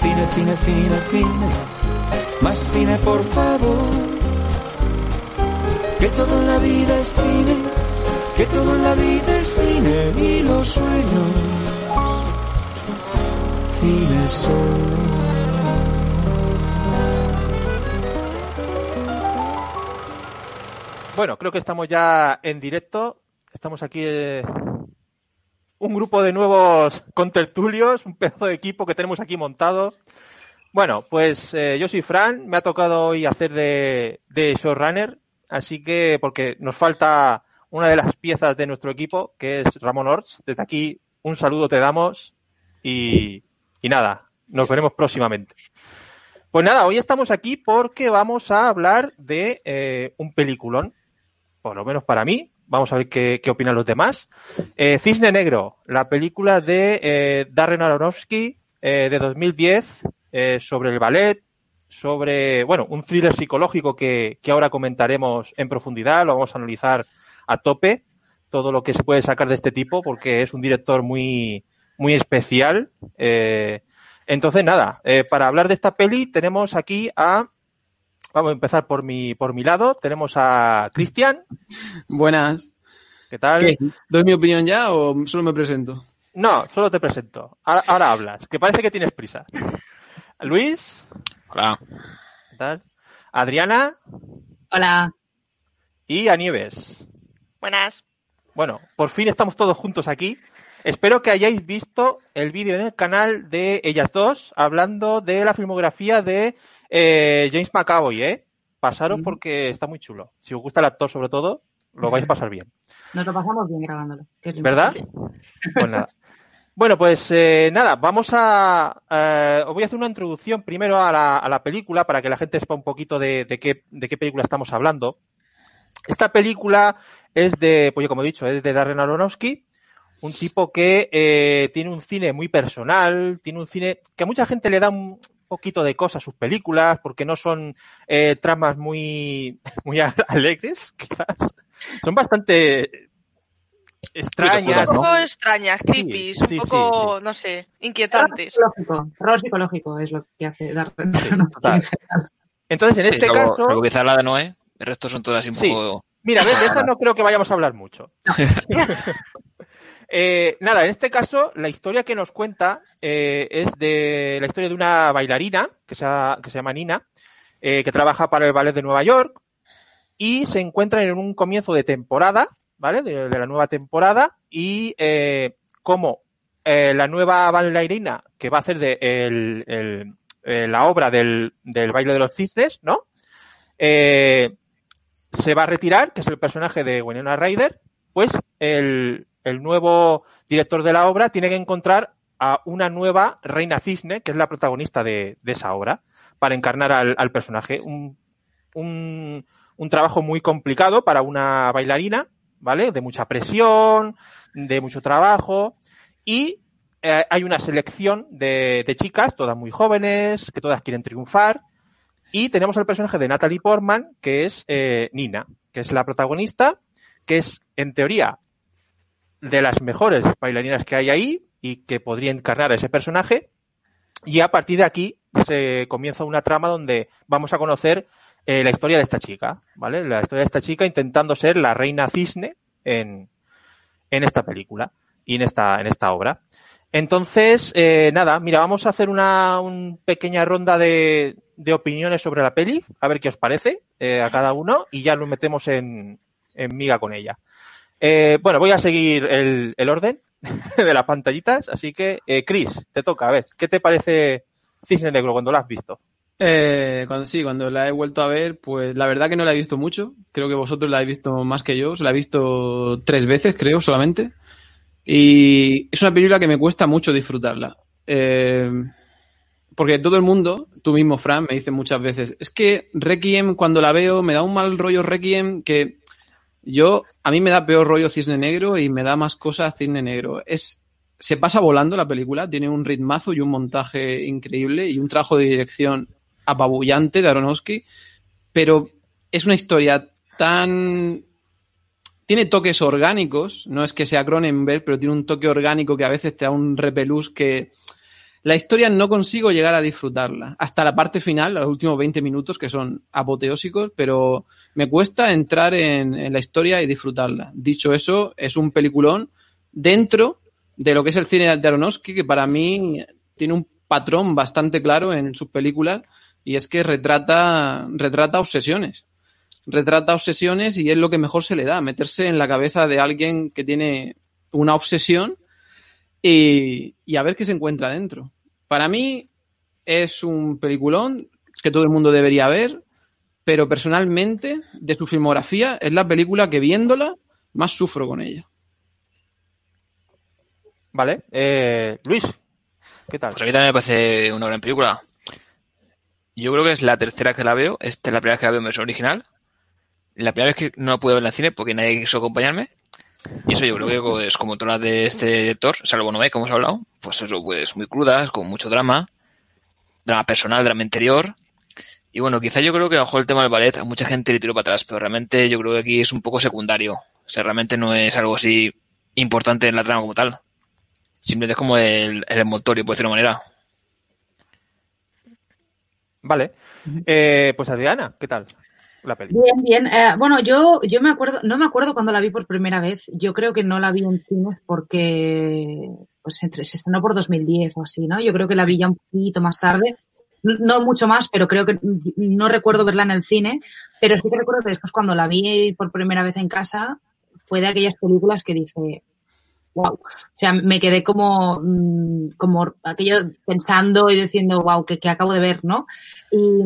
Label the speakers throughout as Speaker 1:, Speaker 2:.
Speaker 1: Cine, cine, cine, cine. Más cine, por favor. Que todo en la vida es cine. Que todo en la vida es cine. Y los sueños. Cine son.
Speaker 2: Bueno, creo que estamos ya en directo. Estamos aquí eh, un grupo de nuevos contertulios, un pedazo de equipo que tenemos aquí montado. Bueno, pues eh, yo soy Fran, me ha tocado hoy hacer de, showrunner, así que porque nos falta una de las piezas de nuestro equipo, que es Ramón Orts. Desde aquí un saludo te damos y, y nada, nos veremos próximamente. Pues nada, hoy estamos aquí porque vamos a hablar de eh, un peliculón, por lo menos para mí. Vamos a ver qué, qué opinan los demás. Eh, Cisne Negro, la película de eh, Darren Aronofsky eh, de 2010 eh, sobre el ballet, sobre, bueno, un thriller psicológico que, que ahora comentaremos en profundidad, lo vamos a analizar a tope, todo lo que se puede sacar de este tipo, porque es un director muy, muy especial. Eh, entonces, nada, eh, para hablar de esta peli tenemos aquí a, vamos a empezar por mi, por mi lado, tenemos a Cristian.
Speaker 3: Buenas.
Speaker 2: ¿Qué tal?
Speaker 3: ¿Qué? ¿Doy mi opinión ya o solo me presento?
Speaker 2: No, solo te presento. Ahora, ahora hablas, que parece que tienes prisa. Luis.
Speaker 4: Hola.
Speaker 2: ¿Qué tal? Adriana
Speaker 5: Hola.
Speaker 2: y a Nieves.
Speaker 6: Buenas.
Speaker 2: Bueno, por fin estamos todos juntos aquí. Espero que hayáis visto el vídeo en el canal de ellas dos hablando de la filmografía de eh, James McAvoy, ¿eh? Pasaros
Speaker 5: Mm.
Speaker 2: porque está muy chulo. Si os gusta el actor sobre todo, lo vais a pasar bien.
Speaker 5: Nos lo pasamos bien grabándolo.
Speaker 2: ¿Verdad?
Speaker 5: importante.
Speaker 2: Pues nada. Bueno, pues eh, nada, vamos a... eh, os voy a hacer una introducción primero a la, a la película para que la gente sepa un poquito de, de qué, de qué película estamos hablando. Esta película es de, pues como he dicho, es de Darren Aronofsky, un tipo que eh, tiene un cine muy personal, tiene un cine que a mucha gente le da un poquito de cosa a sus películas, porque no son eh, tramas muy, muy alegres, quizás. Son bastante extrañas.
Speaker 6: Un
Speaker 2: ¿no?
Speaker 6: poco extrañas, creepy,
Speaker 2: Sí, sí,
Speaker 6: un poco,
Speaker 2: sí,
Speaker 6: no sé, inquietantes.
Speaker 5: Psicológico, terror psicológico es lo que hace dar.
Speaker 2: Entonces, en este
Speaker 4: salvo-
Speaker 2: caso,
Speaker 4: salvo quizá la de Noé, el resto son todas así un
Speaker 2: Sí.
Speaker 4: poco...
Speaker 2: mira, ves, de esa no creo que vayamos a hablar mucho. Eh, nada, en este caso, la historia que nos cuenta eh, es de la historia de una bailarina que se, que se llama Nina, eh, que trabaja para el ballet de Nueva York y se encuentra en un comienzo de temporada, ¿vale? De, la nueva temporada y eh, como eh, la nueva bailarina que va a hacer de el- el- eh, la obra del, del baile de los cisnes, ¿no? Se va a retirar, que es el personaje de Winona Ryder, pues el, el nuevo director de la obra tiene que encontrar a una nueva reina cisne, que es la protagonista de, esa obra, para encarnar al, personaje. Un, un, trabajo muy complicado para una bailarina, ¿vale? De mucha presión, de mucho trabajo, y eh, hay una selección de, de chicas, todas muy jóvenes, que todas quieren triunfar, y tenemos el personaje de Natalie Portman, que es eh, Nina, que es la protagonista, que es, en teoría, de las mejores bailarinas que hay ahí y que podría encarnar a ese personaje. Y a partir de aquí se comienza una trama donde vamos a conocer eh, la historia de esta chica, ¿vale? La historia de esta chica intentando ser la reina cisne en, en esta película y en esta, en esta obra. Entonces, eh, nada, mira, vamos a hacer una un pequeña ronda de, de opiniones sobre la peli, a ver qué os parece eh, a cada uno y ya nos metemos en, en miga con ella. Eh, bueno, voy a seguir el, el orden de las pantallitas, así que, eh, Chris, te toca, a ver, ¿qué te parece Cisne Negro cuando lo has visto?
Speaker 3: Eh, cuando, sí, cuando la he vuelto a ver, pues la verdad que no la he visto mucho. Creo que vosotros la habéis visto más que yo. Se la he visto tres veces, creo, solamente. Y es una película que me cuesta mucho disfrutarla. Eh, porque todo el mundo, tú mismo, Fran, me dice muchas veces, es que Requiem, cuando la veo, me da un mal rollo Requiem que yo, a mí me da peor rollo Cisne Negro y me da más cosas Cisne Negro. Es, se pasa volando la película, tiene un ritmazo y un montaje increíble y un trabajo de dirección apabullante de Aronofsky, pero es una historia tan tiene toques orgánicos, no es que sea Cronenberg, pero tiene un toque orgánico que a veces te da un repelús que la historia no consigo llegar a disfrutarla. Hasta la parte final, los últimos 20 minutos, que son apoteósicos, pero me cuesta entrar en, en la historia y disfrutarla. Dicho eso, es un peliculón dentro de lo que es el cine de Aronofsky, que para mí tiene un patrón bastante claro en sus películas, y es que retrata, retrata obsesiones. Retrata obsesiones y es lo que mejor se le da, meterse en la cabeza de alguien que tiene una obsesión y, y a ver qué se encuentra dentro. Para mí es un peliculón que todo el mundo debería ver, pero personalmente, de su filmografía, es la película que viéndola más sufro con ella.
Speaker 2: Vale. Eh, Luis, ¿qué tal?
Speaker 4: Pues a mí también me parece una gran película. Yo creo que es la tercera que la veo. Esta es la primera vez que la veo en versión original. La primera vez que no la pude ver en el cine porque nadie quiso acompañarme. Y eso yo creo que pues, como todas las de este director, salvo Noé, como hemos hablado, pues eso, pues muy crudas, con mucho drama, drama personal, drama interior. Y bueno, quizá yo creo que a lo mejor el tema del ballet a mucha gente le tiró para atrás, pero realmente yo creo que aquí es un poco secundario. O sea, realmente no es algo así importante en la trama como tal. Simplemente es como el, el envoltorio, por decirlo de una manera.
Speaker 2: Vale. Eh, pues Adriana, ¿qué tal? La peli.
Speaker 5: Bien, bien. Eh, bueno, yo, yo me acuerdo, no me acuerdo cuando la vi por primera vez. Yo creo que no la vi en cines porque pues entre, se estrenó por 2010 o así, ¿no? Yo creo que la vi ya un poquito más tarde. No mucho más, pero creo que no recuerdo verla en el cine. Pero sí que recuerdo que después cuando la vi por primera vez en casa fue de aquellas películas que dije, wow. O sea, me quedé como, mm, como aquello pensando y diciendo, wow, que, que acabo de ver, ¿no? Y,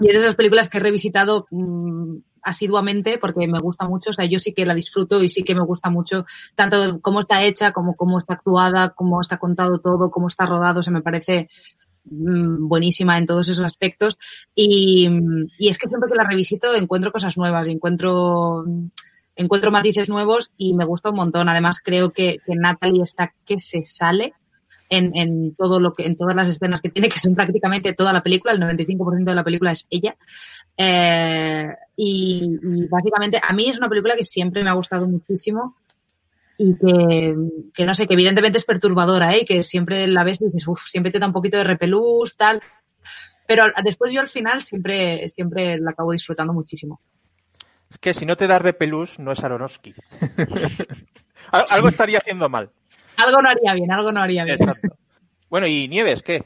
Speaker 5: y es de esas películas que he revisitado mmm, asiduamente porque me gusta mucho, o sea, yo sí que la disfruto y sí que me gusta mucho tanto cómo está hecha, como cómo está actuada, cómo está contado todo, cómo está rodado, se me parece mmm, buenísima en todos esos aspectos. Y, y, es que siempre que la revisito encuentro cosas nuevas, encuentro encuentro matices nuevos y me gusta un montón. Además creo que, que Natalie está que se sale en, en, todo lo que, en todas las escenas que tiene, que son prácticamente toda la película, el 95% de la película es ella. Eh, y, y, básicamente a mí es una película que siempre me ha gustado muchísimo y que, que no sé, que evidentemente es perturbadora, ¿eh? que siempre la ves y dices, uff, siempre te da un poquito de repelús, tal. Pero después yo al final siempre, siempre la acabo disfrutando muchísimo.
Speaker 2: Es que si no te da repelús, no es Aronofsky. algo estaría haciendo mal.
Speaker 5: Algo no haría bien, algo no haría bien.
Speaker 2: Exacto. Bueno, ¿y Nieves qué?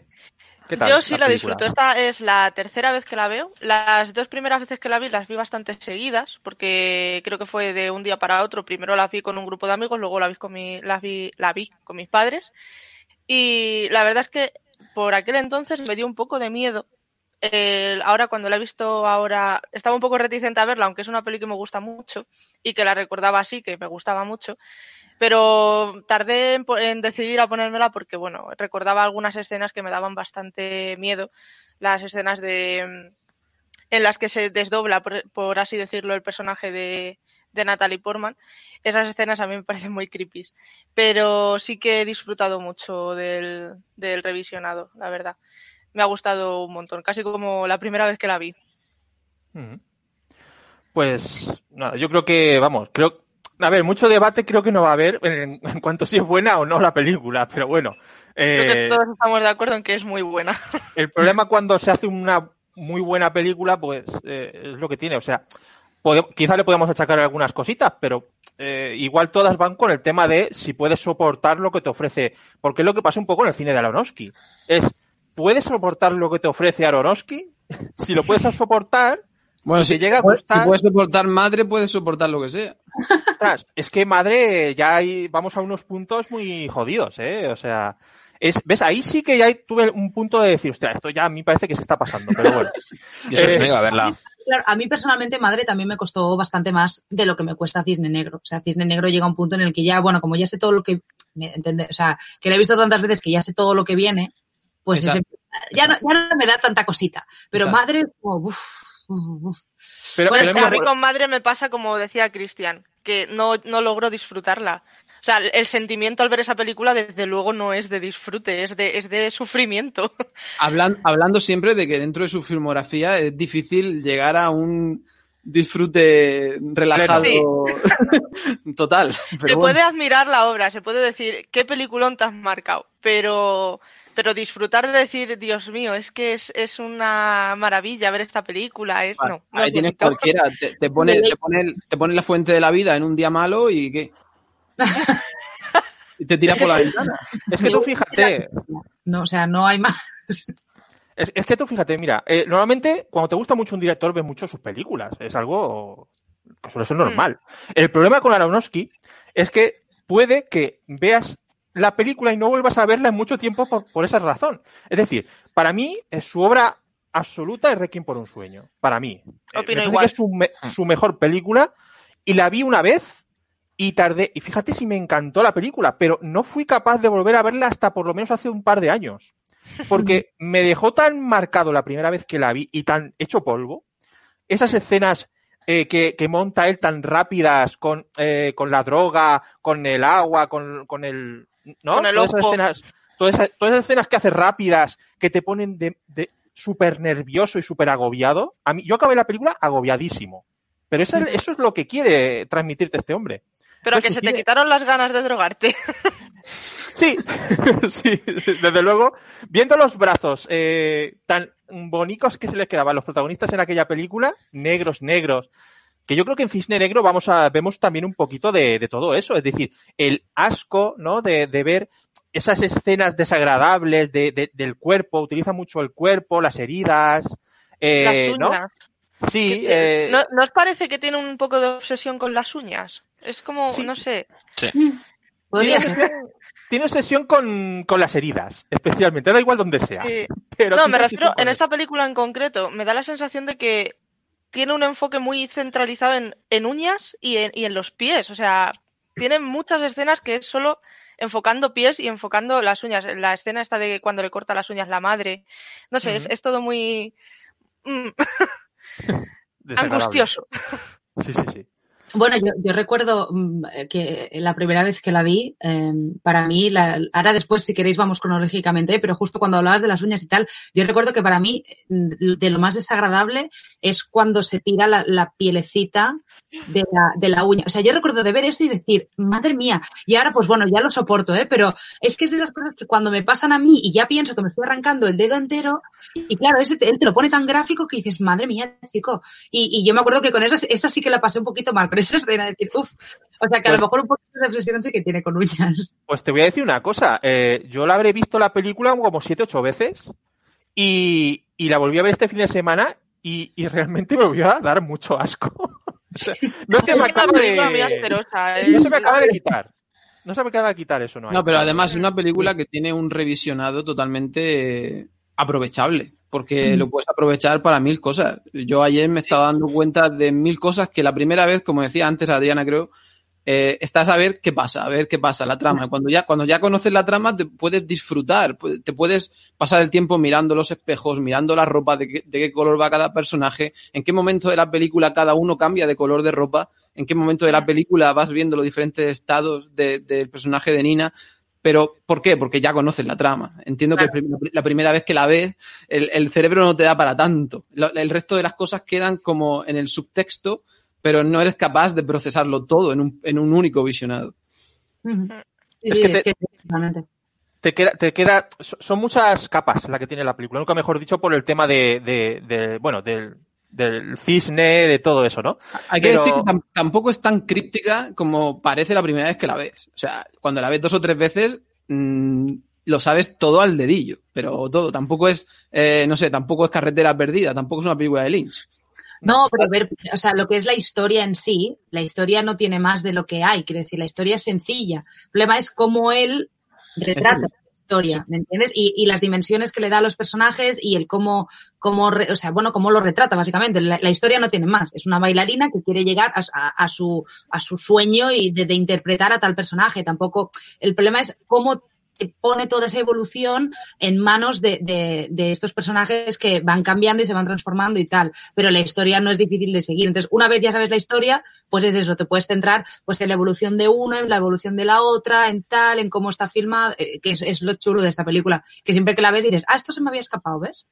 Speaker 2: ¿Qué tal?
Speaker 6: Yo sí la,
Speaker 2: la
Speaker 6: disfruto. Esta es la tercera vez que la veo. Las dos primeras veces que la vi las vi bastante seguidas, porque creo que fue de un día para otro. Primero la vi con un grupo de amigos, luego la vi con, mi, la vi, la vi con mis padres. Y la verdad es que por aquel entonces me dio un poco de miedo eh, ahora cuando la he visto ahora, estaba un poco reticente a verla, aunque es una peli que me gusta mucho y que la recordaba así, que me gustaba mucho, pero tardé en, decidir a ponérmela porque, bueno, recordaba algunas escenas que me daban bastante miedo, las escenas de en las que se desdobla, por, así decirlo, el personaje de, de Natalie Portman. Esas escenas a mí me parecen muy creepy, pero sí que he disfrutado mucho del, del revisionado, la verdad me ha gustado un montón, casi como la primera vez que la vi.
Speaker 2: Pues nada, yo creo que, vamos, creo, a ver, mucho debate creo que no va a haber en, en cuanto si es buena o no la película, pero bueno.
Speaker 6: Eh, creo que todos estamos de acuerdo en que es muy buena.
Speaker 2: El problema cuando se hace una muy buena película, pues eh, es lo que tiene, o sea, pode, quizá le podemos achacar algunas cositas, pero eh, igual todas van con el tema de si puedes soportar lo que te ofrece, porque es lo que pasa un poco en el cine de Aronofsky, es ¿puedes soportar lo que te ofrece Aronofsky? si lo puedes soportar,
Speaker 3: bueno,
Speaker 2: si
Speaker 3: si,
Speaker 2: llega a gustar...
Speaker 3: si puedes soportar madre, puedes soportar lo que sea.
Speaker 2: Ostras, es que madre, ya hay, vamos a unos puntos muy jodidos, ¿eh? O sea, es, ¿ves? Ahí sí que ya tuve un punto de decir, hostia, esto ya a mí parece que se está pasando, pero bueno.
Speaker 4: Yo eh, a verla.
Speaker 5: Claro, a mí personalmente, madre, también me costó bastante más de lo que me cuesta Cisne Negro. O sea, Cisne Negro llega a un punto en el que ya, bueno, como ya sé todo lo que, ¿me? O sea, que lo he visto tantas veces que ya sé todo lo que viene, pues ese, ya no, ya no me da tanta cosita. Pero
Speaker 2: Exacto.
Speaker 5: madre, como, uf, uf, uf.
Speaker 2: Pero,
Speaker 5: Bueno,
Speaker 2: pero
Speaker 6: Es que
Speaker 2: mira,
Speaker 6: a mí
Speaker 2: por-
Speaker 6: con madre me pasa como decía Cristian, que no, no logro disfrutarla. O sea, el sentimiento al ver esa película desde luego no es de disfrute, es de, es de sufrimiento.
Speaker 3: Hablan- hablando siempre de que dentro de su filmografía es difícil llegar a un disfrute relajado
Speaker 6: Sí.
Speaker 3: total.
Speaker 6: se
Speaker 3: bueno.
Speaker 6: puede admirar la obra, se puede decir qué peliculón te has marcado, pero, pero disfrutar de decir, Dios mío, es que es, es una maravilla ver esta película, es no. no
Speaker 3: Ahí
Speaker 6: es
Speaker 3: tienes cualquiera. Te, te pone, te, pone, te pone la fuente de la vida en un día malo y ¿qué? y te tiras por la ventana.
Speaker 2: es que tú fíjate,
Speaker 5: No, o sea, no hay más.
Speaker 2: Es, es que tú fíjate, mira, eh, normalmente cuando te gusta mucho un director ves mucho sus películas. Es algo que suele ser normal. El problema con Aronofsky es que puede que veas la película y no vuelvas a verla en mucho tiempo por, por esa razón. Es decir, para mí eh, su obra absoluta es Requiem por un sueño. Para mí. Eh,
Speaker 6: Opino igual.
Speaker 2: que es su, me- su mejor película y la vi una vez y tardé. Y fíjate si me encantó la película, pero no fui capaz de volver a verla hasta por lo menos hace un par de años. Porque me dejó tan marcado la primera vez que la vi y tan hecho polvo. Esas escenas eh, que, que monta él tan rápidas con, eh, con la droga, con el agua, con, con el. ¿No?
Speaker 6: Con el
Speaker 2: todas, esas escenas, todas, esas, todas esas escenas que hace rápidas, que te ponen de, de súper nervioso y súper agobiado. A mí, yo acabé la película agobiadísimo. Pero eso, eso es lo que quiere transmitirte este hombre.
Speaker 6: Pero que se te quitaron las ganas de drogarte.
Speaker 2: Sí, sí, sí, desde luego. Viendo los brazos eh, tan bonitos que se les quedaban los protagonistas en aquella película, negros, negros, que yo creo que en Cisne Negro vamos a, vemos también un poquito de, de todo eso, es decir, el asco, ¿no? De, de ver esas escenas desagradables de, de- del cuerpo, utiliza mucho el cuerpo, las heridas, eh,
Speaker 6: las
Speaker 2: ¿no?
Speaker 6: uñas.
Speaker 2: Sí,
Speaker 6: Que-
Speaker 2: eh,
Speaker 6: ¿No, ¿No os parece que tiene un poco de obsesión con las uñas? Es como,
Speaker 2: Sí.
Speaker 6: no sé.
Speaker 5: Podría
Speaker 2: tiene
Speaker 5: ser.
Speaker 2: obsesión, tiene obsesión con, con las heridas, especialmente, da igual donde sea.
Speaker 6: Sí.
Speaker 2: Pero
Speaker 6: No, me refiero, en esta película en concreto, me da la sensación de que tiene un enfoque muy centralizado en, en uñas y en, y en los pies. O sea, tiene muchas escenas que es solo enfocando pies y enfocando las uñas. La escena esta de cuando le corta las uñas la madre. No sé, es, es todo muy mm, angustioso.
Speaker 2: Sí, sí, sí.
Speaker 5: Bueno, yo, yo recuerdo mm, que la primera vez que la vi, eh, para mí, la, ahora después si queréis vamos cronológicamente, pero justo cuando hablabas de las uñas y tal, yo recuerdo que para mí mm, de lo más desagradable es cuando se tira la, la pielecita de la, de la uña. O sea, yo recuerdo de ver esto y decir, madre mía, y ahora pues bueno, ya lo soporto, ¿eh? pero es que es de esas cosas que cuando me pasan a mí y ya pienso que me estoy arrancando el dedo entero, y claro, ese te- él te lo pone tan gráfico que dices, madre mía, chico. Y, y yo me acuerdo que con esa, esa sí que la pasé un poquito mal, con esa escena de decir, uff. O sea, que a
Speaker 2: Pues-
Speaker 5: lo mejor un poquito de obsesión que tiene con uñas.
Speaker 2: Pues te voy a decir una cosa. eh, yo la habré visto la película como siete, ocho veces y, y la volví a ver este fin de semana y, y realmente me volvió a dar mucho asco. Sea, no se me
Speaker 6: una
Speaker 2: acaba de... No se me acaba de quitar. No se me acaba de quitar eso, ¿no?
Speaker 3: No, pero además es una película que tiene un revisionado totalmente eh, aprovechable, porque lo puedes aprovechar para mil cosas. Yo ayer me estaba dando cuenta de mil cosas que la primera vez, como decía antes Adriana, creo, eh, estás a ver qué pasa, a ver qué pasa, la trama. Cuando ya, cuando ya conoces la trama, te puedes disfrutar, te puedes pasar el tiempo mirando los espejos, mirando la ropa, de qué, de qué color va cada personaje, en qué momento de la película cada uno cambia de color de ropa, en qué momento de la película vas viendo los diferentes estados de- del personaje de Nina. Pero, ¿por qué? Porque ya conoces la trama. Entiendo que la primera vez que la ves, el, el cerebro no te da para tanto. El resto de las cosas quedan como en el subtexto, pero no eres capaz de procesarlo todo en un, en un único visionado.
Speaker 2: Es
Speaker 5: sí,
Speaker 2: que
Speaker 5: es
Speaker 2: te-
Speaker 5: que totalmente.
Speaker 2: te queda, te queda, so- son muchas capas la que tiene la película, nunca mejor dicho por el tema de, de, de- bueno, del, del cisne, de todo eso, ¿no?
Speaker 3: Hay que
Speaker 2: Pero-
Speaker 3: decir que tam- tampoco es tan críptica como parece la primera vez que la ves. O sea, cuando la ves dos o tres veces, mm, lo sabes todo al dedillo, pero todo. Tampoco es, eh, no sé, tampoco es carretera perdida, tampoco es una película de Lynch.
Speaker 5: No, pero ver, o sea, lo que es la historia en sí, la historia no tiene más de lo que hay, quiero decir, la historia es sencilla. El problema es cómo él retrata la historia, ¿me entiendes? Y, y las dimensiones que le da a los personajes y el cómo, cómo, re- o sea, bueno, cómo lo retrata, básicamente. La, la historia no tiene más. Es una bailarina que quiere llegar a, a- a su, a su sueño y de, de interpretar a tal personaje. Tampoco, el problema es cómo pone toda esa evolución en manos de, de, de, estos personajes que van cambiando y se van transformando y tal. Pero la historia no es difícil de seguir. Entonces, una vez ya sabes la historia, pues es eso, te puedes centrar pues en la evolución de una, en la evolución de la otra, en tal, en cómo está filmada, eh, que es, es, lo chulo de esta película. Que siempre que la ves dices, ah, esto se me había escapado, ¿ves?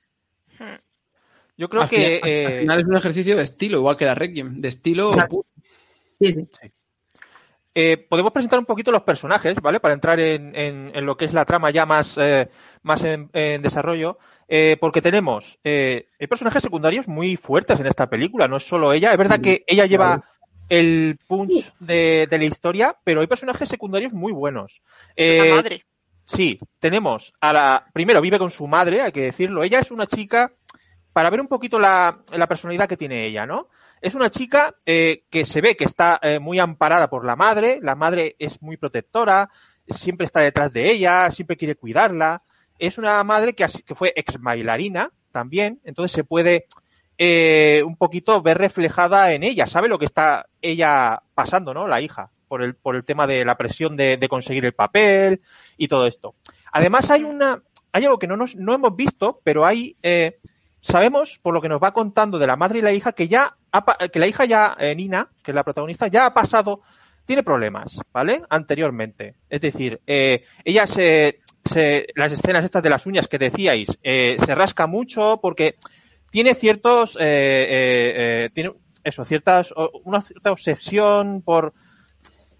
Speaker 2: Yo creo
Speaker 3: al
Speaker 2: que.
Speaker 3: Final,
Speaker 2: eh,
Speaker 3: al final es un ejercicio de estilo, igual que la Requiem. De estilo.
Speaker 5: Claro. Sí, sí.
Speaker 2: Eh, podemos presentar un poquito los personajes, ¿vale? Para entrar en, en, en lo que es la trama ya más, eh, más en, en, desarrollo. Eh, porque tenemos hay personajes secundarios muy fuertes en esta película, no es solo ella. Es verdad que ella lleva el punch de, de la historia, pero hay personajes secundarios muy buenos.
Speaker 6: la madre.
Speaker 2: Sí, tenemos a la. Primero, vive con su madre, hay que decirlo. Ella es una chica para ver un poquito la, personalidad que tiene ella, ¿no? Es una chica eh, que se ve que está eh, muy amparada por la madre, la madre es muy protectora, siempre está detrás de ella, siempre quiere cuidarla. Es una madre que, fue ex bailarina también, entonces se puede eh, un poquito ver reflejada en ella, sabe lo que está ella pasando, ¿no? La hija, por el, por el tema de la presión de, conseguir el papel y todo esto. Además hay una, hay algo que no, nos, no hemos visto, pero hay, sabemos, por lo que nos va contando de la madre y la hija, que ya, ha, que la hija ya, eh, Nina, que es la protagonista, ya ha pasado, tiene problemas, ¿vale? Anteriormente. Es decir, eh, ella se, se, las escenas estas de las uñas que decíais, eh, se rasca mucho porque tiene ciertos, eh, tiene eso, ciertas, una cierta obsesión por,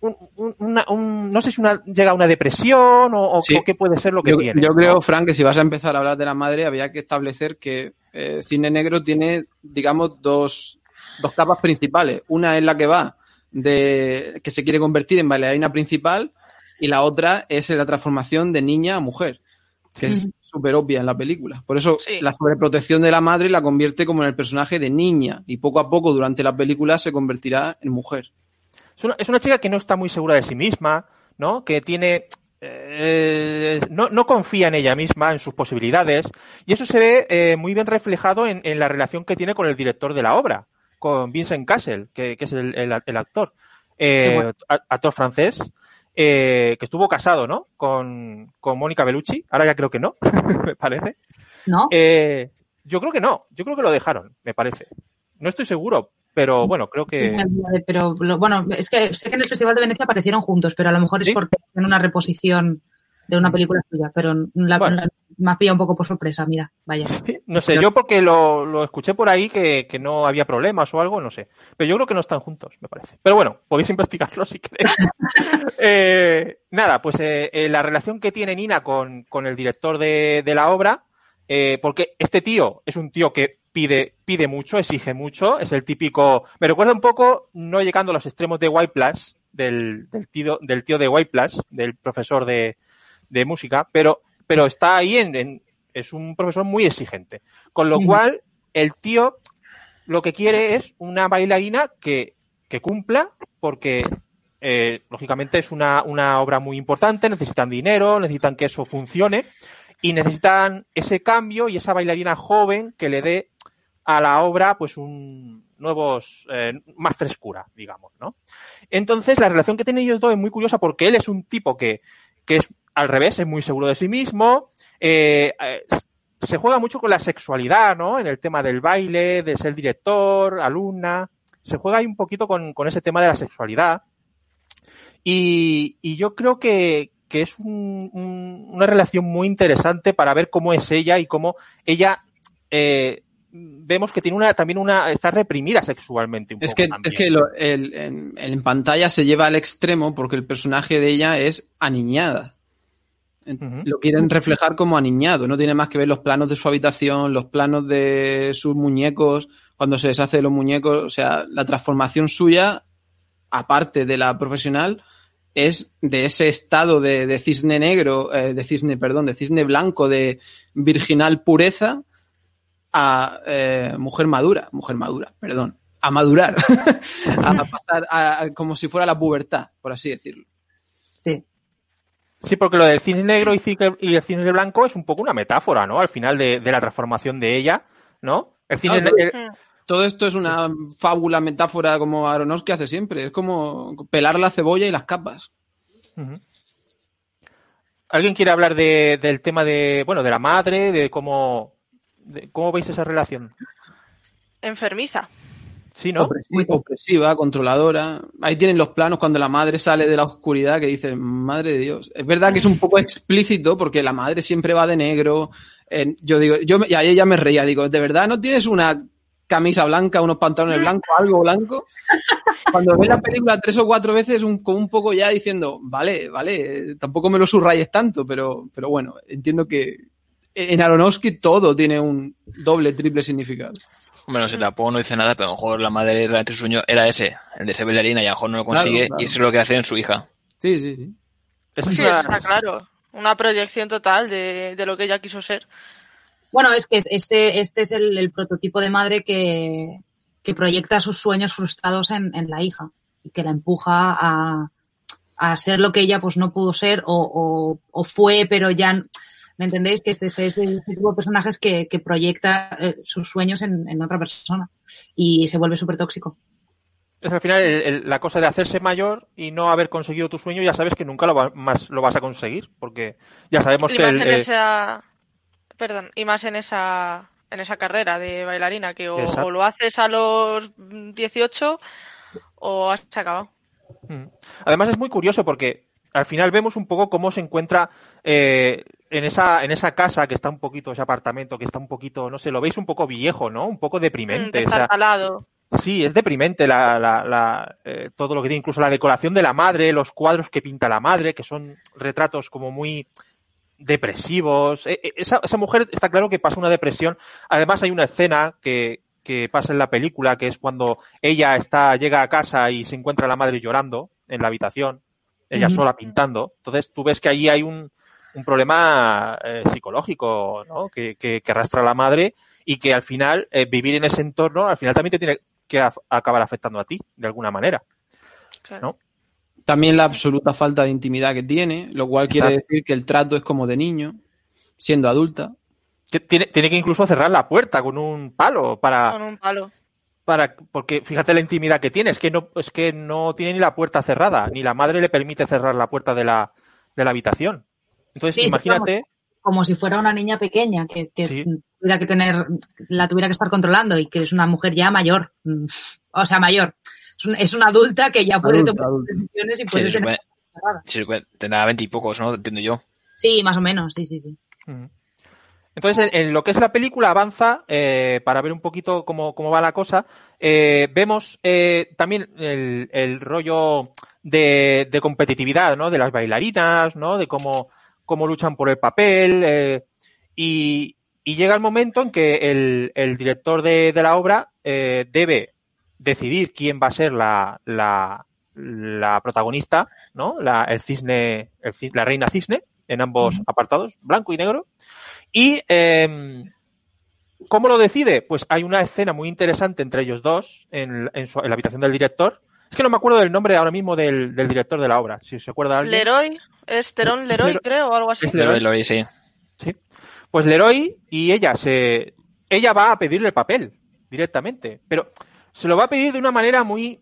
Speaker 2: un, una, un, no sé si una, llega a una depresión o, o, sí. o, qué puede ser lo que
Speaker 3: yo,
Speaker 2: tiene.
Speaker 3: Yo creo, Frank, que si vas a empezar a hablar de la madre, había que establecer que eh, Cine Negro tiene, digamos, dos, dos capas principales. Una es la que va de que se quiere convertir en bailarina principal y la otra es la transformación de niña a mujer, que es súper obvia en la película. Por eso sí. la sobreprotección de la madre la convierte como en el personaje de niña y poco a poco durante la película se convertirá en mujer.
Speaker 2: Es una, es una chica que no está muy segura de sí misma, ¿no? Que tiene eh, no, no, confía en ella misma, en sus posibilidades, y eso se ve eh, muy bien reflejado en, en, la relación que tiene con el director de la obra, con Vincent Cassel, que, que es el, el, el actor, eh, bueno. actor francés, eh, que estuvo casado, ¿no? Con, con Mónica Bellucci, ahora ya creo que no, me parece.
Speaker 5: ¿No?
Speaker 2: Eh, yo creo que no, yo creo que lo dejaron, me parece. No estoy seguro, pero bueno, creo que.
Speaker 5: Pero bueno, es que sé que en el Festival de Venecia aparecieron juntos, pero a lo mejor es porque en una reposición de una película suya, pero la, bueno. la, me ha pillado un poco por sorpresa, mira, vaya.
Speaker 2: Sí, no sé, yo porque lo, lo escuché por ahí que, que, no había problemas o algo, no sé. Pero yo creo que no están juntos, me parece. Pero bueno, podéis investigarlo si queréis. eh, nada, pues eh, eh, la relación que tiene Nina con, con el director de, de la obra, eh, porque este tío es un tío que pide, pide mucho, exige mucho, es el típico, me recuerda un poco, no llegando a los extremos de White Plus, del, del, tío, del tío de White Plus, del profesor de, de música, pero, pero está ahí en, en, es un profesor muy exigente. Con lo cual, el tío lo que quiere es una bailarina que, que cumpla, porque eh, lógicamente es una, una obra muy importante, necesitan dinero, necesitan que eso funcione y necesitan ese cambio y esa bailarina joven que le dé a la obra pues un nuevos eh, más frescura digamos no entonces la relación que tiene ellos dos es muy curiosa porque él es un tipo que que es al revés es muy seguro de sí mismo eh, se juega mucho con la sexualidad no en el tema del baile de ser director alumna se juega ahí un poquito con, con ese tema de la sexualidad. Y, y yo creo que, que es un, un, una relación muy interesante para ver cómo es ella y cómo ella eh, vemos que tiene una también una está reprimida sexualmente un
Speaker 3: es
Speaker 2: poco
Speaker 3: que
Speaker 2: también.
Speaker 3: es que lo, el, en, en, pantalla se lleva al extremo porque el personaje de ella es aniñada uh -huh. lo quieren reflejar como aniñado no tiene más que ver los planos de su habitación los planos de sus muñecos cuando se deshace de los muñecos o sea la transformación suya aparte de la profesional es de ese estado de, de cisne negro, eh, de cisne, perdón, de cisne blanco, de virginal pureza, a eh, mujer madura, mujer madura, perdón, a madurar, a pasar a, a, como si fuera la pubertad, por así decirlo.
Speaker 5: Sí.
Speaker 2: Sí, porque lo del cisne negro y, y el cisne blanco es un poco una metáfora, ¿no? Al final de, de la transformación de ella, ¿no? El cisne,
Speaker 3: no, el, todo esto es una fábula, metáfora como Aronofsky hace siempre. Es como pelar la cebolla y las capas.
Speaker 2: Uh -huh. ¿Alguien quiere hablar de, del tema de, bueno, de la madre, de cómo, cómo veis esa relación?
Speaker 6: Enfermiza.
Speaker 2: Sí, ¿no?
Speaker 3: Opresiva, opresiva, controladora. Ahí tienen los planos cuando la madre sale de la oscuridad que dice, madre de Dios. Es verdad que es un poco explícito porque la madre siempre va de negro. Eh, yo digo, yo y ahí ella me reía, digo, ¿de verdad no tienes una camisa blanca, unos pantalones blancos, algo blanco? Cuando ves la película tres o cuatro veces, un, como un poco ya diciendo, vale, vale, tampoco me lo subrayes tanto, pero, pero bueno, entiendo que en Aronofsky todo tiene un doble, triple significado.
Speaker 4: Bueno, se tampoco no dice nada, pero a lo mejor la madre realmente su sueño era ese, el de ser bailarina, y a lo mejor no lo consigue,
Speaker 3: Claro, claro.
Speaker 4: y eso es lo que hace en su hija.
Speaker 3: Sí, sí, sí.
Speaker 2: Es
Speaker 6: Sí,
Speaker 2: una-
Speaker 6: está claro. Una proyección total de, de lo que ella quiso ser.
Speaker 5: Bueno, es que este, este es el, el prototipo de madre que, que proyecta sus sueños frustrados en, en la hija y que la empuja a, a ser lo que ella pues no pudo ser o, o, o fue, pero ya, ¿me entendéis? Que este es ese tipo de personajes que, que proyecta eh, sus sueños en, en otra persona y se vuelve súper tóxico.
Speaker 2: Es al final el- el- la cosa de hacerse mayor y no haber conseguido tu sueño, ya sabes que nunca lo, va- más lo vas a conseguir, porque ya sabemos
Speaker 6: Y
Speaker 2: que
Speaker 6: más
Speaker 2: el,
Speaker 6: en
Speaker 2: eh,
Speaker 6: esa. Perdón, y más en esa. En esa carrera de bailarina, que o lo haces a los 18 o has acabado.
Speaker 2: Mm. Además es muy curioso porque al final vemos un poco cómo se encuentra eh, en esa en esa casa que está un poquito ese apartamento que está un poquito no sé lo veis un poco viejo no un poco
Speaker 6: Mm,
Speaker 2: deprimente
Speaker 6: de
Speaker 2: o sea,
Speaker 6: estar al lado.
Speaker 2: sí es deprimente la, la, la, eh, todo lo que tiene incluso la decoración de la madre los cuadros que pinta la madre que son retratos como muy depresivos Eh, eh, esa, esa mujer está claro que pasa una depresión además hay una escena que que pasa en la película que es cuando ella está llega a casa y se encuentra a la madre llorando en la habitación ella sola pintando. Entonces tú ves que allí hay un, un problema eh, psicológico ¿no? que, que, que arrastra a la madre y que al final eh, vivir en ese entorno al final también te tiene que af- acabar afectando a ti de alguna manera.
Speaker 6: Claro.
Speaker 2: ¿no?
Speaker 3: También la absoluta falta de intimidad que tiene, lo cual quiere decir que el trato es como de niño, siendo adulta.
Speaker 2: Que tiene, tiene que incluso cerrar la puerta con un palo para,
Speaker 6: Con un palo.
Speaker 2: para porque fíjate la intimidad que tiene, es que no, es que no tiene ni la puerta cerrada, ni la madre le permite cerrar la puerta de la, de la habitación. Entonces,
Speaker 5: Sí, sí,
Speaker 2: imagínate,
Speaker 5: Como si fuera una niña pequeña que, que
Speaker 2: Sí.
Speaker 5: tuviera que tener, la tuviera que estar controlando y que es una mujer ya mayor. Mm, O sea, mayor. Es, un- es una adulta que ya puede
Speaker 3: Adulta,
Speaker 5: tomar
Speaker 3: adulta.
Speaker 5: decisiones y
Speaker 4: Sí,
Speaker 5: puede
Speaker 4: se
Speaker 5: tener.
Speaker 4: se supone- tendrá veintipocos, ¿no? Entiendo yo.
Speaker 5: Sí, más o menos, sí, sí, sí.
Speaker 2: Ujú. Entonces, en, en lo que es la película avanza, eh, para ver un poquito cómo, cómo va la cosa, eh, vemos eh, también el, el rollo de, de competitividad, ¿no? De las bailarinas, ¿no? De cómo, cómo luchan por el papel. eh, y, y llega el momento en que el, el director de, de la obra eh, debe decidir quién va a ser la, la, la protagonista, ¿no? La, el cisne, el la reina cisne, en ambos apartados, blanco y negro. Y eh, ¿cómo lo decide? Pues hay una escena muy interesante entre ellos dos en, en su- en la habitación del director. Es que no me acuerdo del nombre ahora mismo del, del director de la obra, si se acuerda alguien.
Speaker 6: Leroy, es Terón
Speaker 2: Es
Speaker 6: Leroy,
Speaker 2: Leroy.
Speaker 6: creo, o algo así.
Speaker 2: Es Leroy.
Speaker 4: sí.
Speaker 2: Sí. Pues Leroy y ella se. Ella va a pedirle el papel directamente. Pero se lo va a pedir de una manera muy.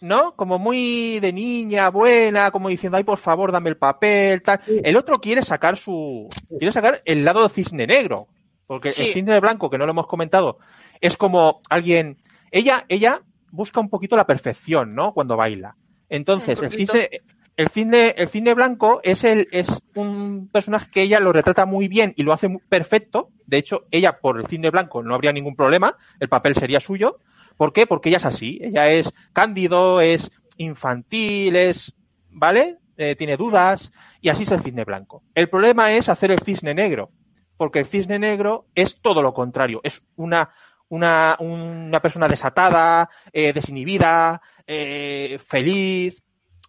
Speaker 2: ¿No? Como muy de niña, buena, como diciendo, ay, por favor, dame el papel, tal. El otro quiere sacar su. Quiere sacar el lado cisne negro. Porque
Speaker 6: Sí.
Speaker 2: el cisne blanco, que no lo hemos comentado, es como alguien. Ella, ella busca un poquito la perfección, ¿no? Cuando baila. Entonces, el cisne, el cine, el cine blanco es el, es un personaje que ella lo retrata muy bien y lo hace perfecto. De hecho, ella por el cine blanco no habría ningún problema, el papel sería suyo. ¿Por qué? Porque ella es así. Ella es cándido, es infantil, es, ¿vale? Eh, tiene dudas y así es el cisne blanco. El problema es hacer el cisne negro, porque el cisne negro es todo lo contrario. Es una, una, una persona desatada, eh, desinhibida, eh, feliz.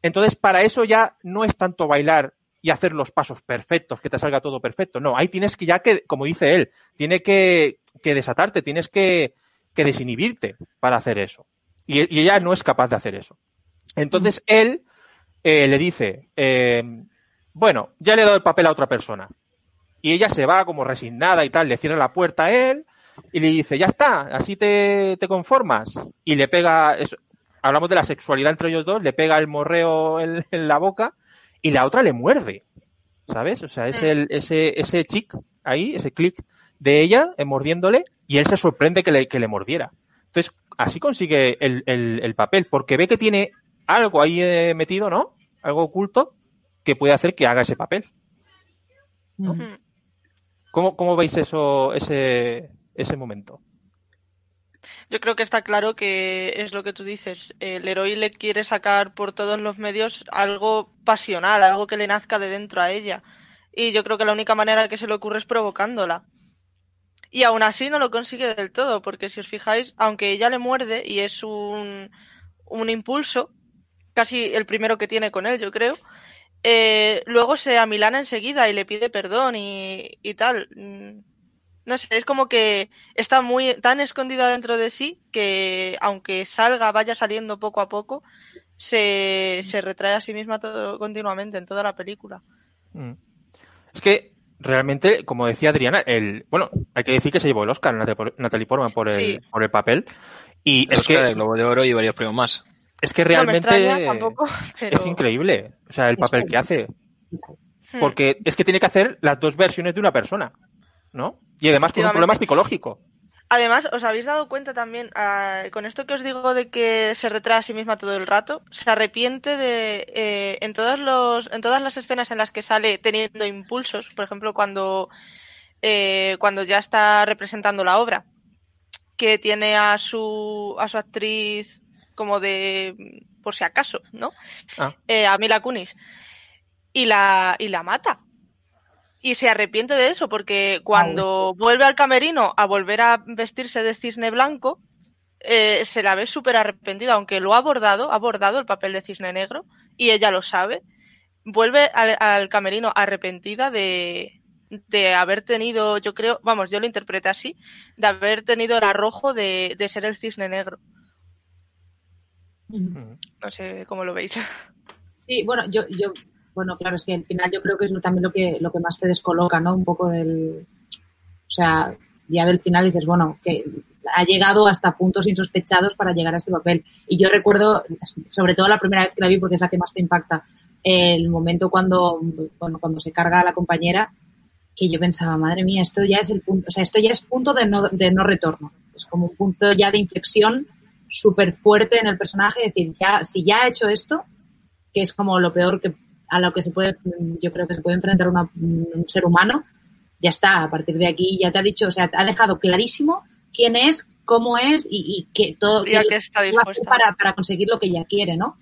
Speaker 2: Entonces, para eso ya no es tanto bailar y hacer los pasos perfectos, que te salga todo perfecto. No, ahí tienes que ya que, como dice él, tiene que, que desatarte, tienes que, que desinhibirte para hacer eso. Y, y ella no es capaz de hacer eso. Entonces él eh, le dice, eh, bueno, ya le he dado el papel a otra persona. Y ella se va como resignada y tal, le cierra la puerta a él y le dice, ya está, así te, te conformas. Y le pega, eso- hablamos de la sexualidad entre ellos dos, le pega el morreo en, en la boca y la otra le muerde. ¿sabes? O sea, es el, ese, ese chic ahí, ese clic de ella eh, mordiéndole y él se sorprende que le, que le mordiera. Entonces, así consigue el, el, el papel, porque ve que tiene algo ahí eh, metido, ¿no? Algo oculto que puede hacer que haga ese papel.
Speaker 5: Mm.
Speaker 2: ¿Cómo, cómo veis eso, ese, ese momento?
Speaker 6: Yo creo que está claro que es lo que tú dices. El héroe le quiere sacar por todos los medios algo pasional, algo que le nazca de dentro a ella. Y yo creo que la única manera que se le ocurre es provocándola. Y aún así no lo consigue del todo, porque si os fijáis, aunque ella le muerde y es un, un impulso, casi el primero que tiene con él, yo creo, eh, luego se amilana enseguida y le pide perdón y, y tal. No sé, es como que está muy tan escondida dentro de sí que aunque salga, vaya saliendo poco a poco, se, se retrae a sí misma todo, continuamente en toda la película.
Speaker 2: Mm. Es que realmente, como decía Adriana, el bueno, hay que decir que se llevó el Oscar Natalie Portman por el,
Speaker 6: Sí.
Speaker 2: por el papel. Y
Speaker 4: El
Speaker 2: es
Speaker 4: Oscar,
Speaker 2: que,
Speaker 4: el Globo de Oro y varios premios más.
Speaker 2: es que
Speaker 6: No me
Speaker 2: realmente
Speaker 6: extraña tampoco, pero...
Speaker 2: es increíble. O sea, el papel que hace.
Speaker 6: Hmm.
Speaker 2: Porque es que tiene que hacer las dos versiones de una persona. ¿No? Y además con un problema psicológico.
Speaker 6: Además, ¿os habéis dado cuenta también, ah, con esto que os digo de que se retrae a sí misma todo el rato? Se arrepiente de, eh, en, todos los, en todas las escenas en las que sale teniendo impulsos, por ejemplo, cuando, eh, cuando ya está representando la obra, que tiene a su, a su actriz como de, por si acaso, ¿no?
Speaker 2: Ah.
Speaker 6: Eh, a Mila Kunis. Y la, y la mata. Y se arrepiente de eso porque cuando vuelve al camerino a volver a vestirse de cisne blanco, eh, se la ve súper arrepentida, aunque lo ha abordado, ha abordado el papel de cisne negro y ella lo sabe. Vuelve al, al camerino arrepentida de, de haber tenido, yo creo, vamos, yo lo interpreté así, de haber tenido el arrojo de, de ser el cisne negro. No sé cómo lo veis.
Speaker 5: Sí, bueno, yo, yo, bueno, claro, es que al final yo creo que es también lo que, lo que más te descoloca, ¿no? Un poco del, o sea, ya del final dices, bueno, que ha llegado hasta puntos insospechados para llegar a este papel. Y yo recuerdo, sobre todo la primera vez que la vi, porque es la que más te impacta, el momento cuando, bueno, cuando se carga a la compañera, que yo pensaba, madre mía, esto ya es el punto, o sea, esto ya es punto de no, de no retorno. Es como un punto ya de inflexión súper fuerte en el personaje, decir, ya, si ya ha hecho esto, que es como lo peor que a lo que se puede, yo creo que se puede enfrentar una- un ser humano, ya está, a partir de aquí ya te ha dicho, o sea, ha dejado clarísimo quién es, cómo es y, y que todo
Speaker 6: Ya
Speaker 5: que
Speaker 6: está dispuesta.
Speaker 5: para, para conseguir lo que ella quiere, ¿no?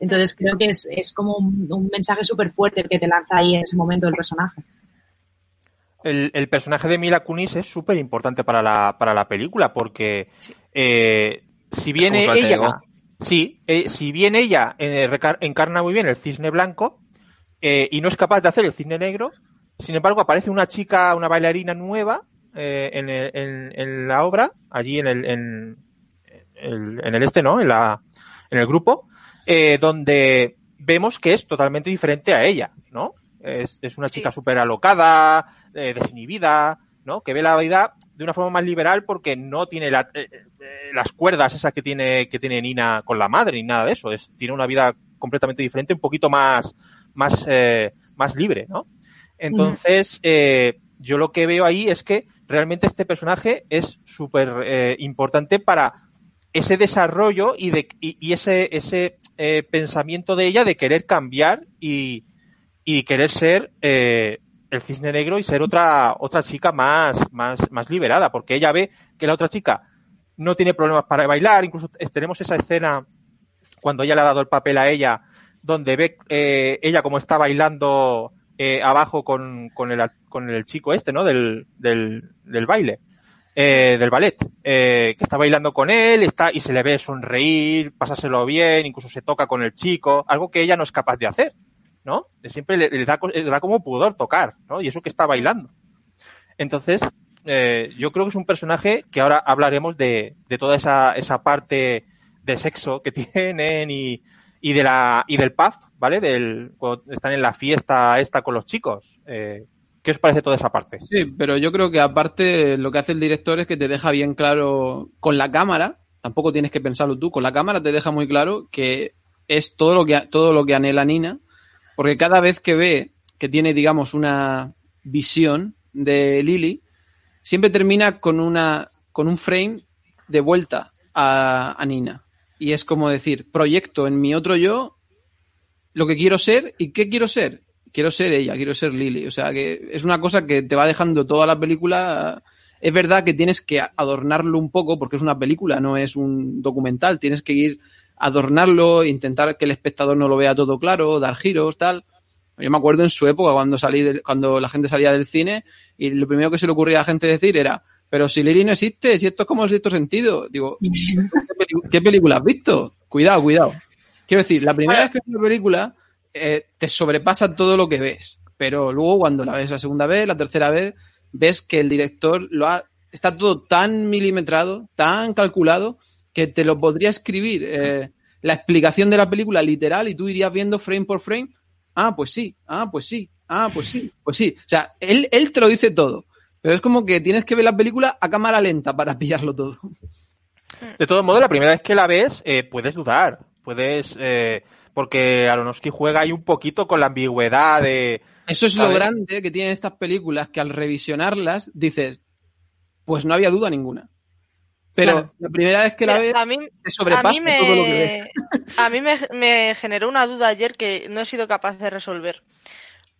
Speaker 5: Entonces creo que es, es como un, un mensaje súper fuerte el que te lanza ahí en ese momento el personaje.
Speaker 2: El, el personaje de Mila Kunis es súper importante para la, para la película porque eh, si
Speaker 4: alter
Speaker 2: ella. Sí, eh, si bien ella eh, encarna muy bien el cisne blanco eh, y no es capaz de hacer el cisne negro, sin embargo aparece una chica, una bailarina nueva eh, en, el- en- en la obra, allí en el, en, el, en el este, ¿no? En la, en el grupo, eh, donde vemos que es totalmente diferente a ella, ¿no? Es, es una
Speaker 6: Sí.
Speaker 2: chica súper alocada, eh, desinhibida, ¿no? Que ve la vida de una forma más liberal porque no tiene la- eh, eh, las cuerdas esas que tiene, que tiene Nina con la madre ni nada de eso. Es, tiene una vida completamente diferente, un poquito más, más, eh, más libre, ¿no? Entonces, eh, yo lo que veo ahí es que realmente este personaje es súper importante para ese desarrollo y, de, y, y ese, ese pensamiento de ella de querer cambiar y, y querer ser eh, el cisne negro y ser otra, otra chica más, más, más liberada, porque ella ve que la otra chica no tiene problemas para bailar, incluso tenemos esa escena cuando ella le ha dado el papel a ella, donde ve eh, ella como está bailando eh, abajo con, con, el, con el chico este, ¿no? Del, del, del baile, eh, del ballet, eh, que está bailando con él, está y se le ve sonreír, pasárselo bien, incluso se toca con el chico, algo que ella no es capaz de hacer, ¿no? Siempre le, da, le da como pudor tocar, ¿no? Y eso que está bailando. Entonces, eh, yo creo que es un personaje que ahora hablaremos de, de toda esa, esa parte de sexo que tienen y, y de la y del puff, ¿vale? Del cuando están en la fiesta esta con los chicos. Eh, ¿Qué os parece toda esa parte?
Speaker 3: Sí, pero yo creo que aparte lo que hace el director es que te deja bien claro con la cámara, tampoco tienes que pensarlo tú, con la cámara te deja muy claro que es todo lo que todo lo que anhela Nina, porque cada vez que ve que tiene, digamos, una visión de Lily, siempre termina con una con un frame de vuelta a, Nina. Y es como decir, proyecto en mi otro yo lo que quiero ser y qué quiero ser. Quiero ser ella, quiero ser Lily. O sea, que es una cosa que te va dejando toda la película. Es verdad que tienes que adornarlo un poco porque es una película, no es un documental. Tienes que ir adornarlo, intentar que el espectador no lo vea todo claro, dar giros, tal. Yo me acuerdo en su época cuando salí del- cuando la gente salía del cine y lo primero que se le ocurría a la gente decir era, pero si Lily no existe, si esto es como el sexto sentido. Digo, ¿qué, película has visto? Cuidado, cuidado. Quiero decir, la primera vez que ves una película eh, te sobrepasa todo lo que ves, pero luego cuando la ves la segunda vez, la tercera vez, ves que el director lo ha, está todo tan milimetrado, tan calculado, que te lo podría escribir eh, la explicación de la película literal y tú irías viendo frame por frame. Ah, pues sí, ah, pues sí, ah, pues sí, pues sí. O sea, él, él te lo dice todo. Pero es como que tienes que ver la película a cámara lenta para pillarlo todo.
Speaker 2: De todo modo, la primera vez que la ves, eh, puedes dudar. Puedes. eh, porque Aronofsky juega ahí un poquito con la ambigüedad de.
Speaker 3: Eso es lo grande que tienen estas películas, que al revisionarlas dices, pues no había duda ninguna. Pero
Speaker 5: Claro.
Speaker 3: la primera vez que la ves,
Speaker 6: a
Speaker 3: te
Speaker 6: a
Speaker 3: sobrepasa
Speaker 6: mí me,
Speaker 3: todo lo que ves.
Speaker 6: a mí me, me generó una duda ayer que no he sido capaz de resolver.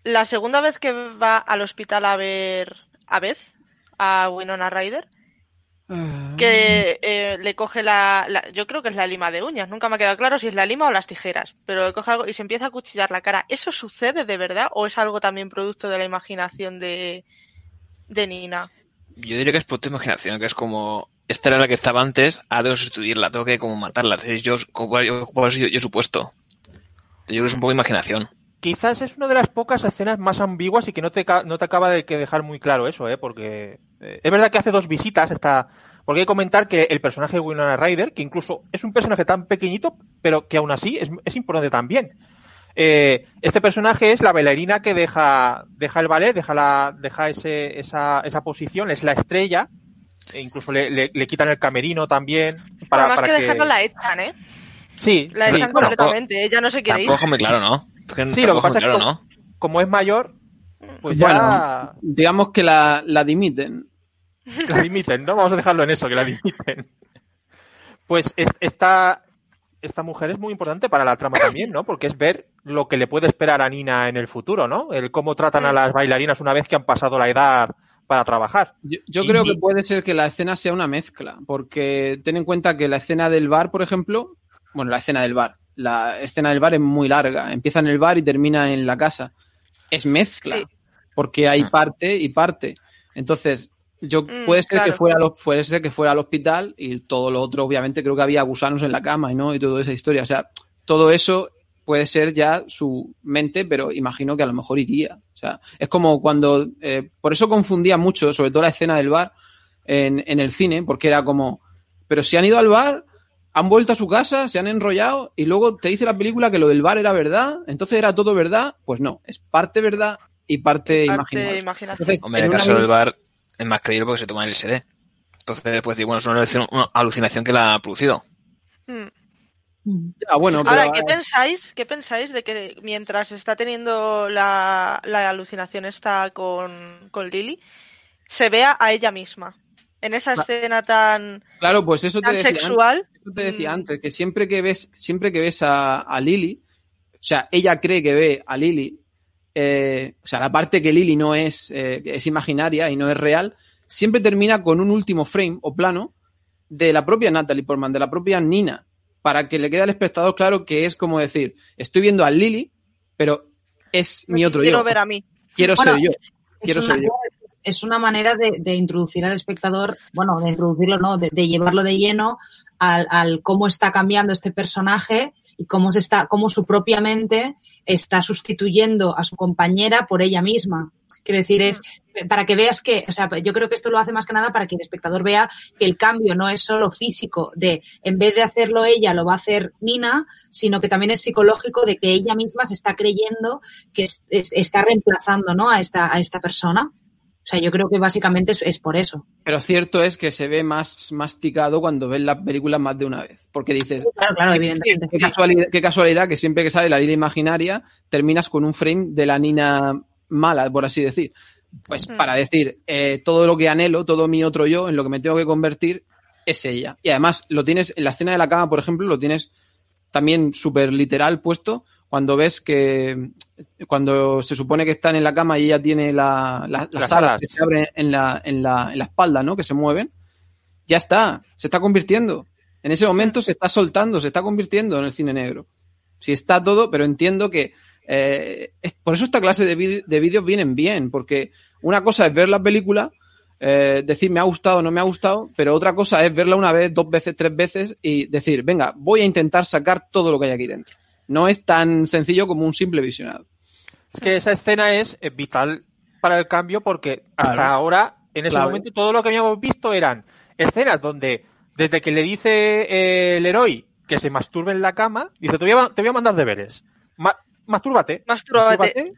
Speaker 6: La segunda vez que va al hospital a ver a Beth, a Winona Ryder,
Speaker 3: Ah.
Speaker 6: que eh, le coge la, la- Yo creo que es la lima de uñas, nunca me ha quedado claro si es la lima o las tijeras, pero le coge algo y se empieza a cuchillar la cara. ¿Eso sucede de verdad o es algo también producto de la imaginación de, de Nina?
Speaker 4: Yo diría que es por tu imaginación, que es como, esta era la que estaba antes, ha de sustituirla, tengo que como matarla. Entonces yo, yo, yo, yo supuesto. Yo creo que es un poco imaginación.
Speaker 2: Quizás es una de las pocas escenas más ambiguas y que no te, no te acaba de que dejar muy claro eso, ¿eh? Porque eh, es verdad que hace dos visitas esta... Porque hay que comentar que el personaje de Winona Ryder, que incluso es un personaje tan pequeñito, pero que aún así es, importante también. Eh, este personaje es la bailarina que deja, deja el ballet, deja, la, deja esa, esa posición, es la estrella, e incluso le, le- le quitan el camerino también. Para,
Speaker 6: Además
Speaker 2: para
Speaker 6: que dejarla la echan, ¿eh?
Speaker 2: Sí,
Speaker 6: La
Speaker 2: sí,
Speaker 6: echan
Speaker 2: bueno,
Speaker 6: completamente, ella no se quiere ir.
Speaker 4: Tampoco claro, ¿no? Porque
Speaker 2: Sí, lo que pasa
Speaker 4: muy
Speaker 2: es que
Speaker 4: claro,
Speaker 2: como,
Speaker 4: ¿no?
Speaker 2: como es mayor, pues ya
Speaker 3: Bueno, digamos que la, la dimiten.
Speaker 2: la dimiten, ¿no? Vamos a dejarlo en eso, que la dimiten. Pues es- esta, esta mujer es muy importante para la trama también, ¿no? Porque es ver lo que le puede esperar a Nina en el futuro, ¿no? El cómo tratan a las bailarinas una vez que han pasado la edad para trabajar.
Speaker 3: Yo, creo que puede ser que la escena sea una mezcla, porque ten en cuenta que la escena del bar, por ejemplo, bueno, la escena del bar, la escena del bar es muy larga, empieza en el bar y termina en la casa. Es mezcla,
Speaker 6: Sí.
Speaker 3: porque hay
Speaker 4: Ah.
Speaker 3: parte y parte. Entonces, yo
Speaker 6: Mm,
Speaker 3: puede ser que fuera lo- puede ser que fuera al hospital y todo lo otro, obviamente, creo que había gusanos en la cama y no y toda esa historia. O sea, todo eso puede ser ya su mente, pero imagino que a lo mejor iría. O sea, es como cuando, eh, por eso confundía mucho, sobre todo la escena del bar en, en el cine, porque era como, pero si han ido al bar, han vuelto a su casa, se han enrollado y luego te dice la película que lo del bar era verdad, entonces era todo verdad, pues no, es parte verdad y parte,
Speaker 6: Parte
Speaker 3: imaginación.
Speaker 6: imaginación.
Speaker 3: Entonces,
Speaker 4: Hombre, en el caso del bar es más creíble porque se toma el LSD. Entonces, pues decir, bueno, es una alucinación, una alucinación que la ha producido.
Speaker 6: Mm.
Speaker 3: Ah, bueno, pero,
Speaker 6: Ahora, ¿qué pensáis? ¿Qué pensáis de que mientras está teniendo la, la alucinación esta con, con Lily, se vea a ella misma? En esa escena tan,
Speaker 3: claro, pues eso te
Speaker 6: tan
Speaker 3: decía antes.
Speaker 6: sexual.
Speaker 3: Eso te decía
Speaker 6: Mm.
Speaker 3: antes, que siempre que ves, siempre que ves a, a Lily, o sea, ella cree que ve a Lily, eh, o sea, la parte que Lily no es, eh, que es imaginaria y no es real, siempre termina con un último frame o plano de la propia Natalie Portman, de la propia Nina, para que le quede al espectador claro que es como decir, estoy viendo a Lily, pero es mi otro
Speaker 6: quiero
Speaker 3: yo.
Speaker 6: ver a mí.
Speaker 3: Quiero
Speaker 5: Bueno,
Speaker 3: ser yo. Quiero
Speaker 5: una,
Speaker 3: ser yo.
Speaker 5: es una manera de, de introducir al espectador, bueno, de introducirlo, no, de, de llevarlo de lleno al, al cómo está cambiando este personaje y cómo se está, cómo su propia mente está sustituyendo a su compañera por ella misma. Quiero decir, es para que veas que, o sea, yo creo que esto lo hace más que nada para que el espectador vea que el cambio no es solo físico, de en vez de hacerlo ella, lo va a hacer Nina, sino que también es psicológico de que ella misma se está creyendo que es- es- está reemplazando, ¿no? A esta, a esta persona. O sea, yo creo que básicamente es, es por eso.
Speaker 3: Pero cierto es que se ve más masticado cuando ves la película más de una vez, porque dices,
Speaker 5: Claro, claro, evidentemente.
Speaker 3: Qué casualidad, qué casualidad que siempre que sale la Lila imaginaria terminas con un frame de la Nina mala, por así decir. Pues
Speaker 6: Mm.
Speaker 3: para decir, eh, todo lo que anhelo, todo mi otro yo, en lo que me tengo que convertir, es ella. Y además, lo tienes en la escena de la cama, por ejemplo, lo tienes también súper literal puesto cuando ves que cuando se supone que están en la cama y ella tiene la, la- las,
Speaker 2: Las
Speaker 3: alas
Speaker 2: alas.
Speaker 3: que se abren en la, en, la, en la espalda, ¿no? Que se mueven. Ya está, se está convirtiendo. En ese momento se está soltando, se está convirtiendo en el cine negro. Sí está todo, pero entiendo que eh, es- por eso esta clase de, vid- vídeos vienen bien, porque una cosa es ver la película, eh, decir me ha gustado o no me ha gustado, pero otra cosa es verla una vez, dos veces, tres veces y decir, venga, voy a intentar sacar todo lo que hay aquí dentro. No es tan sencillo como un simple visionado.
Speaker 2: Es que esa escena es vital para el cambio porque hasta
Speaker 3: Claro.
Speaker 2: ahora, en ese momento, todo lo que habíamos visto eran escenas donde, desde que le dice eh, el héroe que se masturbe en la cama, dice, te voy a, te voy a mandar deberes. Ma- mastúrbate.
Speaker 6: Mastúrbate.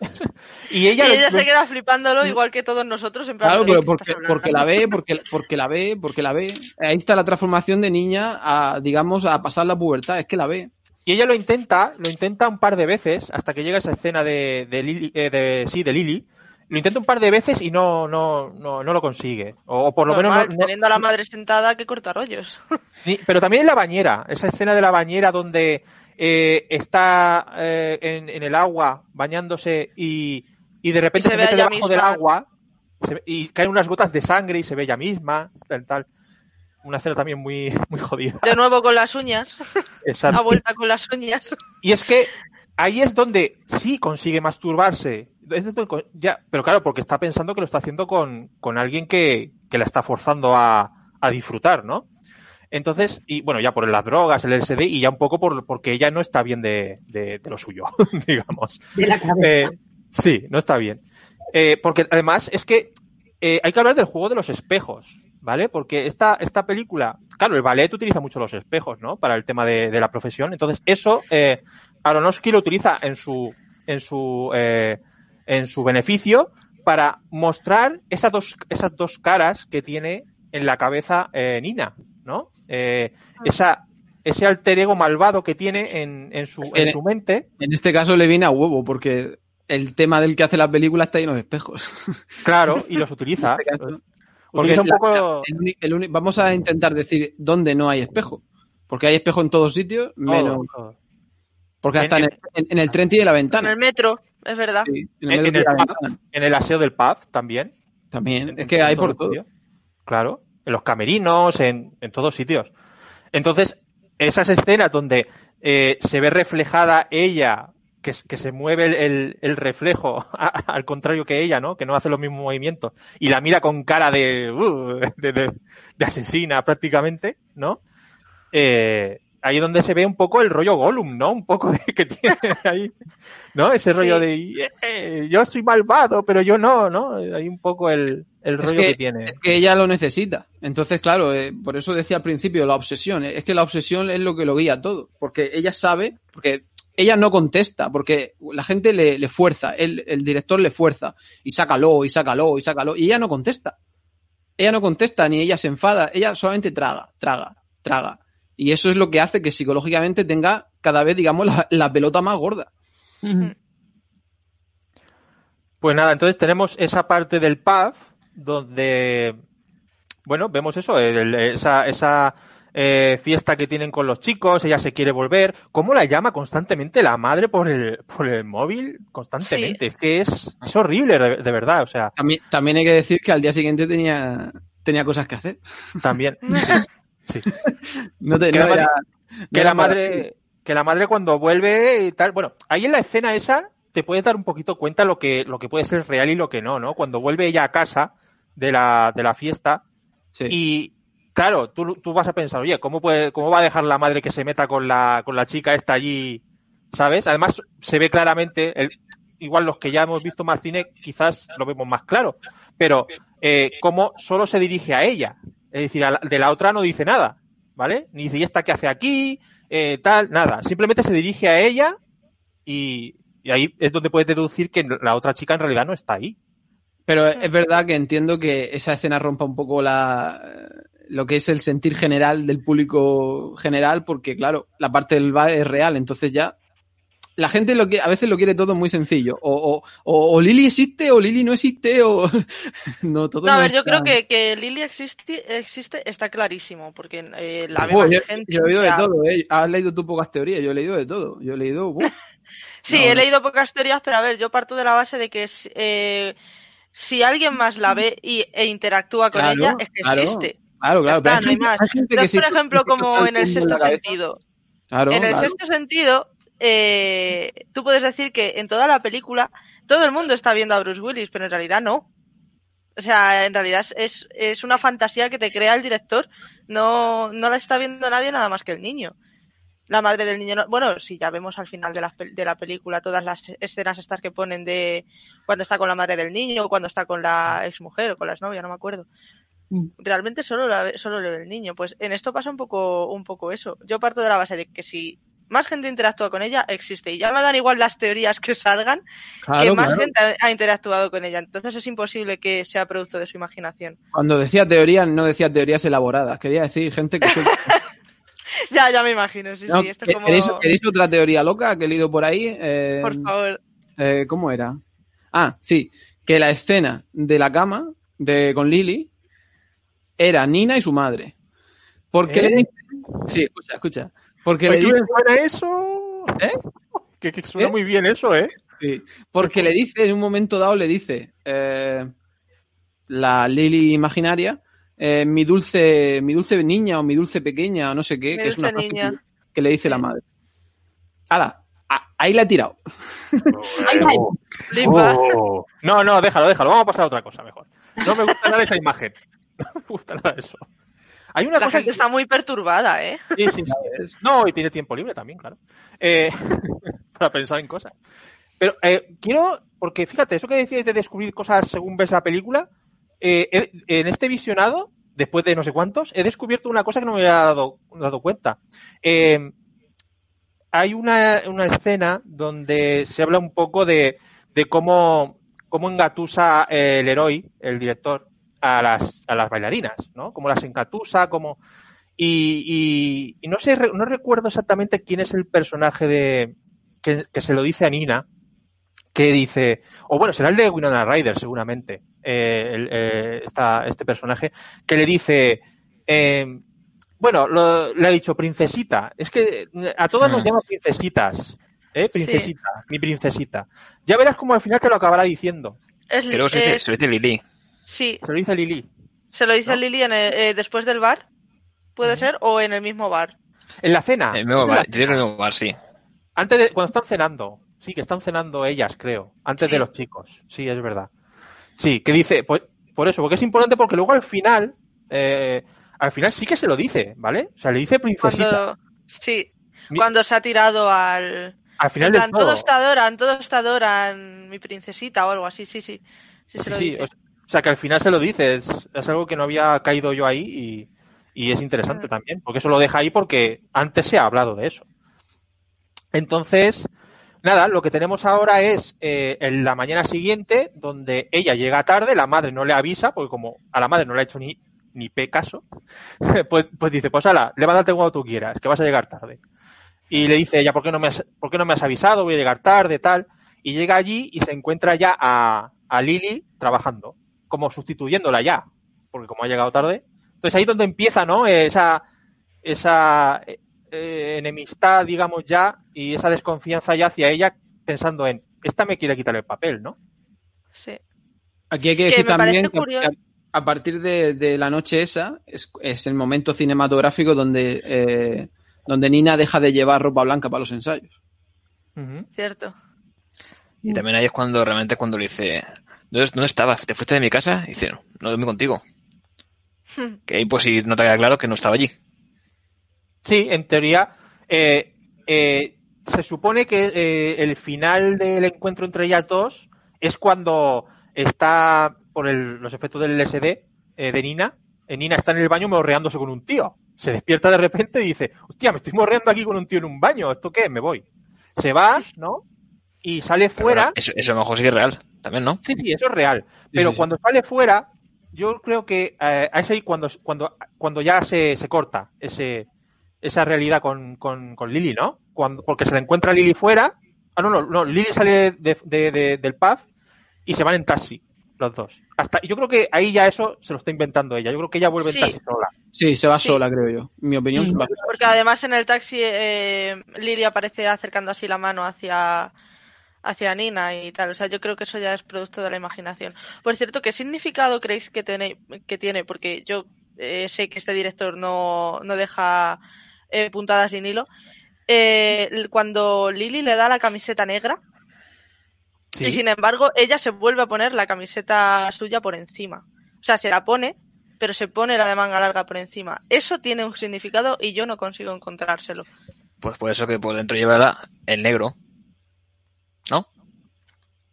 Speaker 2: y ella,
Speaker 6: y ella
Speaker 2: lo-
Speaker 6: se queda flipándolo igual que todos nosotros. En plan,
Speaker 3: Claro,
Speaker 6: ¿de
Speaker 3: pero porque, porque la ve, porque, porque la ve, porque la ve. Ahí está la transformación de niña a, digamos, a pasar la pubertad, es que la ve.
Speaker 2: Y ella lo intenta, lo intenta un par de veces hasta que llega esa escena de, de Lily, eh, de, sí, de Lily. Lo intenta un par de veces y no, no, no, no lo consigue. O, o por lo
Speaker 6: Normal,
Speaker 2: menos no- no-
Speaker 6: teniendo a la madre sentada que corta rollos.
Speaker 2: Ni- pero también en la bañera, esa escena de la bañera donde eh, está eh, en, en el agua bañándose y, y de repente
Speaker 6: Y se
Speaker 2: se, mete debajo del
Speaker 6: misma.
Speaker 2: agua se ve- y caen unas gotas de sangre y se ve ella misma, tal, tal. Una escena también muy, muy jodida.
Speaker 6: De nuevo con las uñas.
Speaker 2: Exacto.
Speaker 6: Una vuelta con las uñas.
Speaker 2: Y es que ahí es donde sí consigue masturbarse. Ya, pero claro, porque está pensando que lo está haciendo con, con alguien que, que la está forzando a, a disfrutar, ¿no? Entonces, y bueno, ya por las drogas, el LSD, y ya un poco por, porque ella no está bien de, de, de lo suyo, digamos.
Speaker 5: De la.
Speaker 2: Eh, sí, no está bien. Eh, porque además es que eh, hay que hablar del juego de los espejos, ¿vale? Porque esta, esta película, claro, el ballet utiliza mucho los espejos, ¿no? Para el tema de, de la profesión. Entonces, eso eh, Aronofsky lo utiliza en su, en su, eh, en su beneficio para mostrar esas dos, esas dos caras que tiene en la cabeza Nina, ¿no? Eh, esa, ese alter ego malvado que tiene en, en, su, en su mente.
Speaker 3: En este caso le viene a huevo, porque el tema del que hace la película está lleno de espejos.
Speaker 2: Claro, y los utiliza.
Speaker 3: En este caso. Porque
Speaker 2: Utiliza un
Speaker 3: la-
Speaker 2: poco
Speaker 3: el uni- el uni- vamos a intentar decir dónde no hay espejo. Porque hay espejo en todos sitios, menos.
Speaker 2: todo, todo.
Speaker 3: Porque
Speaker 2: En-
Speaker 3: hasta en, el, en- en el tren tiene la
Speaker 6: En
Speaker 3: ventana.
Speaker 6: el metro, es verdad.
Speaker 3: Sí, en
Speaker 2: En-
Speaker 3: el metro
Speaker 2: en
Speaker 3: tiene
Speaker 2: el
Speaker 3: la
Speaker 2: pub.
Speaker 3: ventana.
Speaker 2: En el aseo del pub también.
Speaker 3: También.
Speaker 2: En-
Speaker 3: Es
Speaker 2: en
Speaker 3: que hay por todo.
Speaker 2: sitio. Claro, en los camerinos, en, en todos sitios. Entonces, esas escenas donde eh, se ve reflejada ella, que, que se mueve el, el- el reflejo a- al contrario que ella, ¿no? Que no hace los mismos movimientos y la mira con cara de, uh, de, de- de asesina prácticamente, ¿no? Eh, ahí es donde se ve un poco el rollo Gollum, ¿no? Un poco de que tiene ahí, ¿no? Ese rollo
Speaker 6: Sí.
Speaker 2: de "Eh, yo soy malvado, pero yo no, ¿no? Hay un poco el, el
Speaker 3: Es
Speaker 2: rollo que,
Speaker 3: que-
Speaker 2: tiene.
Speaker 3: Es que ella lo necesita. Entonces, claro, eh, por eso decía al principio la obsesión. Es que la obsesión es lo que lo guía todo. Porque ella sabe, porque ella no contesta, porque la gente le, le fuerza, el, el director le fuerza, y sácalo, y sácalo, y sácalo, y ella no contesta. Ella no contesta, ni ella se enfada, ella solamente traga, traga, traga. Y eso es lo que hace que psicológicamente tenga cada vez, digamos, la, la pelota más gorda.
Speaker 2: Pues nada, entonces tenemos esa parte del pub donde, bueno, vemos eso, el- esa, esa eh, fiesta que tienen con los chicos, ella se quiere volver. ¿Cómo la llama constantemente la madre por el, por el móvil? Constantemente. Es que es, es horrible, de, de verdad. O sea,
Speaker 3: También, también hay que decir que al día siguiente tenía, tenía cosas que hacer.
Speaker 2: también. Sí, sí.
Speaker 3: No te-
Speaker 2: Que
Speaker 3: no
Speaker 2: la
Speaker 3: era- no
Speaker 2: madre que la madre cuando vuelve y tal bueno ahí en la escena esa te puedes dar un poquito cuenta lo que lo que puede ser real y lo que no no cuando vuelve ella a casa de la de la fiesta
Speaker 3: Sí.
Speaker 2: y claro tú, tú vas a pensar oye cómo puede cómo va a dejar la madre que se meta con la con la chica esta allí sabes además se ve claramente el, igual los que ya hemos visto más cine quizás lo vemos más claro pero eh, cómo solo se dirige a ella es decir la- de la otra no dice nada ¿vale? Ni dice, ¿y esta qué hace aquí? Eh, tal, nada. Simplemente se dirige a ella y, y ahí es donde puedes deducir que la otra chica en realidad no está ahí.
Speaker 3: Pero es verdad que entiendo que esa escena rompa un poco la lo que es el sentir general del público general, porque claro, la parte del bar es real, entonces ya la gente lo que a veces lo quiere todo muy sencillo. O, o, o, o Lily existe o Lily no existe o no todo.
Speaker 6: No, a
Speaker 3: no
Speaker 6: ver, yo creo que, que Lily existe, existe está clarísimo, porque eh, la ve
Speaker 3: Oh, yo,
Speaker 6: gente.
Speaker 3: yo he leído
Speaker 6: sea,
Speaker 3: de todo, ¿eh? Has leído tú pocas teorías, yo he leído de todo. Yo he leído.
Speaker 6: Sí,
Speaker 3: No,
Speaker 6: he leído pocas teorías, pero a ver, yo parto de la base de que es, eh, si alguien más la ve y, e interactúa con
Speaker 3: Claro,
Speaker 6: ella, es que
Speaker 3: claro.
Speaker 6: existe.
Speaker 3: Claro, claro. pero
Speaker 6: está, no hay
Speaker 3: gente-
Speaker 6: más. No es, por ejemplo, como en el sexto sentido.
Speaker 3: Claro,
Speaker 6: En el sexto sentido, eh, tú puedes decir que en toda la película todo el mundo está viendo a Bruce Willis, pero en realidad no. O sea, en realidad es, es una fantasía que te crea el director. No, no la está viendo nadie nada más que el niño. La madre del niño, no- bueno, si ya vemos al final de la, de la película todas las escenas estas que ponen de cuando está con la madre del niño o cuando está con la exmujer o con la exnovia, no me acuerdo.
Speaker 3: Mm.
Speaker 6: Realmente solo, la solo le ve el niño. Pues en esto pasa un poco, un poco eso. Yo parto de la base de que si más gente interactúa con ella, existe. Y ya me dan igual las teorías que salgan, que más
Speaker 3: claro.
Speaker 6: gente ha, ha interactuado con ella. Entonces es imposible que sea producto de su imaginación.
Speaker 3: Cuando decía teorías, no decía teorías elaboradas. Quería decir gente que.
Speaker 6: ya, ya me imagino, sí,
Speaker 3: No,
Speaker 6: sí. Esto
Speaker 3: ¿que-
Speaker 6: es como...
Speaker 3: ¿queréis, queréis otra teoría loca que he leído por ahí? Eh,
Speaker 6: Por favor.
Speaker 3: eh, ¿Cómo era? Ah, sí. Que la escena de la cama de, con Lily era Nina y su madre. Porque
Speaker 2: ¿Eh?
Speaker 3: le dice. Sí, escucha, escucha. Porque le dice.
Speaker 2: ¿suena eso?
Speaker 3: ¿Eh?
Speaker 2: Que, que suena
Speaker 3: ¿Eh?
Speaker 2: muy bien eso, ¿eh?
Speaker 3: Sí, porque le dice, en un momento dado le dice eh, la Lily imaginaria, eh, mi dulce, mi dulce niña o mi dulce pequeña o no sé qué,
Speaker 6: Mi
Speaker 3: que es una
Speaker 6: niña.
Speaker 3: que, que le dice la madre. ¡Hala! a- ahí la he tirado.
Speaker 6: Flipa.
Speaker 2: Oh. No, no, déjalo, déjalo. Vamos a pasar a otra cosa mejor. No me gusta nada esa imagen. No me gusta nada eso. Hay una
Speaker 6: La
Speaker 2: cosa
Speaker 6: gente
Speaker 2: que...
Speaker 6: está muy perturbada, ¿eh?
Speaker 2: Sí, sí, sí. No, y tiene tiempo libre también, claro. Eh, para pensar en cosas. Pero eh, quiero, porque fíjate, eso que decías de descubrir cosas según ves la película, eh, en este visionado, después de no sé cuántos, he descubierto una cosa que no me había dado, dado cuenta. Eh, hay una, una escena donde se habla un poco de, de cómo, cómo engatusa el héroe, el director, a las, a las bailarinas, ¿no? Cómo las engatusa, cómo... Y, no sé, no recuerdo exactamente quién es el personaje de que, que se lo dice a Nina, que dice, o bueno, será el de Winona Ryder seguramente, eh, el- eh, esta- este personaje, que le dice, eh, bueno, lo- le ha dicho princesita, es que a todas nos
Speaker 4: Mm.
Speaker 2: llaman princesitas, ¿eh? Princesita, mi princesita. Ya verás cómo al final te lo acabará diciendo.
Speaker 6: Es,
Speaker 4: Creo que se dice,
Speaker 6: eh,
Speaker 4: se lo dice Lili.
Speaker 6: sí,
Speaker 2: Se lo dice Lili.
Speaker 6: se lo dice
Speaker 2: ¿No?
Speaker 6: Lili en el- eh, después del bar, puede ser, o en el mismo bar.
Speaker 2: En la cena.
Speaker 4: El mismo
Speaker 2: en
Speaker 4: bar, el mismo bar, sí.
Speaker 2: Antes de, cuando están cenando. Sí, que están cenando ellas, creo. Antes
Speaker 6: Sí.
Speaker 2: de los chicos. Sí, es verdad. Sí, que dice, pues, por eso, porque es importante porque luego al final, eh, al final sí que se lo dice, ¿vale? O sea, le dice princesita.
Speaker 6: Cuando, sí, cuando se ha tirado al...
Speaker 2: al final
Speaker 6: plan,
Speaker 2: todo.
Speaker 6: todos te adoran, todos te adoran, mi princesita o algo así, sí, sí. Sí, se
Speaker 2: Sí,
Speaker 6: lo
Speaker 2: sí,
Speaker 6: dice.
Speaker 2: o sea, que al final se lo dice. Es, es algo que no había caído yo ahí y, y es interesante
Speaker 6: Mm.
Speaker 2: también. Porque eso lo deja ahí porque antes se ha hablado de eso. Entonces, nada, lo que tenemos ahora es eh, en la mañana siguiente, donde ella llega tarde, la madre no le avisa, porque como a la madre no le ha hecho ni, ni pe caso, pues, pues dice, pues ala, levántate cuando tú quieras, que vas a llegar tarde. Y le dice ella, ¿por qué no me has, por qué no me has avisado? Voy a llegar tarde, tal. Y llega allí y se encuentra ya a, a Lily trabajando, como sustituyéndola ya, porque como ha llegado tarde. Entonces ahí es donde empieza, ¿no? Esa, esa eh, enemistad, digamos ya, y esa desconfianza ya hacia ella, pensando en, esta me quiere quitar el papel, ¿no?
Speaker 6: Sí.
Speaker 3: Aquí hay que decir también que
Speaker 6: curioso.
Speaker 3: a, partir de, de la noche esa es, es el momento cinematográfico donde, eh, donde Nina deja de llevar ropa blanca para los ensayos.
Speaker 6: Cierto.
Speaker 4: Y también ahí es cuando realmente cuando le dice, ¿dónde, dónde estabas? ¿Te fuiste de mi casa? Y dice, no, no dormí contigo. Que ahí pues si no te queda claro que no estaba allí.
Speaker 2: Sí, en teoría, eh, eh, se supone que eh, el final del encuentro entre ellas dos es cuando está, por el- los efectos del LSD de Nina, Nina está en el baño morreándose con un tío. Se despierta de repente y dice, hostia, me estoy morreando aquí con un tío en un baño, ¿esto qué? Me voy. Se va, ¿no? Y sale fuera.
Speaker 4: bueno, eso, eso a lo mejor sí que es real, también, ¿no?
Speaker 2: Sí, sí, eso es real. Pero
Speaker 3: sí, sí.
Speaker 2: cuando sale fuera, yo creo que eh, es ahí cuando, cuando, cuando ya se, se corta ese, esa realidad con, con, con Lily, ¿no? Cuando, porque se la encuentra Lily fuera Ah, no, no, no. Lily sale de, de- de- del pub y se van en taxi, los dos. Hasta, yo creo que ahí ya eso se lo está inventando ella. Yo creo que ella vuelve
Speaker 6: Sí.
Speaker 2: en taxi sola.
Speaker 3: Sí, se va
Speaker 6: Sí.
Speaker 3: sola, creo yo. Mi opinión.
Speaker 2: Mm.
Speaker 3: va-
Speaker 6: Porque además en el taxi eh, Lily aparece acercando así la mano hacia, hacia Nina y tal. O sea, yo creo que eso ya es producto de la imaginación. Por cierto, ¿qué significado creéis que tiene? Que tiene? Porque yo eh, sé que este director no, no deja eh, puntadas sin hilo. Eh, cuando Lily le da la camiseta negra
Speaker 2: Sí.
Speaker 6: y sin embargo ella se vuelve a poner la camiseta suya por encima. O sea, se la pone, pero se pone la de manga larga por encima. Eso tiene un significado y yo no consigo encontrárselo.
Speaker 4: Pues por eso que por dentro lleva el negro. ¿No?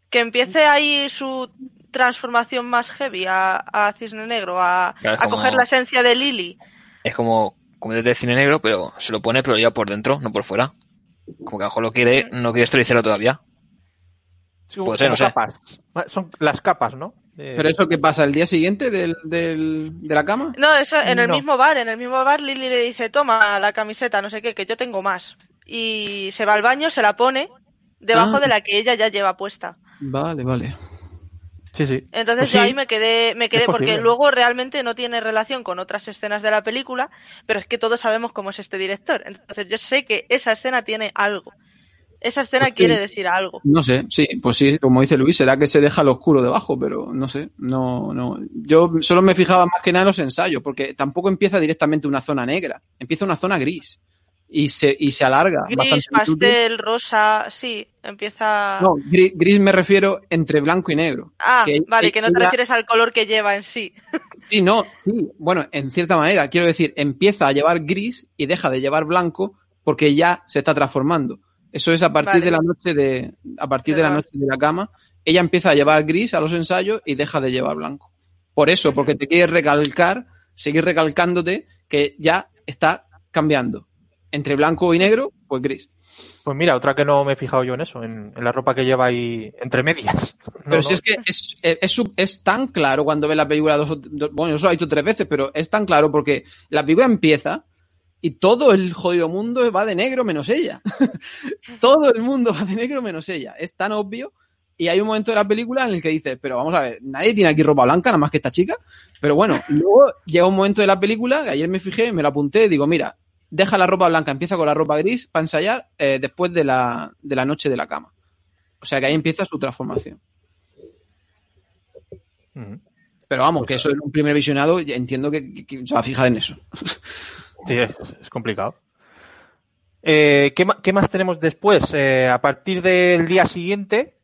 Speaker 6: Que empiece ahí su transformación más heavy a, a Cisne Negro, a,
Speaker 4: Claro,
Speaker 6: a
Speaker 4: como-
Speaker 6: coger la esencia de Lily.
Speaker 4: Es como, como desde cine negro, pero se lo pone, pero lleva por dentro, no por fuera. Como que a lo mejor lo quiere, no quiere estrellarlo todavía.
Speaker 2: Sí,
Speaker 4: Puede ser, no sé.
Speaker 2: capas. Son las capas, ¿no? Eh,
Speaker 3: Pero eso qué pasa, el día siguiente del, del- de la cama.
Speaker 6: No, eso en el
Speaker 2: No.
Speaker 6: mismo bar, en el mismo bar Lily le dice, toma la camiseta, no sé qué, que yo tengo más. Y se va al baño, se la pone debajo
Speaker 3: Ah.
Speaker 6: de la que ella ya lleva puesta.
Speaker 3: Vale, vale.
Speaker 2: Sí, sí.
Speaker 6: Entonces
Speaker 2: Pues
Speaker 6: yo
Speaker 2: sí,
Speaker 6: ahí me quedé, me quedé porque luego realmente no tiene relación con otras escenas de la película, pero es que todos sabemos cómo es este director. Entonces yo sé que esa escena tiene algo. Esa escena
Speaker 3: Pues sí.
Speaker 6: quiere decir algo.
Speaker 3: No sé, sí, pues sí, como dice Luis, será que se deja lo oscuro debajo, pero no sé, no, no. Yo solo me fijaba más que nada en los ensayos, porque tampoco empieza directamente una zona negra, empieza una zona gris y se, y se alarga.
Speaker 6: Gris, pastel, rosa, sí, empieza...
Speaker 3: No, gris, gris me refiero entre blanco y negro.
Speaker 6: ah,
Speaker 3: que
Speaker 6: vale, que no te
Speaker 3: ella-
Speaker 6: refieres al color que lleva en sí.
Speaker 3: Sí, no, sí, bueno, en cierta manera, quiero decir, empieza a llevar gris y deja de llevar blanco porque ya se está transformando. Eso es a partir
Speaker 6: Vale.
Speaker 3: de la noche de, a partir de la noche de la cama, ella empieza a llevar gris a los ensayos y deja de llevar blanco. Por eso, porque te quiere recalcar, seguir recalcándote que ya está cambiando. Entre blanco y negro, pues gris.
Speaker 2: Pues mira, otra que no me he fijado yo en eso, en, en la ropa que lleva ahí entre medias. No,
Speaker 3: Pero
Speaker 2: no.
Speaker 3: si es que es, es, tan claro cuando ves la película dos, o- dos- bueno, yo solo lo he visto tres veces, pero es tan claro porque la película empieza y todo el jodido mundo va de negro menos ella. todo el mundo va de negro menos ella. Es tan obvio. Y hay un momento de la película en el que dices, pero vamos a ver, nadie tiene aquí ropa blanca, nada más que esta chica. Pero bueno, luego llega un momento de la película, que ayer me fijé, me lo apunté, digo, mira, deja la ropa blanca, empieza con la ropa gris para ensayar eh, después de la, de la noche de la cama. O sea que ahí empieza su transformación.
Speaker 2: Ujú.
Speaker 3: Pero vamos, que eso en un primer visionado entiendo que, que- que se va a fijar en eso.
Speaker 2: Sí, es, es complicado. Eh, ¿qué, qué más tenemos después? Eh, a partir del día siguiente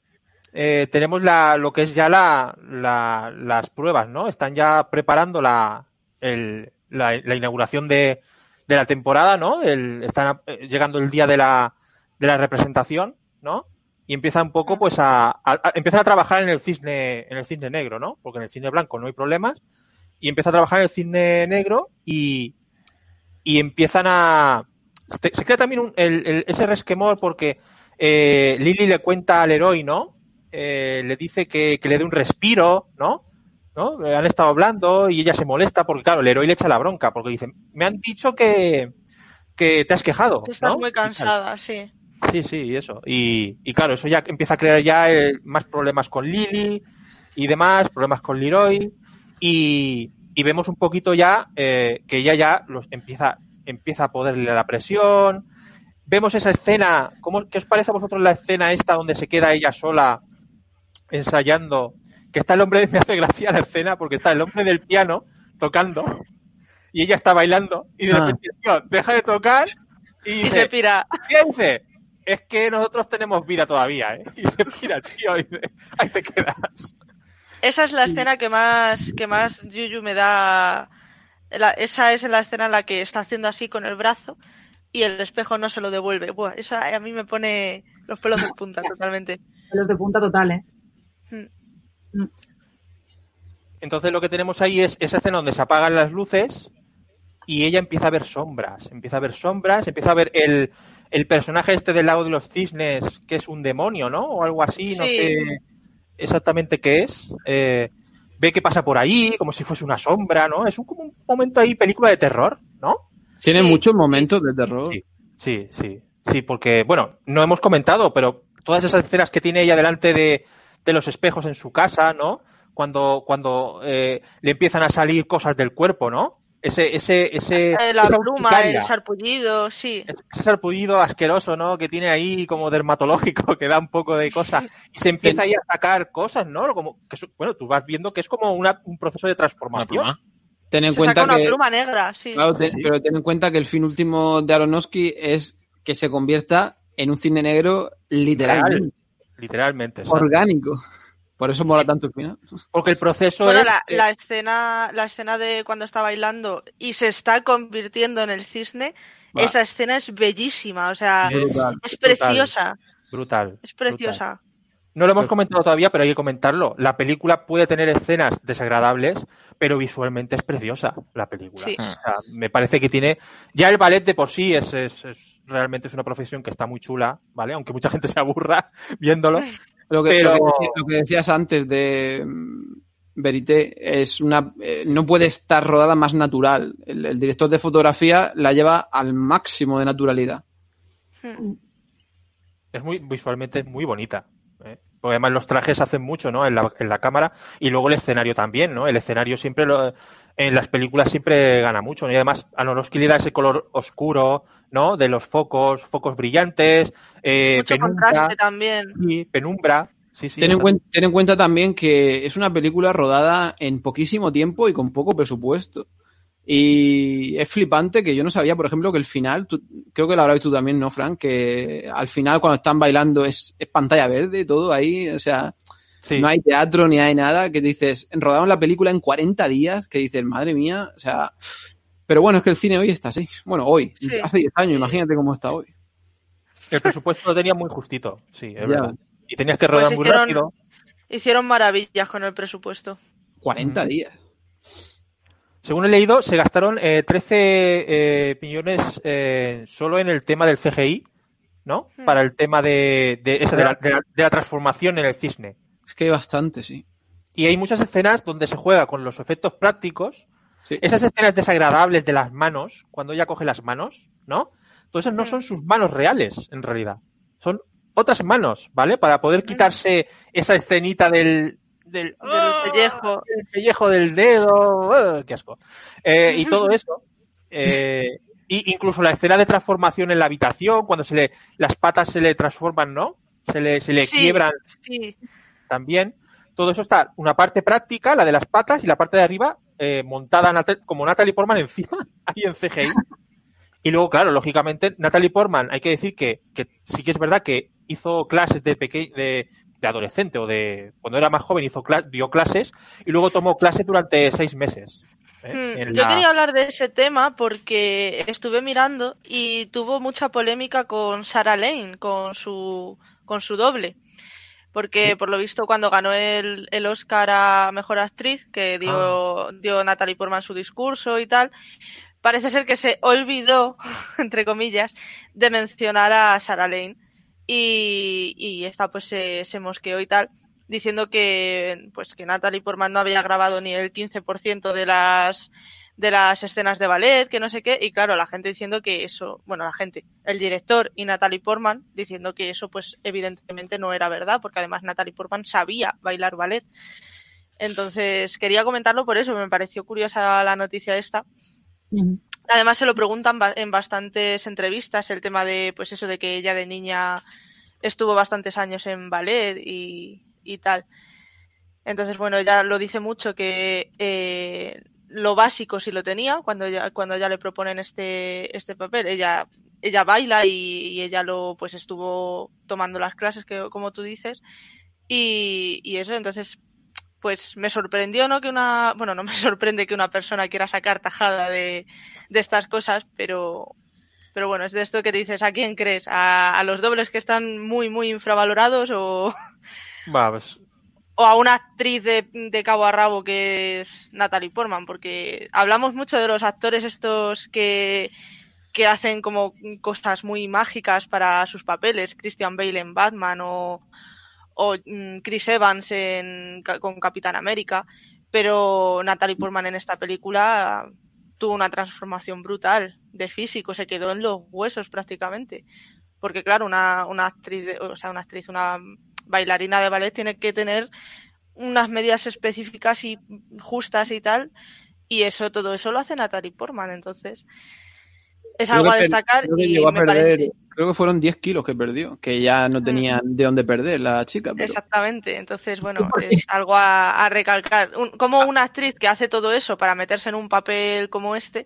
Speaker 2: eh, tenemos la, lo que es ya la, la- las pruebas, ¿no? Están ya preparando la, el- la, la inauguración de, de la temporada, ¿no? El- están eh, llegando el día de la, de la representación, ¿no? Y empieza un poco, pues, a, a- a- empiezan a trabajar en el cisne, en el cisne negro, ¿no? Porque en el cisne blanco no hay problemas. Y empieza a trabajar en el cisne negro y, y empiezan a... Se, crea también un- el- el- ese resquemor porque eh, Lily le cuenta al héroe, ¿no? Eh, le dice que, que le dé un respiro, ¿no? ¿No? Han estado hablando y ella se molesta porque, claro, el héroe le echa la bronca porque dice, me han dicho que, que te has quejado,
Speaker 6: Estás
Speaker 2: ¿no?
Speaker 6: muy cansada, sí.
Speaker 2: Sí, sí, eso. Y, y claro, eso ya empieza a crear ya eh, más problemas con Lily y demás, problemas con Leroy. Y, y vemos un poquito ya eh, que ella ya los empieza, empieza a poderle la presión. Vemos esa escena. ¿cómo, ¿Qué os parece a vosotros la escena esta donde se queda ella sola ensayando? Que está el hombre, me hace gracia la escena porque está el hombre del piano tocando y ella está bailando y de
Speaker 3: Ah.
Speaker 2: repente tío, deja de tocar y
Speaker 6: Y
Speaker 2: dice,
Speaker 6: se pira.
Speaker 2: ¿Qué dice? Es que nosotros tenemos vida todavía, ¿eh? Y se mira el tío y dice, ahí te quedas.
Speaker 6: Esa es la escena que más, que más Yuyu me da. la- esa es la escena en la que está haciendo así con el brazo y el espejo no se lo devuelve. Buah, eso a mí me pone los pelos de punta totalmente.
Speaker 5: Pelos de punta total, ¿eh?
Speaker 6: Mm.
Speaker 2: Entonces lo que tenemos ahí es esa escena donde se apagan las luces y ella empieza a ver sombras. Empieza a ver sombras, empieza a ver el, el personaje este del lago de los cisnes, que es un demonio, ¿no? O algo así, no sé exactamente qué es. Eh, ve que pasa por ahí, como si fuese una sombra, ¿no? Es un, como un momento ahí, película de terror, ¿no?
Speaker 3: Tiene
Speaker 6: Sí.
Speaker 3: muchos momentos de terror.
Speaker 2: Sí, sí, sí. Sí, porque, bueno, no hemos comentado, pero todas esas escenas que tiene ella delante de, de los espejos en su casa, ¿no? Cuando, cuando eh, le empiezan a salir cosas del cuerpo, ¿no? Ese, ese, ese,
Speaker 6: Eh, La
Speaker 2: urticaria,
Speaker 6: el sarpullido, sí.
Speaker 2: ese sarpullido asqueroso, ¿no? Que tiene ahí como dermatológico, que da un poco de cosas. Y se empieza ahí a sacar cosas, ¿no? Como que, eso- bueno, tú vas viendo que es como una- un proceso de transformación.
Speaker 3: Ten en
Speaker 6: Se
Speaker 3: cuenta
Speaker 6: saca una
Speaker 3: que,
Speaker 6: pluma negra, sí.
Speaker 3: claro, ten-
Speaker 2: Sí.
Speaker 3: pero ten en cuenta que el fin último de Aronofsky es que se convierta en un cine negro literalmente,
Speaker 2: Literalmente.
Speaker 3: orgánico. Por eso mola tanto el final.
Speaker 2: Porque el proceso
Speaker 6: Bueno,
Speaker 2: es.
Speaker 6: la, la escena, la escena de cuando está bailando y se está convirtiendo en el cisne,
Speaker 3: Va.
Speaker 6: esa escena es bellísima, o sea,
Speaker 2: es
Speaker 3: Brutal.
Speaker 6: es preciosa,
Speaker 2: Brutal.
Speaker 6: es preciosa.
Speaker 2: No lo hemos comentado todavía, pero hay que comentarlo. La película puede tener escenas desagradables, pero visualmente es preciosa la película.
Speaker 6: Sí.
Speaker 2: O sea, me parece que tiene. Ya el ballet de por sí es, es- es- realmente es una profesión que está muy chula, ¿vale? Aunque mucha gente se aburra viéndolo.
Speaker 3: Lo que,
Speaker 2: Pero-
Speaker 3: lo que decía- lo que decías antes de mm, Verité es una eh, no puede estar rodada más natural. El, el director de fotografía la lleva al máximo de naturalidad.
Speaker 6: Hmm.
Speaker 2: Es muy visualmente es muy bonita. Porque además los trajes hacen mucho, ¿no? En la, en la cámara y luego el escenario también, ¿no? El escenario siempre lo- en las películas siempre gana mucho. ¿no? Y además a Aronofsky le da ese color oscuro, ¿no? De los focos, focos brillantes, eh,
Speaker 6: Mucho
Speaker 2: penumbra,
Speaker 6: contraste también.
Speaker 2: sí, penumbra. Sí, sí.
Speaker 3: ten, en
Speaker 2: exacto.
Speaker 3: cuen- ten en cuenta también que es una película rodada en poquísimo tiempo y con poco presupuesto. Y es flipante que yo no sabía, por ejemplo, que el final, tú- creo que lo habrás visto tú también, ¿no, Frank? Que al final cuando están bailando es, es pantalla verde, todo ahí, o sea,
Speaker 2: Sí.
Speaker 3: no hay teatro ni hay nada, que dices, rodaron la película en 40 días, que dices, madre mía, o sea, pero bueno, es que el cine hoy está así. Bueno, hoy,
Speaker 6: Sí.
Speaker 3: hace 10 años, imagínate cómo está hoy.
Speaker 2: El presupuesto lo tenía muy justito, sí, es
Speaker 3: Ya.
Speaker 2: verdad. Y tenías que rodar
Speaker 6: Pues
Speaker 2: muy
Speaker 6: hicieron-
Speaker 2: rápido.
Speaker 6: Hicieron maravillas con el presupuesto.
Speaker 3: 40
Speaker 2: Ujú.
Speaker 3: días.
Speaker 2: Según he leído, se gastaron eh, 13 eh, millones eh, solo en el tema del CGI, ¿no?
Speaker 6: Hmm.
Speaker 2: Para el tema de, de, esa, de, la, de la- de la transformación en el cisne.
Speaker 3: Es que hay bastante, sí.
Speaker 2: Y hay muchas escenas donde se juega con los efectos prácticos.
Speaker 3: Sí.
Speaker 2: Esas escenas desagradables de las manos, cuando ella coge las manos, ¿no? Todas esas no son sus manos reales, en realidad. Son otras manos, ¿vale? Para poder quitarse esa escenita del... Del,
Speaker 6: Del pellejo.
Speaker 2: el pellejo del dedo, ¡ah! qué asco. Eh, y todo eso. eh, y incluso la escena de transformación en la habitación, cuando se le, las patas se le transforman, ¿no? Se le, se le
Speaker 6: Sí.
Speaker 2: quiebran
Speaker 6: Sí,
Speaker 2: también. Todo eso está, una parte práctica, la de las patas, y la parte de arriba eh, montada Nat- como Natalie Portman encima, ahí en CGI. Y luego, claro, lógicamente, Natalie Portman, hay que decir que, que sí que es verdad que hizo clases de de, de adolescente o de cuando era más joven hizo dio clases y luego tomó clases durante seis meses. ¿eh?
Speaker 6: Hmm, Yo
Speaker 2: la-
Speaker 6: quería hablar de ese tema porque estuve mirando y tuvo mucha polémica con Sarah Lane, con su, con su doble. Porque por lo visto cuando ganó el, el Oscar a Mejor Actriz, que dio, dio Natalie Portman su discurso y tal, parece ser que se olvidó, entre comillas, de mencionar a Sarah Lane. Y, y esta pues se, se mosqueó y tal, diciendo que pues que Natalie Portman no había grabado ni el 15% de las de las escenas de ballet, que no sé qué, y claro, la gente diciendo que eso, bueno, la gente, el director y Natalie Portman diciendo que eso pues evidentemente no era verdad, porque además Natalie Portman sabía bailar ballet. Entonces, quería comentarlo por eso, me pareció curiosa la noticia esta. Además se lo preguntan en bastantes entrevistas el tema de pues eso de que ella de niña estuvo bastantes años en ballet y, tal. Entonces, bueno, ella lo dice mucho que eh, lo básico sí lo tenía cuando ya, cuando ya le proponen este, este papel. Ella, ella baila y, y ella lo pues estuvo tomando las clases que, como tú dices. Y, y eso, entonces, pues me sorprendió, ¿no? Que una, bueno, no me sorprende que una persona quiera sacar tajada de, de estas cosas, pero, pero bueno, es de esto que te dices, ¿a quién crees? ¿A, a los dobles que están muy, muy infravalorados o,
Speaker 2: pues,
Speaker 6: o a una actriz de, de cabo a rabo que es Natalie Portman? Porque hablamos mucho de los actores estos que, que hacen como cosas muy mágicas para sus papeles, Christian Bale en Batman o, o mm, Chris Evans en, con Capitán América, pero Natalie Portman en esta película tuvo una transformación brutal de físico, se quedó en los huesos prácticamente, Porque claro, una, una actriz, o sea, una actriz, una bailarina de ballet tiene que tener unas medidas específicas y justas y tal. Y eso, todo eso lo hace Natalie Portman, entonces es
Speaker 3: Creo
Speaker 6: algo a
Speaker 3: que-
Speaker 6: destacar
Speaker 3: creo que
Speaker 6: y
Speaker 3: a
Speaker 6: me
Speaker 3: perder,
Speaker 6: parece
Speaker 3: creo que fueron 10 kilos que perdió, que ya no
Speaker 6: Mm.
Speaker 3: tenían de dónde perder la chica. Pero...
Speaker 6: Exactamente, entonces bueno, es algo a, a recalcar. Un- como una actriz que hace todo eso para meterse en un papel como este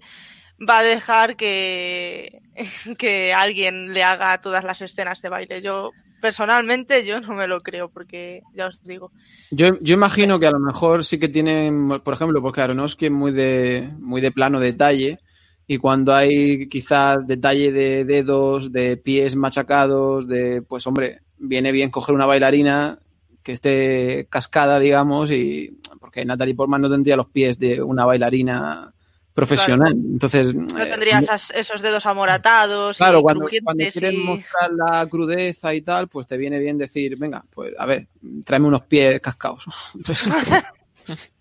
Speaker 6: va a dejar que, que alguien le haga todas las escenas de baile. Yo personalmente yo no me lo creo porque ya os digo.
Speaker 3: Yo, yo imagino que a lo mejor sí que tienen, por ejemplo, porque Aronofsky es muy de, muy de plano detalle y cuando hay quizás detalle de dedos, de pies machacados, de, pues hombre, viene bien coger una bailarina que esté cascada, digamos, y porque Natalie Portman no tendría los pies de una bailarina profesional. Entonces,
Speaker 6: No
Speaker 3: eh,
Speaker 6: tendría esas- esos dedos amoratados
Speaker 3: Claro,
Speaker 6: y
Speaker 3: cuando, cuando quieres
Speaker 6: y-
Speaker 3: mostrar la crudeza y tal, pues te viene bien decir, venga, pues a ver, tráeme unos pies cascados.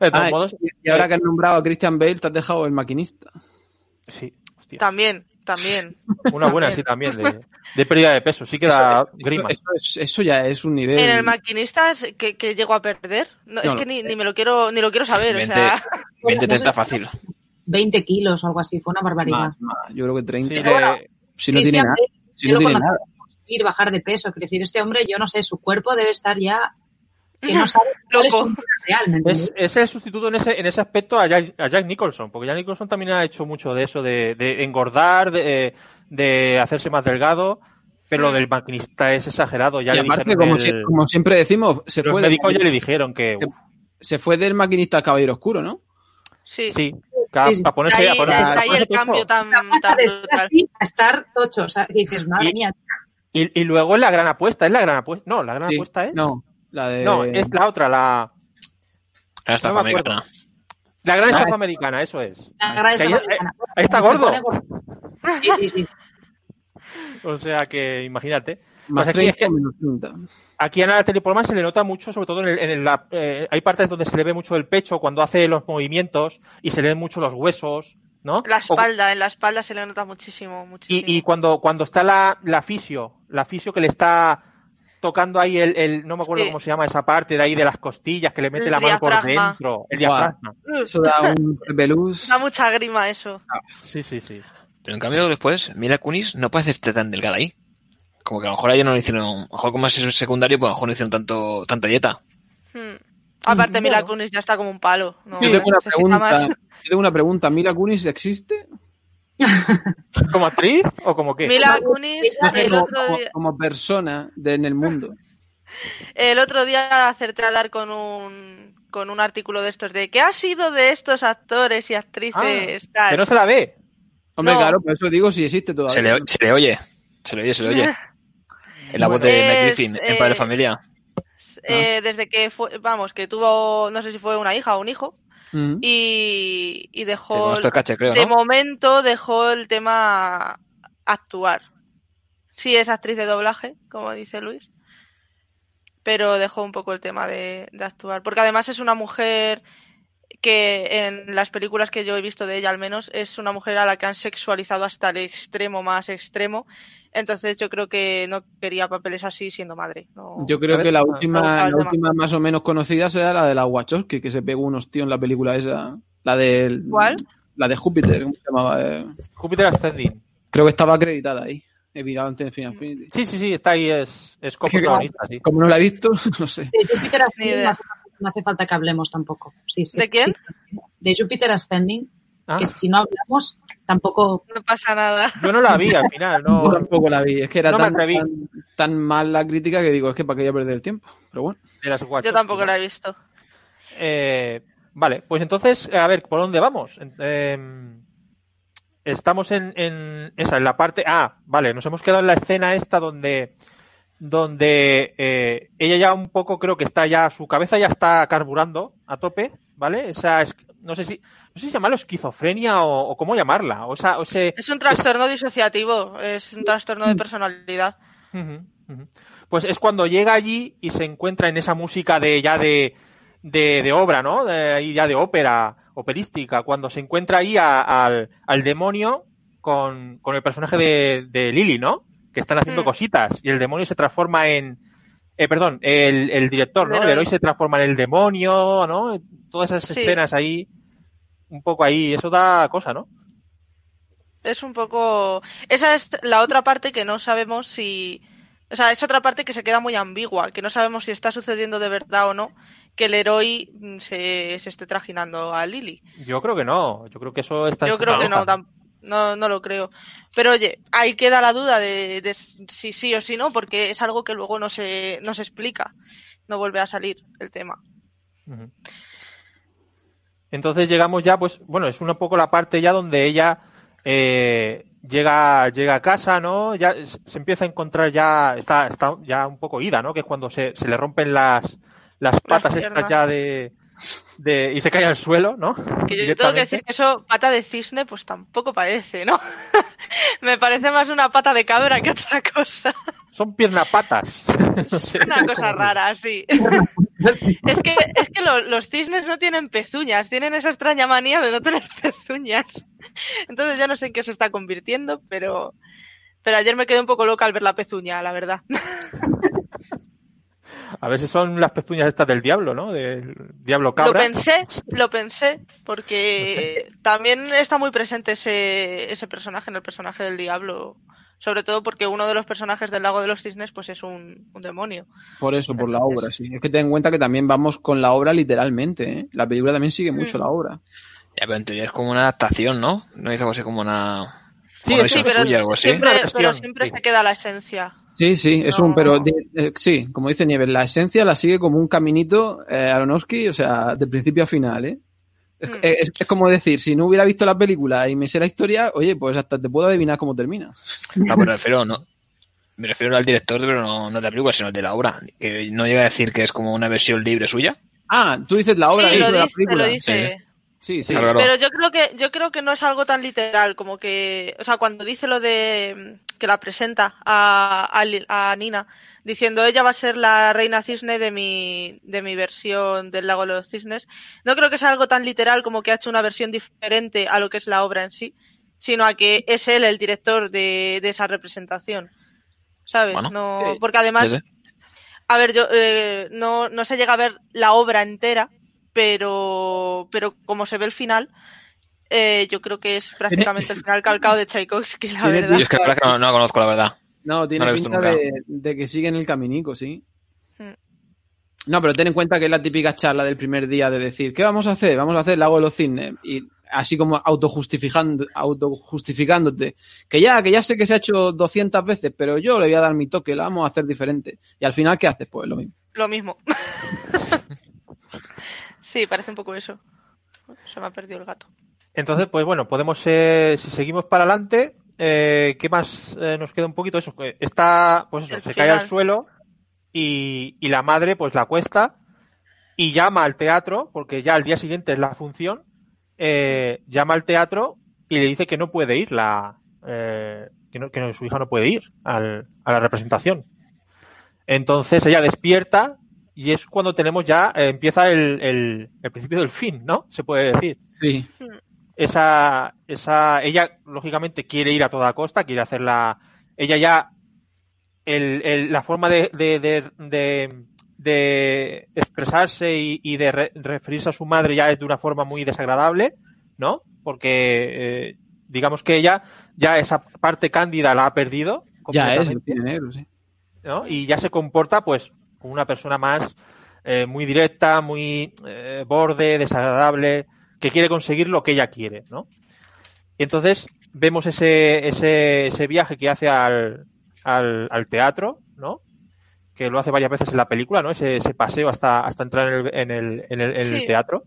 Speaker 2: De todos
Speaker 3: Ah,
Speaker 2: modos,
Speaker 3: y ahora que has nombrado a Christian Bale, te has dejado el maquinista.
Speaker 2: sí, hostia.
Speaker 6: También, también.
Speaker 2: Una buena, sí, también, de, de pérdida de peso. Sí que da grima.
Speaker 3: Eso, es- eso ya es un nivel.
Speaker 6: En el maquinista es que, que llego a perder. No,
Speaker 3: No,
Speaker 6: es
Speaker 3: no.
Speaker 6: que ni, ni me lo quiero ni lo quiero saber, o
Speaker 4: 20,
Speaker 6: sea,
Speaker 4: 20
Speaker 5: No sé
Speaker 4: está
Speaker 5: si-
Speaker 4: fácil.
Speaker 5: 20 kilos o algo así, fue una barbaridad.
Speaker 3: Más, más, yo creo que 30.
Speaker 2: Sí, de-
Speaker 3: si no tiene nada.
Speaker 5: Bale,
Speaker 3: Si
Speaker 5: yo
Speaker 3: no
Speaker 5: lo
Speaker 3: tiene
Speaker 5: conozco
Speaker 3: nada.
Speaker 5: ir, bajar de peso. Quiero decir, este hombre, yo no sé, su cuerpo debe estar ya que no sabe cuál es
Speaker 6: Loco.
Speaker 5: su
Speaker 2: es, es el sustituto en ese, en ese aspecto a Jack, a Jack Nicholson, porque Jack Nicholson también ha hecho mucho de eso, de, de engordar, de, de hacerse más delgado, pero lo del maquinista es exagerado. Ya
Speaker 3: y
Speaker 2: le
Speaker 3: aparte,
Speaker 2: dijeron
Speaker 3: como,
Speaker 2: el-
Speaker 3: si- como siempre decimos, se
Speaker 2: los
Speaker 3: fue, del,
Speaker 2: médicos ya le dijeron que
Speaker 3: se- fue del maquinista al caballero oscuro, ¿no?
Speaker 6: sí.
Speaker 2: sí, para
Speaker 5: Sí, sí.
Speaker 2: ponerse,
Speaker 6: ahí,
Speaker 2: a ponerse-
Speaker 6: está
Speaker 2: a
Speaker 6: ahí
Speaker 2: ponerse
Speaker 6: el
Speaker 2: tocho.
Speaker 6: cambio tan,
Speaker 5: O sea, pasa
Speaker 6: tan
Speaker 5: de estar
Speaker 6: brutal.
Speaker 5: así a estar tocho, o sea, dices, madre
Speaker 2: Y-
Speaker 5: mía,
Speaker 2: Y, y luego es la gran apuesta, es la gran apuesta. No, la gran
Speaker 3: Sí.
Speaker 2: apuesta es.
Speaker 3: No, la de.
Speaker 2: No, es la otra, la, No me acuerdo.
Speaker 4: americana.
Speaker 2: la gran
Speaker 3: Ah,
Speaker 2: estafa americana, eso es.
Speaker 5: la gran
Speaker 2: ahí-
Speaker 5: estafa americana.
Speaker 2: ahí está gordo.
Speaker 5: Sí, sí, sí.
Speaker 2: O sea que imagínate.
Speaker 3: Más
Speaker 2: Pues aquí es
Speaker 3: 30
Speaker 2: que-
Speaker 3: menos 30.
Speaker 2: Aquí a Natalie Portman se le nota mucho, sobre todo en, el, en el- la- eh, hay partes donde se le ve mucho el pecho cuando hace los movimientos y se le ven mucho los huesos, ¿no?
Speaker 6: La
Speaker 2: O-
Speaker 6: espalda, en la espalda se le nota muchísimo, muchísimo.
Speaker 2: y, y cuando, cuando está la, la fisio, la fisio que le está tocando ahí el, el- no me acuerdo
Speaker 6: Sí.
Speaker 2: cómo se llama esa parte de ahí de las costillas, que le mete
Speaker 6: El
Speaker 2: la mano por dentro, el diafragma.
Speaker 6: Uh,
Speaker 3: Eso da un pelús.
Speaker 6: da mucha grima eso.
Speaker 2: Sí, sí, sí.
Speaker 4: Pero en cambio después, Mila Kunis no parece estar tan delgada ahí. Como que a lo mejor a ella no le hicieron, a lo mejor como es secundario, pues a lo mejor no hicieron tanto, tanta dieta.
Speaker 6: Hmm. Aparte,
Speaker 2: Mm,
Speaker 6: Mila. Kunis ya está como un palo. No,
Speaker 3: Yo tengo una pregunta.
Speaker 6: más.
Speaker 3: Yo tengo una pregunta. ¿Mila Kunis existe?
Speaker 2: ¿Como actriz o como qué?
Speaker 6: Mila
Speaker 5: Como-
Speaker 6: Kunis,
Speaker 5: No,
Speaker 6: el
Speaker 3: como,
Speaker 6: otro
Speaker 3: como-
Speaker 6: día,
Speaker 3: como persona de- en el mundo.
Speaker 6: el otro día acerté a dar con un con un artículo de estos de ¿qué ha sido de estos actores y actrices?
Speaker 2: Que
Speaker 6: tal?
Speaker 2: no se la ve.
Speaker 3: Hombre,
Speaker 6: No.
Speaker 3: claro, por eso digo si existe todavía.
Speaker 4: Se le, se le oye, se le oye, se le oye. En la voz de
Speaker 6: Bueno,
Speaker 4: Mike
Speaker 6: es,
Speaker 4: Griffin, en Padre
Speaker 6: eh,
Speaker 4: Familia.
Speaker 6: Eh, desde que fue, vamos, que tuvo, no sé si fue una hija o un hijo,
Speaker 3: Mm.
Speaker 6: y, y dejó,
Speaker 4: caché, creo,
Speaker 6: de
Speaker 4: ¿no?
Speaker 6: momento dejó el tema actuar. Sí es actriz de doblaje, como dice Luis, pero dejó un poco el tema de, de actuar. Porque además es una mujer que en las películas que yo he visto de ella al menos es una mujer a la que han sexualizado hasta el extremo más extremo. Entonces yo creo que no quería papeles así siendo madre. no-
Speaker 3: Yo creo que la última, la última más o menos conocida será la de la Wachowski, que se pegó unos tíos en la película esa. La de.
Speaker 6: ¿Cuál?
Speaker 3: La de Júpiter, ¿cómo se llamaba? Eh,
Speaker 2: Júpiter Ascending.
Speaker 3: creo que estaba acreditada ahí. He mirado antes de Final Fantasy.
Speaker 2: Sí, sí, sí, está ahí, es, es
Speaker 3: que-
Speaker 2: sí.
Speaker 3: Como no la he visto, no sé.
Speaker 5: De
Speaker 6: Ni
Speaker 5: Ascending. No hace, falta que hablemos tampoco. Sí, sí,
Speaker 6: ¿De quién?
Speaker 5: sí. De Jupiter Ascending,
Speaker 2: Ah,
Speaker 5: que si no hablamos, tampoco.
Speaker 6: No pasa nada.
Speaker 2: yo no la vi al final,
Speaker 3: Yo
Speaker 2: no.
Speaker 3: tampoco la vi. Es que era
Speaker 2: no
Speaker 3: tan, tan, tan mal la crítica que digo, es que para qué voy a perder el tiempo. Pero bueno.
Speaker 2: de las
Speaker 6: Yo
Speaker 2: Wachowski,
Speaker 6: tampoco la he visto.
Speaker 2: Eh, vale, pues entonces, a ver, ¿por dónde vamos? Em, estamos en, en esa, en la parte. Ah, vale, nos hemos quedado en la escena esta donde donde eh, ella ya un poco creo que está ya, su cabeza ya está carburando a tope, ¿vale? Esa es, no sé si, no sé si llamarlo esquizofrenia o, o cómo llamarla, o esa, o ese,
Speaker 6: Es un trastorno disociativo, es un trastorno
Speaker 2: Mm.
Speaker 6: de personalidad.
Speaker 2: Ujú, ujú. Pues es cuando llega allí y se encuentra en esa música de ya de, de, de obra, ¿no? De, ya de ópera, operística, cuando se encuentra ahí a- al, al demonio con, con el personaje de, de Lily, ¿no? Que están haciendo
Speaker 6: Mm.
Speaker 2: cositas y el demonio se transforma en... Eh, perdón, el, el director, ¿no?
Speaker 6: El
Speaker 2: El
Speaker 6: héroe.
Speaker 2: se transforma en el demonio, ¿no? Todas esas
Speaker 6: Sí.
Speaker 2: escenas ahí, un poco ahí, eso da cosa, ¿no?
Speaker 6: Es un poco. Esa es la otra parte que no sabemos si. O sea, es otra parte que se queda muy ambigua, que no sabemos si está sucediendo de verdad o no que el héroe mm, se, se esté trajinando a Lily.
Speaker 2: Yo creo que no, yo creo que eso está
Speaker 6: Yo creo que no,
Speaker 2: cabeza.
Speaker 6: No, no lo creo. Pero oye, ahí queda la duda de, de si sí o si no, porque es algo que luego no se, no se explica. No vuelve a salir el tema.
Speaker 2: Entonces llegamos ya, pues, bueno, es un poco la parte ya donde ella eh, llega, llega a casa, ¿no? Ya se empieza a encontrar ya, está, está ya un poco ida, ¿no? Que es cuando se, se le rompen las, las patas estas ya de, de, y se cae al suelo, ¿no?
Speaker 6: Que yo tengo que decir que eso, pata de cisne, pues tampoco parece, ¿no? Me parece más una pata de cabra que otra cosa.
Speaker 2: Son piernapatas. No sé
Speaker 6: Una cosa rara, sí. Es que, es que lo- los cisnes no tienen pezuñas, tienen esa extraña manía de no tener pezuñas. Entonces ya no sé en qué se está convirtiendo, pero, pero ayer me quedé un poco loca al ver la pezuña, la verdad.
Speaker 2: A ver si son las pezuñas estas del diablo, ¿no? Del diablo cabra.
Speaker 6: Lo pensé, lo pensé, porque también está muy presente ese, ese personaje en el personaje del diablo. Sobre todo porque uno de los personajes del lago de los cisnes pues es un, un demonio.
Speaker 3: Por eso, por la obra, sí. Es que ten en cuenta que también vamos con la obra literalmente, ¿eh? La película también sigue mucho
Speaker 6: Mm.
Speaker 3: la obra.
Speaker 4: Ya, pero en teoría es como una adaptación, ¿no? No hizo algo así como una.
Speaker 2: Sí,
Speaker 6: Sí, pero
Speaker 4: suya, algo así.
Speaker 6: siempre, pero siempre
Speaker 2: sí.
Speaker 6: se queda la esencia.
Speaker 3: Sí, sí, es
Speaker 6: No.
Speaker 3: un, pero de- eh, sí, como dice Nieves, la esencia la sigue como un caminito eh, Aronofsky, o sea, de principio a final, ¿eh? Es,
Speaker 6: Mm.
Speaker 3: es- es como decir, si no hubiera visto la película y me sé la historia, oye, pues hasta te puedo adivinar cómo termina.
Speaker 4: No, pero me refiero, no. Me refiero al director, pero no, no de la película, sino de la obra. Que no llega a decir que es como una versión libre suya.
Speaker 3: Ah, tú dices la obra
Speaker 6: sí,
Speaker 3: dentro
Speaker 6: lo
Speaker 3: de la película.
Speaker 6: lo dice.
Speaker 3: Sí, sí.
Speaker 4: Claro, claro.
Speaker 6: Pero yo creo que yo creo que no es algo tan literal como que, o sea, cuando dice lo de que la presenta a, a, Nina diciendo ella va a ser la reina cisne de mi de mi versión del lago de los cisnes, no creo que sea algo tan literal como que ha hecho una versión diferente a lo que es la obra en sí, sino a que es él el director de, de esa representación. ¿Sabes?
Speaker 4: Bueno,
Speaker 6: no,
Speaker 3: sí.
Speaker 6: porque además
Speaker 4: Sí, sí.
Speaker 6: a ver, yo eh, no, no se llega a ver la obra entera, pero, pero como se ve el final, eh, yo creo que es prácticamente el final calcado de Tchaikovsky, la
Speaker 3: Tiene-
Speaker 6: verdad.
Speaker 4: Yo es que la verdad que no, no la conozco, la verdad.
Speaker 3: No, tiene
Speaker 4: No lo he visto
Speaker 3: pinta
Speaker 4: nunca.
Speaker 3: de, de que siguen el caminico, sí.
Speaker 6: Mm.
Speaker 3: No, pero ten en cuenta que es la típica charla del primer día de decir, ¿qué vamos a hacer? Vamos a hacer el lago de los cisnes. Y así como autojustificando, autojustificándote. Que ya, que ya sé que se ha hecho 200 veces, pero yo le voy a dar mi toque, la vamos a hacer diferente. Y al final, ¿qué haces? Pues lo mismo.
Speaker 6: Lo mismo. sí, parece un poco eso. Se me ha perdido el gato.
Speaker 2: Entonces, pues bueno, podemos, eh, si seguimos para adelante, eh, ¿qué más eh, nos queda un poquito? Eso, que está, pues eso,
Speaker 6: El
Speaker 2: se cae al suelo y, y la madre pues la acuesta y llama al teatro, porque ya al día siguiente es la función, eh, llama al teatro y le dice que no puede ir, la, eh, que, no- que su hija no puede ir al- a la representación. Entonces ella despierta y es cuando tenemos ya, eh, empieza el, el, el principio del fin, ¿no? Se puede decir
Speaker 3: Sí.
Speaker 2: esa, esa, ella lógicamente quiere ir a toda costa, quiere hacerla, ella ya, el, el- la forma de, de, de, de- de expresarse y, y de re- referirse a su madre ya es de una forma muy desagradable, ¿no? Porque, eh, digamos que ella ya esa parte cándida la ha perdido.
Speaker 3: Ya es, el negro, sí.
Speaker 2: ¿no? Y ya se comporta, pues, como una persona más eh, muy directa, muy eh, borde, desagradable, que quiere conseguir lo que ella quiere, ¿no? Y entonces vemos ese, ese, ese viaje que hace al, al, al teatro, ¿no? Que lo hace varias veces en la película, ¿no? Ese, ese paseo hasta, hasta entrar en el, en el, en el, en el teatro.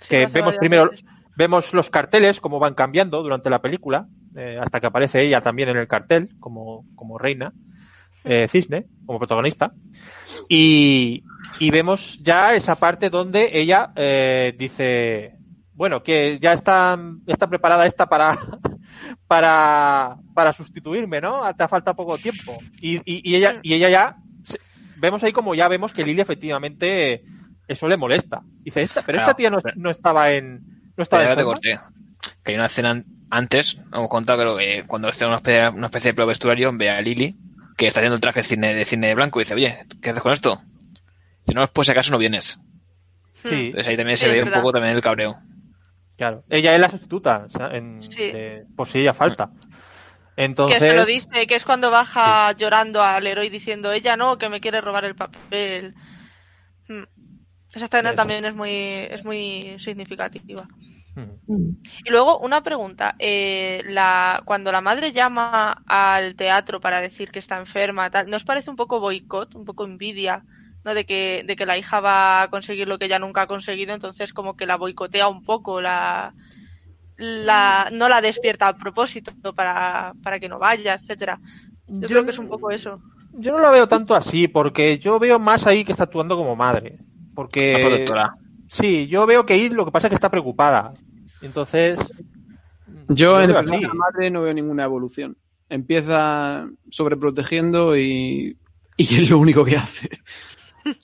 Speaker 6: Sí,
Speaker 2: Que vemos primero-
Speaker 6: veces.
Speaker 2: Vemos los carteles, cómo van cambiando durante la película, eh, hasta que aparece ella también en el cartel, como, como reina, eh, cisne, como protagonista. Y, y vemos ya esa parte donde ella eh, dice, bueno, que ya está, está preparada esta para, para, para sustituirme, ¿no? Te falta poco tiempo. Y, y, y ella, y ella ya, vemos ahí como ya vemos que Lily efectivamente eso le molesta. Dice, esta, pero esta tía no, no estaba en, no estaba en
Speaker 4: te
Speaker 2: forma".
Speaker 4: corté. Que hay una escena antes hemos contado que eh, cuando está en una especie, una especie de de vestuario, ve a Lily, que está haciendo el traje de cine, de cine blanco, y dice, oye, ¿qué haces con esto? Si no, pues si acaso no vienes.
Speaker 2: Sí,
Speaker 4: Entonces ahí también
Speaker 6: Sí,
Speaker 4: se ve un poco también el cabreo.
Speaker 2: claro. Ella es la sustituta, o sea, en-
Speaker 6: Sí.
Speaker 2: de- por si ella falta.
Speaker 6: Que
Speaker 2: Entonces,
Speaker 6: se lo dice, que es cuando baja llorando al héroe diciendo ella no, que me quiere robar el papel. Hmm. Esa escena
Speaker 2: Eso.
Speaker 6: también es muy, es muy significativa.
Speaker 2: Mm.
Speaker 6: Y luego una pregunta, eh, la, cuando la madre llama al teatro para decir que está enferma, tal, ¿nos parece un poco boicot, un poco envidia, ¿no? De que, de que la hija va a conseguir lo que ella nunca ha conseguido, entonces como que la boicotea un poco, la, la, no la despierta a propósito para, para que no vaya, etcétera. Yo, creo que es un poco eso.
Speaker 2: Yo no lo veo tanto así, porque yo veo más ahí que está actuando como madre. Porque.
Speaker 4: La protectora.
Speaker 2: Sí, yo veo que ahí lo que pasa es que está preocupada. Entonces.
Speaker 3: Yo en la madre no veo ninguna evolución. Empieza sobreprotegiendo y, y es lo único que hace.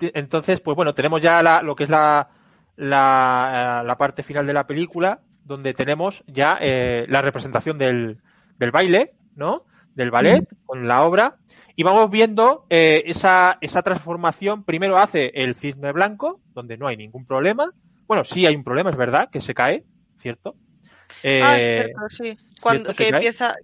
Speaker 2: Entonces, pues bueno, tenemos ya la- lo que es la, la, eh, la parte final de la película, donde tenemos ya eh, la representación del, del baile, ¿no? Del ballet con la obra. Y vamos viendo eh, esa, esa transformación. Primero hace el cisne blanco, donde no hay ningún problema. Bueno, sí hay un problema, es verdad, que se cae, ¿cierto? Eh,
Speaker 6: ah, es cierto, sí. Cuando,
Speaker 2: ¿se
Speaker 6: que empieza,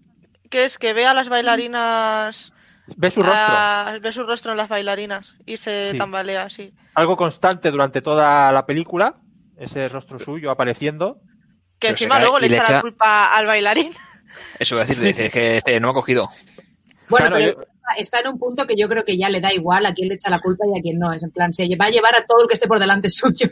Speaker 6: que es que ve a las bailarinas,
Speaker 2: ve su rostro.
Speaker 6: a- ve su rostro en las bailarinas y se
Speaker 2: Sí.
Speaker 6: tambalea así.
Speaker 2: Algo constante durante toda la película. Ese rostro suyo apareciendo.
Speaker 6: Que
Speaker 4: Pero
Speaker 6: encima luego le echa la culpa al bailarín.
Speaker 4: Eso voy a decir, es que este no ha cogido.
Speaker 5: Bueno,
Speaker 2: Claro,
Speaker 5: pero está en un punto que yo creo que ya le da igual a quién le echa la culpa y a quién no. Es en plan, se va a llevar a todo el que esté por delante suyo.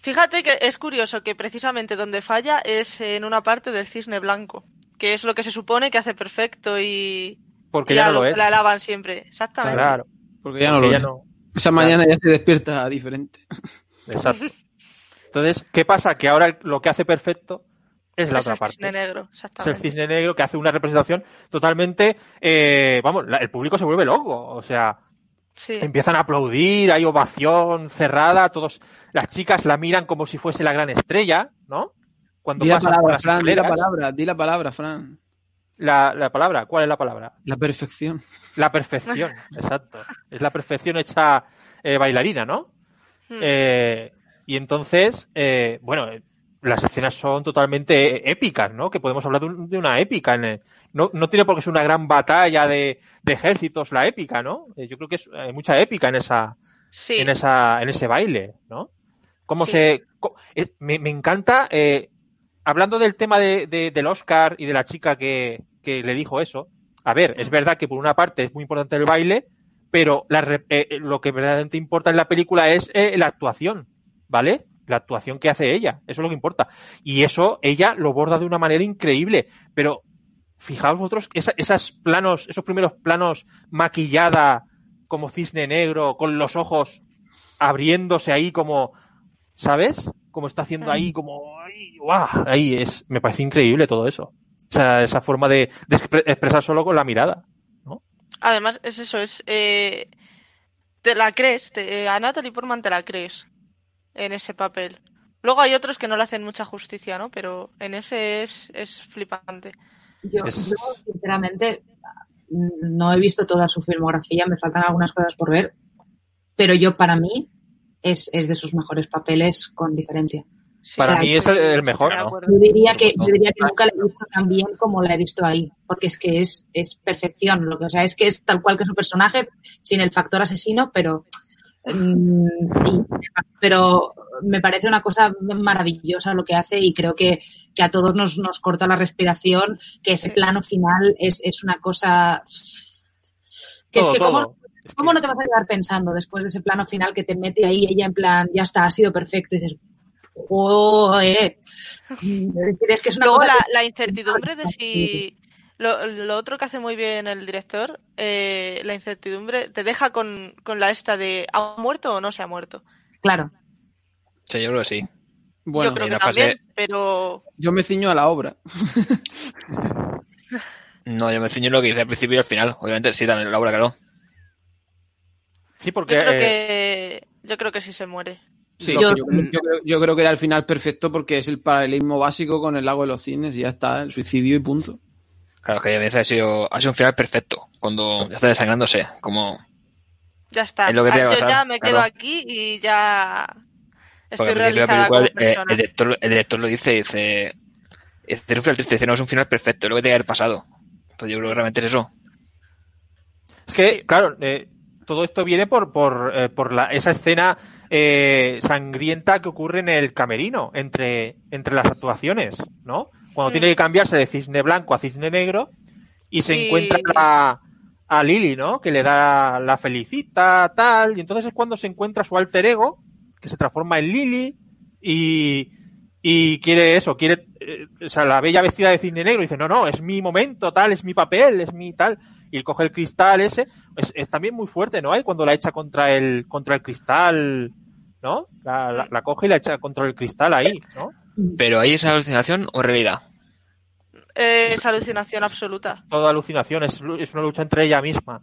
Speaker 6: Fíjate que es curioso que precisamente donde falla es en una parte del cisne blanco, que es lo que se supone que hace perfecto y,
Speaker 2: Porque
Speaker 6: y
Speaker 2: ya no lo es.
Speaker 6: la alaban siempre. Exactamente.
Speaker 2: Claro.
Speaker 3: Porque ya no
Speaker 2: porque
Speaker 3: lo
Speaker 2: ya
Speaker 3: es.
Speaker 2: no.
Speaker 3: Esa mañana ya se despierta diferente.
Speaker 2: Exacto. Entonces, ¿qué pasa? Que ahora lo que hace perfecto es la
Speaker 6: Es
Speaker 2: otra
Speaker 6: el
Speaker 2: parte.
Speaker 6: cisne negro,
Speaker 2: Es el cisne negro que hace una representación totalmente. eh, vamos, la- el público se vuelve loco. O sea,
Speaker 6: Sí.
Speaker 2: empiezan a aplaudir, hay ovación cerrada, todos. Las chicas la miran como si fuese la gran estrella, ¿no? Cuando
Speaker 3: Di la palabra,
Speaker 2: las
Speaker 3: Fran, di la palabra, di la palabra, Fran.
Speaker 2: La, la palabra, ¿cuál es la palabra?
Speaker 3: La perfección.
Speaker 2: La perfección, exacto. Es la perfección hecha eh, bailarina, ¿no?
Speaker 6: Hmm.
Speaker 2: Eh, y entonces, eh, bueno, las escenas son totalmente épicas, ¿no? Que podemos hablar de, un- de una épica. En el- no, no tiene por qué ser una gran batalla de, de ejércitos la épica, ¿no? Eh, yo creo que es, hay mucha épica en esa,
Speaker 6: sí.
Speaker 2: en esa, en ese baile, ¿no? Cómo
Speaker 6: Sí.
Speaker 2: se, eh, me, me encanta, eh, hablando del tema de, de- del Oscar y de la chica que, que le dijo eso. A ver, es verdad que por una parte es muy importante el baile, pero la eh, eh, lo que verdaderamente importa en la película es eh, la actuación, ¿vale? La actuación que hace ella, eso es lo que importa. Y eso ella lo borda de una manera increíble, pero fijaos vosotros esa- esos planos, esos primeros planos maquillada como cisne negro, con los ojos abriéndose ahí como, ¿sabes? Como está haciendo ahí, como, ahí, ¡guau! ahí es, me parece increíble todo eso. O sea, esa forma de, de expre- expresar solo con la mirada.
Speaker 6: Además, es eso, es. eh, te la crees, te- eh, a Natalie Portman te la crees en ese papel. Luego hay otros que no le hacen mucha justicia, ¿no? Pero en ese es, es flipante.
Speaker 5: Yo,
Speaker 2: Es-
Speaker 5: yo, sinceramente, no he visto toda su filmografía, me faltan algunas cosas por ver, pero yo, para mí, es, es de sus mejores papeles con diferencia.
Speaker 6: Sí,
Speaker 2: Para
Speaker 5: mí
Speaker 2: es el- el mejor, ¿no?
Speaker 5: Yo diría que, yo diría que nunca la he visto tan bien como la he visto ahí, porque es que es, es perfección, lo que, o sea, es que es tal cual que su personaje, sin el factor asesino, pero, y- pero me parece una cosa maravillosa lo que hace y creo que, que a todos nos, nos corta la respiración, que ese plano final es, es una cosa que
Speaker 2: Todo,
Speaker 5: es que
Speaker 2: que-
Speaker 5: ¿Cómo no te vas a quedar pensando después de ese plano final que te mete ahí ella en plan, ya está, ha sido perfecto? Y dices, joder. Es que es una
Speaker 6: Luego
Speaker 5: cosa
Speaker 6: la,
Speaker 5: que-
Speaker 6: la incertidumbre de si. Lo, lo otro que hace muy bien el director, eh, la incertidumbre, te deja con, con la esta de ¿ha muerto o no se ha muerto?
Speaker 5: Claro.
Speaker 4: Sí, yo creo que sí.
Speaker 3: Bueno,
Speaker 6: Yo creo que
Speaker 4: fase-
Speaker 6: pero
Speaker 3: yo me ciño a la obra.
Speaker 4: No, yo me ciño lo que hice al principio y al final. Obviamente, sí, también la obra, claro.
Speaker 2: Sí, porque
Speaker 6: yo creo
Speaker 2: eh,
Speaker 6: que yo creo que sí se muere.
Speaker 3: Sí,
Speaker 5: Yo-
Speaker 3: yo, yo creo, yo creo que era el final perfecto porque es el paralelismo básico con el lago de los cisnes y ya está, el suicidio y punto.
Speaker 4: Claro, que a veces ha sido, ha sido un final perfecto. Cuando ya está desangrándose. Como.
Speaker 6: Ya está.
Speaker 4: Es lo que tiene
Speaker 6: Ah, yo
Speaker 4: pasar,
Speaker 6: ya me quedo
Speaker 4: claro.
Speaker 6: aquí y ya estoy realizada como
Speaker 4: película, eh, el, director, el director lo dice, dice. Este es un final triste, dice, no, es un final perfecto, es lo que tiene que haber pasado. Entonces yo creo que realmente es eso.
Speaker 2: Es que, claro, eh, todo esto viene por, por, eh, por la, esa escena eh, sangrienta que ocurre en el camerino entre, entre las actuaciones, ¿no? Cuando
Speaker 6: Mm.
Speaker 2: tiene que cambiarse de cisne blanco a cisne negro y se encuentra a, a Lily, ¿no? Que le da la felicita, tal, y entonces es cuando se encuentra su alter ego, que se transforma en Lily y, y quiere eso, quiere, eh, o sea, la bella vestida de cisne negro y dice, no, no, es mi momento, tal, es mi papel, es mi tal, y coge el cristal ese, es, es también muy fuerte, ¿no? Hay cuando la echa contra el, contra el cristal, ¿no? La, la- la coge y la echa contra el cristal ahí, ¿no?
Speaker 4: Pero ahí es alucinación o realidad.
Speaker 6: Eh, es alucinación absoluta.
Speaker 2: Toda alucinación, es, es una lucha entre ella misma.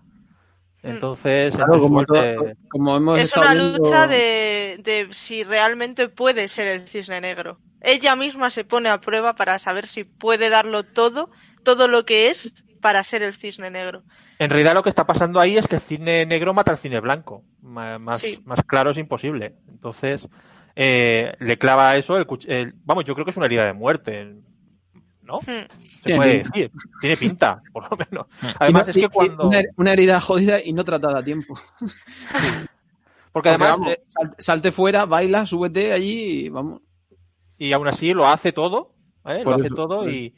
Speaker 2: Entonces,
Speaker 3: Claro,
Speaker 2: entre
Speaker 3: como,
Speaker 2: suerte-
Speaker 3: todo- como hemos
Speaker 6: Es una
Speaker 3: viendo-
Speaker 6: lucha de, de si realmente puede ser el cisne negro. Ella misma se pone a prueba para saber si puede darlo todo, todo lo que es para ser el cisne negro.
Speaker 2: En realidad lo que está pasando ahí es que el cine negro mata al cine blanco. Más,
Speaker 6: Sí.
Speaker 2: más claro es imposible. Entonces, eh, le clava eso, el, el- vamos, yo creo que es una herida de muerte, ¿no?
Speaker 6: Hmm.
Speaker 2: Se
Speaker 3: Tiene
Speaker 2: puede
Speaker 3: pinta.
Speaker 2: decir. Tiene pinta, por lo menos.
Speaker 4: Hmm.
Speaker 2: Además
Speaker 3: no-
Speaker 2: es que cuando...
Speaker 3: Una, una herida jodida y no tratada a tiempo.
Speaker 2: Porque además,
Speaker 3: vamos,
Speaker 2: eh,
Speaker 3: sal- salte fuera, baila, súbete allí y vamos.
Speaker 2: y aún así lo hace todo, ¿eh? Lo hace
Speaker 3: eso,
Speaker 2: todo y,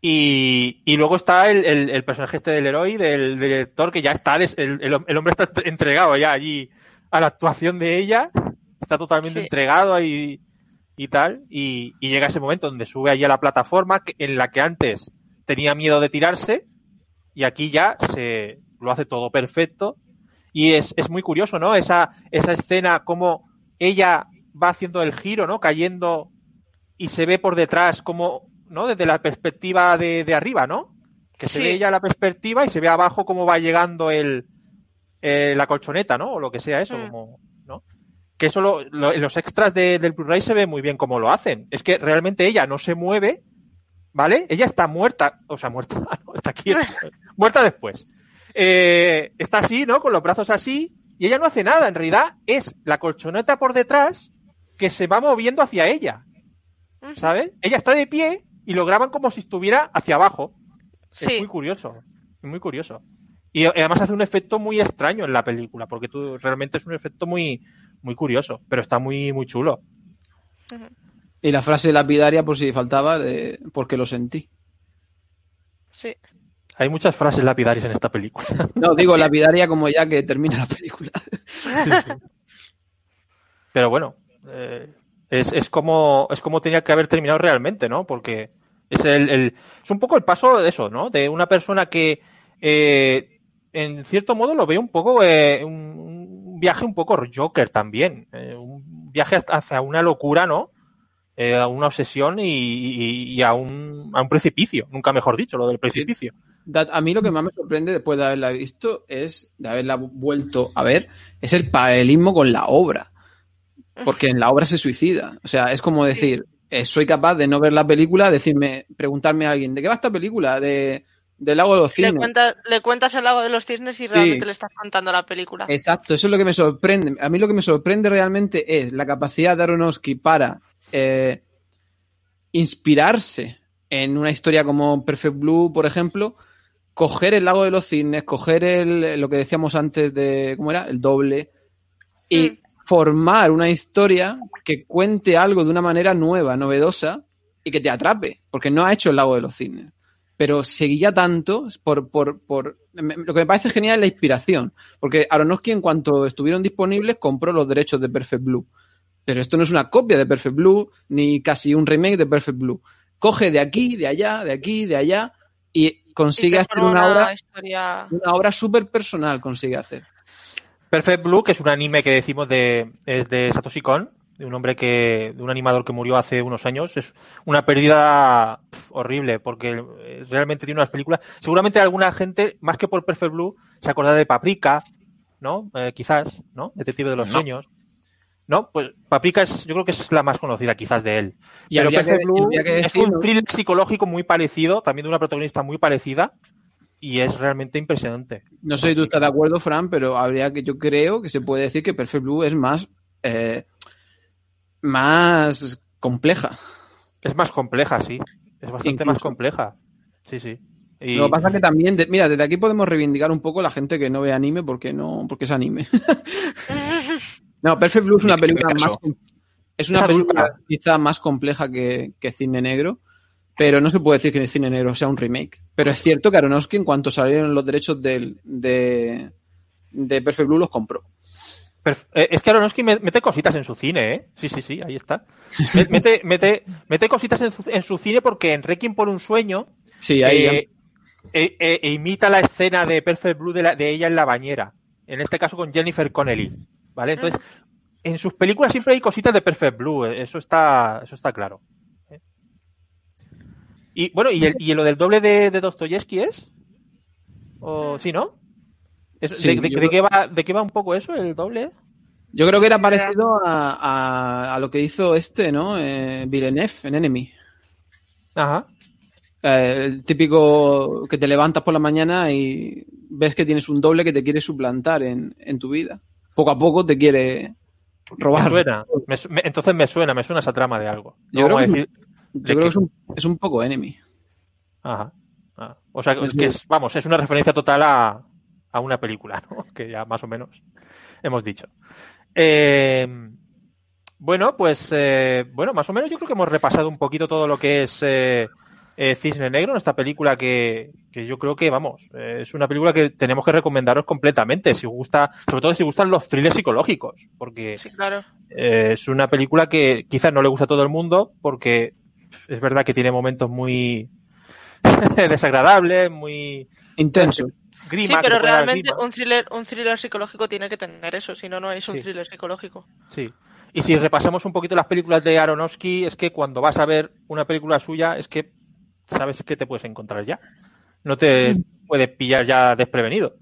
Speaker 2: y, y luego está el, el- el personaje este del héroe, del, del director, que ya está, des- el, el- el hombre está entregado ya allí a la actuación de ella, está totalmente
Speaker 6: Sí.
Speaker 2: entregado ahí y tal, y, y llega ese momento donde sube allí a la plataforma en la que antes tenía miedo de tirarse y aquí ya se lo hace todo perfecto y es, es muy curioso, ¿no? Esa, esa escena como ella va haciendo el giro, ¿no? Cayendo y se ve por detrás como, ¿no? Desde la perspectiva de, de arriba, ¿no? Que se ve ella la perspectiva y se ve abajo cómo va llegando el, eh, la colchoneta, ¿no? O lo que sea eso,
Speaker 6: Mm.
Speaker 2: como, ¿no? Que eso lo- lo- en los extras de- del Blu-ray se ve muy bien cómo lo hacen. Es que realmente ella no se mueve, ¿vale? Ella está muerta, o sea, muerta, no, está quieta, muerta después. Eh, está así, ¿no? Con los brazos así, y ella no hace nada. En realidad es la colchoneta por detrás que se va moviendo hacia ella. ¿sabes? Ella está de pie y lo graban como si estuviera hacia abajo. Es
Speaker 6: Sí,
Speaker 2: muy curioso, es muy curioso. Y además hace un efecto muy extraño en la película, porque tú realmente es un efecto muy, muy curioso, pero está muy, muy chulo.
Speaker 3: Y la frase lapidaria, por si faltaba, de porque lo sentí.
Speaker 6: sí.
Speaker 2: Hay muchas frases lapidarias en esta película.
Speaker 3: No, digo lapidaria como ya que termina la película.
Speaker 2: Pero bueno, eh, es, es como es como tenía que haber terminado realmente, ¿no? Porque es el, el- es un poco el paso de eso, ¿no? De una persona que eh, en cierto modo lo ve un poco eh, un, un viaje un poco Joker también, eh, un viaje hasta- hacia una locura, ¿no? Eh, a una obsesión y, y- y a, un, a un precipicio, nunca mejor dicho, lo del precipicio.
Speaker 3: A mí lo que más me sorprende después de haberla visto es, de haberla vuelto a ver, es el paralelismo con la obra. Porque en la obra se suicida. O sea, es como decir, eh, soy capaz de no ver la película, decirme, preguntarme a alguien, ¿de qué va esta película? De, del lago de los
Speaker 6: Le,
Speaker 3: cines.
Speaker 6: cuenta- le cuentas el lago de los cisnes y realmente le estás contando la película.
Speaker 3: Exacto, eso es lo que me sorprende. A mí lo que me sorprende realmente es la capacidad de Aronofsky para eh, inspirarse en una historia como Perfect Blue, por ejemplo, coger el lago de los cisnes, coger el, lo que decíamos antes de, ¿cómo era? El doble, y
Speaker 6: Mm.
Speaker 3: formar una historia que cuente algo de una manera nueva, novedosa, y que te atrape, porque no ha hecho el lago de los cisnes. Pero seguía tanto por, por, por... me- Lo que me parece genial es la inspiración. Porque Aronofsky, en cuanto estuvieron disponibles, compró los derechos de Perfect Blue. Pero esto no es una copia de Perfect Blue, ni casi un remake de Perfect Blue. Coge de aquí, de allá, de aquí, de allá, y consigue hacer una obra,
Speaker 6: historia.
Speaker 3: una obra súper personal, consigue hacer.
Speaker 2: Perfect Blue, que es un anime que decimos de, es de Satoshi Kon, de un hombre que, de un animador que murió hace unos años. Es una pérdida horrible, porque realmente tiene unas películas. Seguramente alguna gente, más que por Perfect Blue, se acordará de Paprika, ¿no? Eh, quizás, ¿no? Detective de los
Speaker 4: No.
Speaker 2: sueños. ¿no? Pues Paprika es, yo creo que es la más conocida quizás de él.
Speaker 3: Y
Speaker 2: Pero Perfect
Speaker 3: que-
Speaker 2: Blue
Speaker 3: que
Speaker 2: es un thriller psicológico muy parecido, también de una protagonista muy parecida, y es realmente impresionante.
Speaker 3: No sé si tú estás de acuerdo, Fran, pero habría que, yo creo que se puede decir que Perfect Blue es más, eh, más compleja.
Speaker 2: Es más compleja, sí. Es bastante
Speaker 3: Incluso.
Speaker 2: más compleja. Sí, sí. Y-
Speaker 3: Lo que pasa es que también, de- mira, desde aquí podemos reivindicar un poco la gente que no ve anime porque no, porque es anime. no, Perfect Blue es una película más, es una
Speaker 2: Es
Speaker 3: película quizá más compleja que, que Cine Negro, pero no se puede decir que Cine Negro sea un remake. Pero es cierto que Aronofsky, en cuanto salieron los derechos del, de, de Perfect Blue, los compró.
Speaker 2: Eh, Es que Aronofsky me- mete cositas en su cine, ¿eh? Sí, sí, sí, ahí está. Me- Mete, mete, mete cositas en su, en su cine porque en Requiem por un sueño
Speaker 3: Sí, ahí ya-
Speaker 2: eh, eh, eh, e imita la escena de Perfect Blue de, la- de ella en la bañera. En este caso con Jennifer Connelly. ¿Vale? Entonces, en sus películas siempre hay cositas de Perfect Blue, eso está, eso está claro. Y bueno, ¿y, el, y lo del doble de, de Dostoyevsky es? ¿O sí, no? Es-
Speaker 3: Sí,
Speaker 2: de, qué va, ¿De qué va un poco eso, el doble?
Speaker 3: Yo creo que era parecido a, a- a lo que hizo este, ¿no? Eh, Villeneuve en Enemy.
Speaker 2: Ajá.
Speaker 3: Eh, el típico que te levantas por la mañana y ves que tienes un doble que te quiere suplantar en, en tu vida. Poco a poco te quiere
Speaker 2: Me
Speaker 3: robar.
Speaker 2: suena. Me su- me- entonces me suena, me suena esa trama de algo.
Speaker 3: Yo creo que-
Speaker 2: decir.
Speaker 3: Yo
Speaker 2: ¿de
Speaker 3: creo
Speaker 2: qué?
Speaker 3: que es un, es un poco Enemy.
Speaker 2: Ajá. Ah. O sea, es que es, vamos, es una referencia total a, a una película, ¿no? Que ya más o menos hemos dicho. Eh, bueno, pues, eh, bueno, más o menos yo creo que hemos repasado un poquito todo lo que es eh, eh, Cisne Negro, esta película que, que yo creo que, vamos, eh, es una película que tenemos que recomendaros completamente, si gusta, sobre todo si gustan los thrillers psicológicos, porque
Speaker 6: Sí, claro.
Speaker 2: eh, es una película que quizás no le gusta a todo el mundo porque es verdad que tiene momentos muy desagradables, muy
Speaker 3: Intenso.
Speaker 2: Grima.
Speaker 6: sí, pero realmente un thriller, un thriller psicológico tiene que tener eso, si no, no es un
Speaker 2: Sí.
Speaker 6: thriller psicológico.
Speaker 2: Sí. Y si repasamos un poquito las películas de Aronofsky, es que cuando vas a ver una película suya, es que sabes que te puedes encontrar ya. No te puedes pillar ya desprevenido.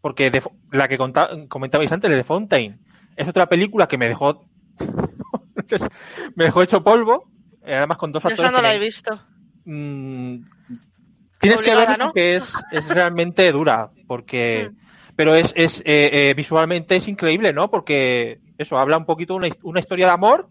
Speaker 2: Porque de- la que comentabais antes, de Fontaine, es otra película que me dejó me dejó hecho polvo, eh, además con dos
Speaker 6: Yo
Speaker 2: actores
Speaker 6: esa no la he visto.
Speaker 2: Mm, tienes que verla
Speaker 6: ¿no?
Speaker 2: porque es, es realmente dura, porque
Speaker 6: Mm.
Speaker 2: pero es, es eh, eh, visualmente es increíble, ¿no? Porque eso habla un poquito de una, una historia de amor,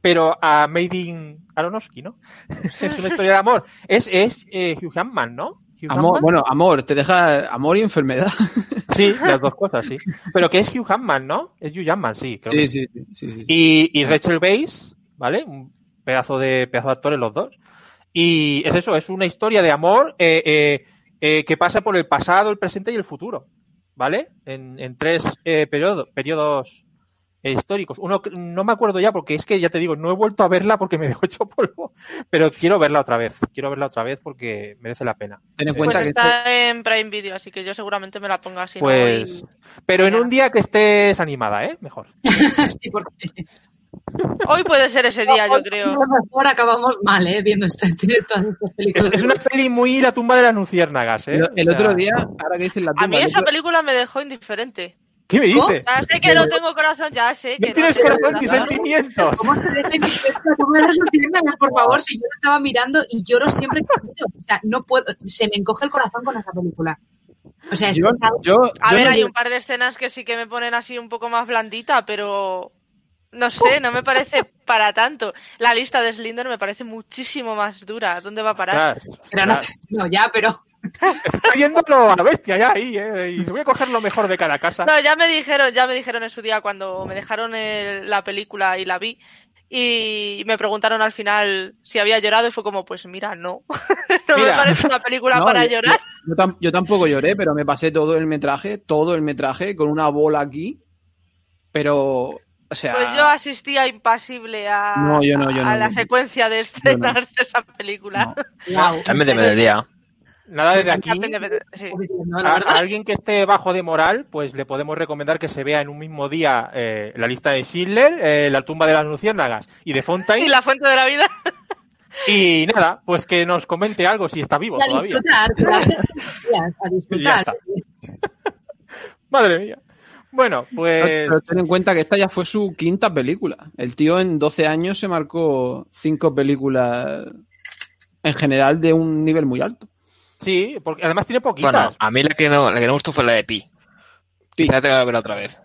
Speaker 2: pero a Made in Aronofsky, ¿no? es una historia de amor. Es, es eh, Hugh Jackman, ¿no? Hugh
Speaker 3: Amor, bueno, amor, te deja amor y enfermedad.
Speaker 2: Sí, las dos cosas, sí. Pero que es Hugh Jackman, ¿no? Es Hugh Jackman, sí. creo que
Speaker 3: Sí, sí, sí, sí, sí.
Speaker 2: y, y Rachel Weisz, ¿vale? Un pedazo de, pedazo de actores los dos. Y es eso, es una historia de amor eh, eh, eh, que pasa por el pasado, el presente y el futuro, ¿vale? En, en tres eh, periodo- periodos eh, históricos. Uno, que- no me acuerdo ya porque es que ya te digo, no he vuelto a verla porque me dejó hecho polvo, pero quiero verla otra vez, quiero verla otra vez porque merece la pena.
Speaker 3: Ten en
Speaker 2: Pues
Speaker 3: cuenta
Speaker 6: Pues
Speaker 3: que
Speaker 6: está en Prime Video, así que yo seguramente me la ponga así.
Speaker 2: Pues, pero en un día que estés animada, ¿eh? Mejor.
Speaker 5: Sí, porque
Speaker 6: Hoy puede ser ese día, yo creo.
Speaker 5: a lo mejor acabamos mal, ¿eh? Viendo esta, todas estas
Speaker 2: Es,
Speaker 5: películas.
Speaker 2: es una peli muy la tumba de las luciérnagas, ¿eh?
Speaker 3: el, el
Speaker 2: O sea,
Speaker 3: otro día, ahora que dices la
Speaker 6: A
Speaker 3: tumba,
Speaker 6: mí
Speaker 3: el
Speaker 6: esa
Speaker 3: otro-
Speaker 6: película me dejó indiferente.
Speaker 2: ¿Qué me dices?
Speaker 6: Ya sé que no tengo corazón, ya sé que
Speaker 2: No tienes corazón ni sentimientos.
Speaker 5: ¿Cómo se cómo las luciérnagas, por favor? Si yo lo estaba mirando y lloro siempre que lo miro. O sea, no puedo, se me encoge el corazón con esa película. O sea, es
Speaker 3: yo,
Speaker 5: que
Speaker 3: yo,
Speaker 6: A
Speaker 3: yo
Speaker 6: ver,
Speaker 3: no
Speaker 6: hay
Speaker 3: digo-
Speaker 6: un par de escenas que sí que me ponen así un poco más blandita, pero no sé, no me parece para tanto. La lista de Slender me parece muchísimo más dura. ¿Dónde va a parar?
Speaker 2: Ostras,
Speaker 5: pero no, ya, pero
Speaker 2: Está yéndolo a la bestia ya ahí, ¿eh? Y voy a coger lo mejor de cada casa.
Speaker 6: No, ya me dijeron, ya me dijeron en su día cuando me dejaron el- la película y la vi. Y me preguntaron al final si había llorado y fue como, pues mira, no. no me parece una película
Speaker 3: no,
Speaker 6: para
Speaker 3: yo-
Speaker 6: llorar.
Speaker 3: Yo, yo tampoco lloré, pero me pasé todo el metraje, todo el metraje, con una bola aquí. Pero, o sea,
Speaker 6: Pues yo asistía impasible a,
Speaker 3: No, yo no, yo
Speaker 6: a
Speaker 3: no,
Speaker 6: la secuencia de escenas de esa película.
Speaker 5: wow.
Speaker 4: También del día.
Speaker 2: Nada desde aquí.
Speaker 6: Sí.
Speaker 5: No,
Speaker 2: A,
Speaker 5: la
Speaker 2: a alguien que esté bajo de moral, pues le podemos recomendar que se vea en un mismo día eh, la lista de Schindler, eh, la tumba de las luciérnagas y de Fontaine.
Speaker 6: Y la fuente de la vida.
Speaker 2: Y nada, pues que nos comente algo si está vivo
Speaker 5: Y a
Speaker 2: todavía.
Speaker 5: disfrutar, gracias, a
Speaker 2: Ya
Speaker 5: disfrutar.
Speaker 2: está. Madre mía. Bueno, pues.
Speaker 3: Pero ten en cuenta que esta ya fue su quinta película. El tío en 12 años se marcó cinco películas en general de un nivel muy alto.
Speaker 2: Sí, porque además tiene poquitas.
Speaker 4: Bueno, a mí la que no, la que no me gustó fue la de Pi.
Speaker 3: Pi.
Speaker 4: La tengo que ver otra vez.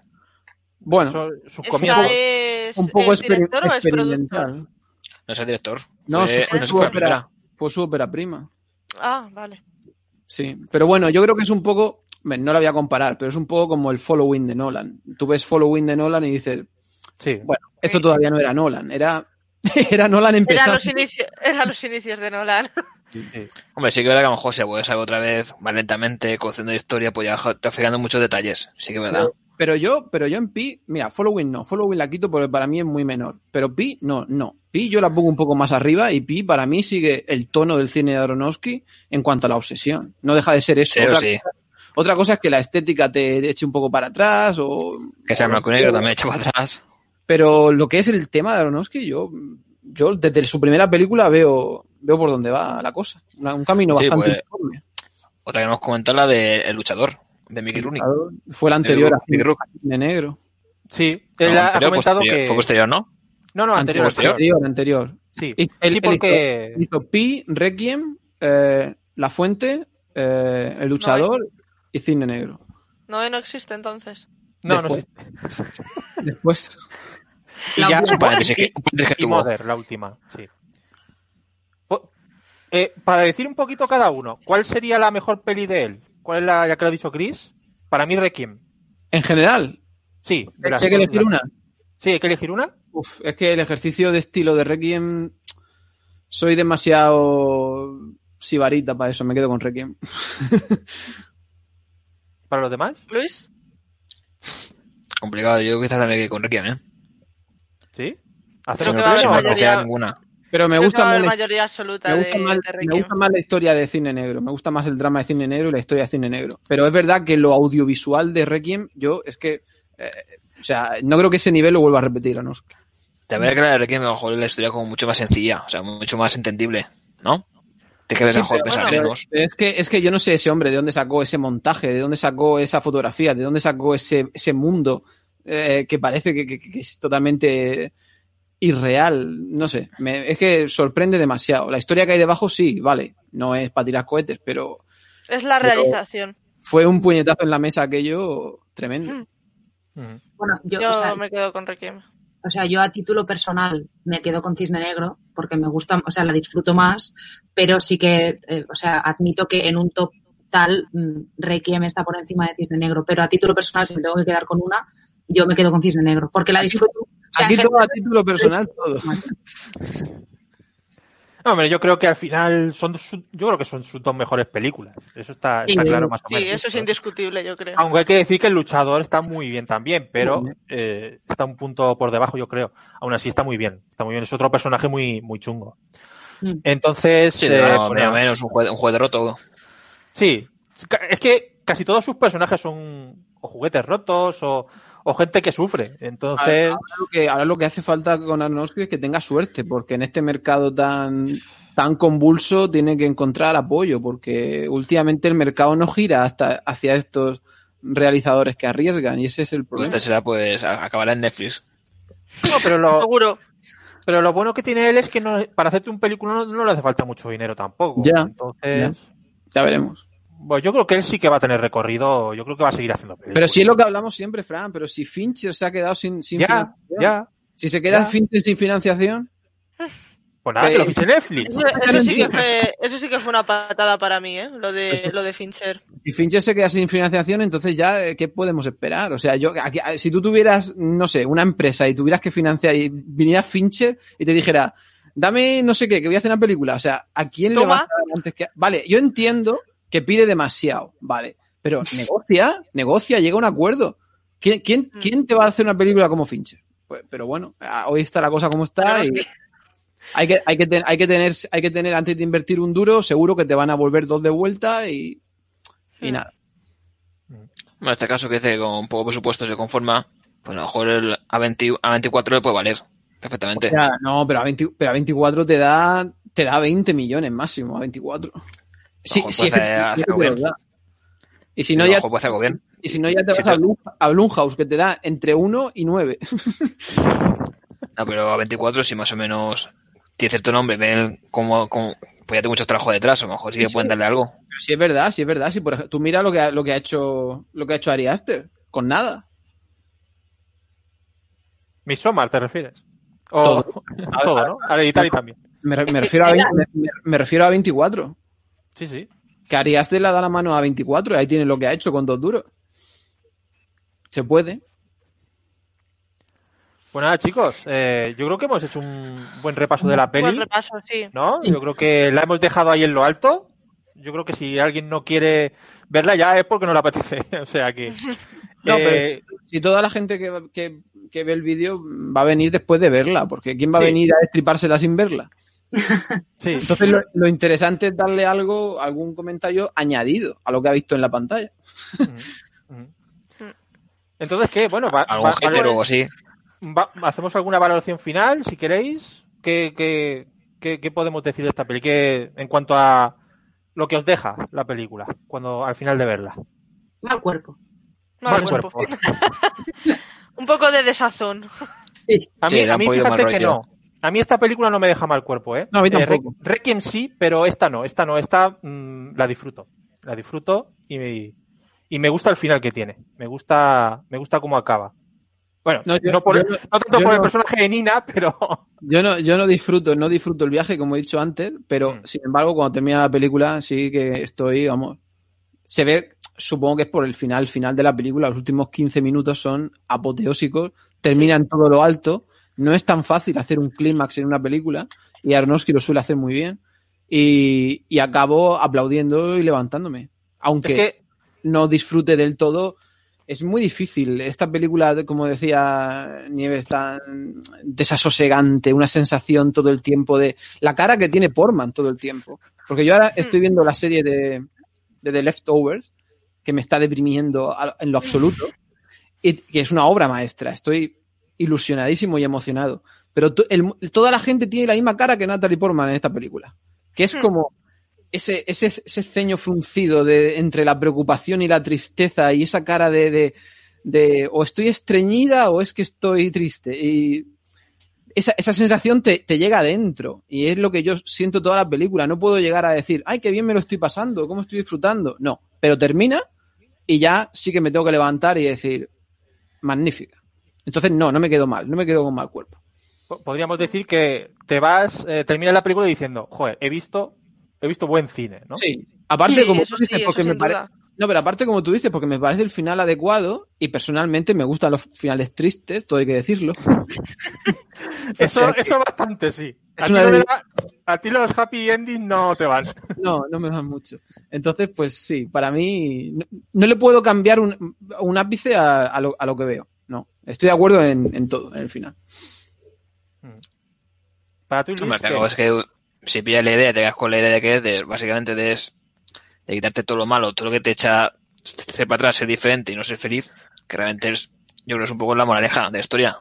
Speaker 3: Bueno,
Speaker 2: sus
Speaker 6: ¿Esa
Speaker 2: comienzos.
Speaker 6: es
Speaker 3: un poco exper-
Speaker 6: director o es productor?
Speaker 3: experimental.
Speaker 4: No es el director.
Speaker 3: No,
Speaker 4: Fue- no
Speaker 3: su ópera, fue su ópera prima.
Speaker 6: Ah, vale.
Speaker 3: Sí, pero bueno, yo creo que es un poco, no la voy a comparar, pero es un poco como el following de Nolan. Tú ves following de Nolan y dices,
Speaker 2: Sí.
Speaker 3: bueno, esto todavía no era Nolan, era, era Nolan empezando.
Speaker 6: los, inicios, eran los inicios de Nolan.
Speaker 2: sí.
Speaker 4: Hombre, sí que es verdad que a lo mejor se puede saber otra vez más lentamente, conociendo la historia, pues ya está fijando muchos detalles. Sí que es verdad.
Speaker 3: Pero yo, pero yo en Pi, mira, following no, following la quito porque para mí es muy menor. Pero Pi, no, no. Pi yo la pongo un poco más arriba y Pi para mí sigue el tono del cine de Aronofsky en cuanto a la obsesión. No deja de ser eso.
Speaker 4: Sí,
Speaker 3: otra,
Speaker 4: sí.
Speaker 3: Otra cosa es que la estética te eche un poco para atrás o...
Speaker 4: Que sea blanco y negro también echa para atrás.
Speaker 3: Pero lo que es el tema de Aronofsky, yo, yo desde su primera película veo, veo por dónde va la cosa. Una- un camino
Speaker 4: Sí,
Speaker 3: bastante
Speaker 4: pues,
Speaker 3: uniforme.
Speaker 4: Otra que hemos comentado la de El luchador, de Mickey Rooney.
Speaker 3: Fue la anterior a
Speaker 4: Mickey.
Speaker 3: Cine Negro.
Speaker 2: Sí.
Speaker 4: No,
Speaker 2: Él ha
Speaker 4: anterior,
Speaker 2: comentado
Speaker 4: posterior.
Speaker 2: que.
Speaker 4: Fue posterior, ¿no?
Speaker 2: No, no, anterior.
Speaker 4: posterior.
Speaker 2: anterior.
Speaker 3: Anterior, anterior.
Speaker 2: Sí,
Speaker 3: Y él-
Speaker 2: sí porque.
Speaker 3: Hizo Pi, Requiem, eh, La Fuente, eh, El Luchador y Cine Negro.
Speaker 6: No, no existe entonces.
Speaker 2: No, no existe.
Speaker 3: Después,
Speaker 2: Y
Speaker 5: La
Speaker 2: ya, y
Speaker 4: tuvo.
Speaker 2: Mother, la última, sí. Eh, para decir un poquito cada uno, ¿cuál sería la mejor peli de él? ¿Cuál es la, ya que lo ha dicho Chris? Para mí, Requiem.
Speaker 3: en general,
Speaker 2: Sí, de las-
Speaker 3: ¿hay que elegir una?
Speaker 2: Sí, hay que elegir una.
Speaker 3: Uf, es que el ejercicio de estilo de Requiem soy demasiado sibarita para eso, me quedo con Requiem.
Speaker 2: Para los demás,
Speaker 6: Luis,
Speaker 4: Complicado, yo quizás también que con Requiem, ¿eh?
Speaker 2: sí.
Speaker 6: Creo a
Speaker 4: no ninguna.
Speaker 3: Pero me
Speaker 6: creo
Speaker 3: gusta
Speaker 6: a
Speaker 3: más la,
Speaker 6: mayoría absoluta
Speaker 3: me
Speaker 6: de,
Speaker 3: gusta más,
Speaker 6: de
Speaker 3: me gusta más la historia de cine negro, me gusta más el drama de cine negro y la historia de cine negro. Pero es verdad que lo audiovisual de Requiem, yo es que, eh, o sea, no creo que ese nivel lo vuelva a repetir, ¿no?
Speaker 4: La verdad que la de Requiem a lo mejor la historia como mucho más sencilla, o sea, mucho más entendible, ¿no? Tienes que ver
Speaker 3: Sí,
Speaker 4: mejor
Speaker 3: pero
Speaker 4: pensar
Speaker 3: bueno,
Speaker 4: menos.
Speaker 3: pero es que es que yo no sé ese hombre de dónde sacó ese montaje, de dónde sacó esa fotografía, de dónde sacó ese, ese mundo eh, que parece que, que- que es totalmente irreal. No sé, me- es que sorprende demasiado. La historia que hay debajo sí, vale, no es para tirar cohetes, pero
Speaker 6: Es la realización.
Speaker 3: fue un puñetazo en la mesa aquello tremendo.
Speaker 2: Mm.
Speaker 5: Bueno, yo,
Speaker 6: Yo
Speaker 5: o, sea,
Speaker 6: me quedo con Requiem.
Speaker 5: O sea, yo a título personal me quedo con Cisne Negro porque me gusta, o sea, la disfruto más, pero sí que, eh, o sea, admito que en un top tal mm, Requiem está por encima de Cisne Negro, pero a título personal, si me tengo que quedar con una, yo me quedo con Cisne Negro porque la disfruto. O sea,
Speaker 3: Aquí
Speaker 5: en
Speaker 3: todo a título personal, todo.
Speaker 2: No, hombre, yo creo que al final son su- yo creo que son sus dos mejores películas. Eso está, está
Speaker 5: Sí,
Speaker 2: claro más o
Speaker 6: Sí,
Speaker 2: menos.
Speaker 6: eso es indiscutible, yo creo.
Speaker 2: Aunque hay que decir que el luchador está muy bien también, pero eh, está un punto por debajo, yo creo. Aún así está muy bien. Está muy bien. Es otro personaje muy, muy chungo.
Speaker 5: Mm.
Speaker 2: Entonces,
Speaker 4: Sí,
Speaker 2: eh,
Speaker 4: no,
Speaker 2: bueno,
Speaker 4: menos, menos, un juego, un juego de roto.
Speaker 2: sí. Es que casi todos sus personajes son o juguetes rotos o, o gente que sufre. Entonces,
Speaker 3: Ahora lo, que, ahora lo que hace falta con Aronofsky es que tenga suerte, porque en este mercado tan, tan convulso tiene que encontrar apoyo, porque últimamente el mercado no gira hasta hacia estos realizadores que arriesgan, y ese es el problema.
Speaker 4: este será, pues, acabará en Netflix.
Speaker 2: no, pero lo,
Speaker 6: Seguro.
Speaker 2: pero lo bueno que tiene él es que no, para hacerte un película no, no le hace falta mucho dinero tampoco.
Speaker 3: Ya,
Speaker 2: Entonces,
Speaker 3: Ya veremos.
Speaker 2: Bueno, yo creo que él sí que va a tener recorrido. Yo creo que va a seguir haciendo películas.
Speaker 3: Pero si es lo que hablamos siempre, Fran, pero si Fincher se ha quedado sin, sin
Speaker 2: Ya,
Speaker 3: financiación,
Speaker 2: ya.
Speaker 3: si se queda
Speaker 2: ya.
Speaker 3: Fincher sin financiación,
Speaker 2: Pues nada, que lo fiche Netflix.
Speaker 6: Eso, eso sí que fue, eso sí que fue una patada para mí, ¿eh? Lo de,
Speaker 3: Eso-
Speaker 6: lo de Fincher.
Speaker 3: si Fincher se queda sin financiación, entonces ya, eh, ¿qué podemos esperar? O sea, yo, aquí- si tú tuvieras, no sé, una empresa y tuvieras que financiar y viniera Fincher y te dijera, dame no sé qué, que voy a hacer una película, o sea, ¿a quién le vas a dar antes que... Vale, yo entiendo que pide demasiado, vale, pero negocia, negocia, llega a un acuerdo. ¿Quién, quién,
Speaker 6: Mm.
Speaker 3: quién te va a hacer una película como Fincher? Pues, pero bueno, hoy está la cosa como está y hay que, hay que, ten- hay que tener, hay que tener antes de invertir un duro, seguro que te van a volver dos de vuelta y, y
Speaker 6: Mm.
Speaker 3: nada.
Speaker 4: Bueno, en este caso que dice que con poco presupuesto se conforma, pues a lo mejor el A20, A24 le puede valer perfectamente.
Speaker 3: O sea, no, pero a, 20 pero a 24 te da, te da 20 millones máximo, a 24. Sí, sí,
Speaker 4: puede hacer- hacer.
Speaker 3: Y si no,
Speaker 4: a
Speaker 3: ya
Speaker 4: puede hacer algo bien.
Speaker 3: Y si no, ya te
Speaker 4: Sí,
Speaker 3: vas a, Blum- a Blumhouse, que te da entre 1 y 9.
Speaker 4: No, pero a 24 si más o menos tiene cierto nombre, ven como, como pues ya tengo mucho trabajo detrás, a lo mejor sí que
Speaker 3: Sí,
Speaker 4: pueden darle algo.
Speaker 3: Pero sí es verdad, sí es verdad. Sí, por ejemplo, tú mira lo que ha, lo que ha hecho lo que ha hecho Ari Aster, con nada.
Speaker 2: Midsommar, ¿te refieres? O, todo, ¿no? Hereditary también.
Speaker 3: Me, me refiero a 20 me, me- me refiero a 24.
Speaker 2: Sí, sí.
Speaker 3: Que le da la mano a 24 y ahí tiene lo que ha hecho con dos duros. Se puede.
Speaker 2: Pues nada, chicos, eh, yo creo que hemos hecho un buen repaso de la
Speaker 6: Buen
Speaker 2: peli,
Speaker 6: repaso, sí.
Speaker 2: ¿no? Yo creo que la hemos dejado ahí en lo alto. Yo creo que si alguien no quiere verla ya es porque no le apetece. O sea que...
Speaker 3: No,
Speaker 2: eh,
Speaker 3: pero si toda la gente que, que- que ve el vídeo va a venir después de verla, porque ¿quién va a
Speaker 2: Sí.
Speaker 3: venir a destripársela sin verla?
Speaker 2: Sí.
Speaker 3: Entonces lo, lo interesante es darle algo, algún comentario añadido a lo que ha visto en la pantalla.
Speaker 2: Ujú, ujú. Entonces, ¿qué? Bueno, va-
Speaker 4: Algún
Speaker 2: va-
Speaker 4: hater
Speaker 2: vale,
Speaker 4: o algo así.
Speaker 2: va- hacemos alguna valoración final, si queréis. ¿Qué, qué, qué- qué podemos decir de esta peli? ¿Qué- en cuanto a lo que os deja la película, cuando al final de verla.
Speaker 5: Mal cuerpo.
Speaker 6: Mal
Speaker 2: Mal
Speaker 6: cuerpo.
Speaker 2: cuerpo.
Speaker 6: Un poco de desazón.
Speaker 2: A mí,
Speaker 4: Sí,
Speaker 2: a mí fíjate que
Speaker 4: rollo.
Speaker 2: no. A mí esta película no me deja mal cuerpo, ¿eh?
Speaker 3: No, a mí
Speaker 2: Eh,
Speaker 3: tampoco.
Speaker 2: Requiem sí, pero esta no. Esta no. Esta mm, la disfruto. La disfruto y me, y me gusta el final que tiene. Me gusta, me gusta cómo acaba. Bueno,
Speaker 3: No,
Speaker 2: no,
Speaker 3: yo-
Speaker 2: por,
Speaker 3: yo
Speaker 2: no
Speaker 3: no-
Speaker 2: tanto
Speaker 3: yo
Speaker 2: por el personaje de Nina, pero
Speaker 3: Yo no, yo no disfruto, no disfruto el viaje, como he dicho antes, pero
Speaker 2: Mm.
Speaker 3: sin embargo, cuando termina la película, sí que estoy, vamos. Se ve, supongo que es por el final, el final de la película, los últimos 15 minutos son apoteósicos, terminan todo lo alto. No es tan fácil hacer un clímax en una película, y Aronofsky lo suele hacer muy bien. Y, y acabo aplaudiendo y levantándome. Aunque
Speaker 2: es que
Speaker 3: no disfrute del todo. Es muy difícil. Esta película, como decía Nieves, tan desasosegante, una sensación todo el tiempo de la cara que tiene Portman todo el tiempo. Porque yo ahora estoy viendo la serie de, de The Leftovers, que me está deprimiendo en lo absoluto, y que es una obra maestra. Estoy ilusionadísimo y emocionado. Pero to- el- toda la gente tiene la misma cara que Natalie Portman en esta película. Que es
Speaker 6: Hmm.
Speaker 3: como ese, ese, ese ceño fruncido de, entre la preocupación y la tristeza y esa cara de, de, de o estoy estreñida o es que estoy triste. Y esa, esa sensación te, te llega adentro y es lo que yo siento toda la película. No puedo llegar a decir, ay, qué bien me lo estoy pasando, cómo estoy disfrutando. No, pero termina y ya sí que me tengo que levantar y decir, magnífica. Entonces, no, no me quedo mal, no me quedo con mal cuerpo.
Speaker 2: po- podríamos decir que te vas, eh, terminas la película diciendo, joder, he visto, he visto buen cine, ¿no?
Speaker 3: Sí, aparte
Speaker 6: Sí,
Speaker 3: como tú dices,
Speaker 6: sí,
Speaker 3: porque me parece...
Speaker 6: duda.
Speaker 3: No, pero aparte, como tú dices, porque me parece el final adecuado y personalmente me gustan los finales tristes, todo hay que decirlo.
Speaker 2: Eso,
Speaker 3: O sea que-
Speaker 2: eso bastante, sí. A ti,
Speaker 3: una
Speaker 2: lo de
Speaker 3: de-
Speaker 2: la- a ti los happy endings no te van.
Speaker 3: No, no me van mucho. Entonces, pues sí, para mí no, no le puedo cambiar un, un ápice a, a lo, a lo que veo. No, estoy de acuerdo en, en todo, en el final.
Speaker 2: Para ti, Luis,
Speaker 4: claro, es que si pillas la idea, te quedas con la idea de que es de, básicamente de, es- de quitarte todo lo malo, todo lo que te echa ser para atrás, ser diferente y no ser feliz, que realmente es, yo creo que es un poco la moraleja de la historia.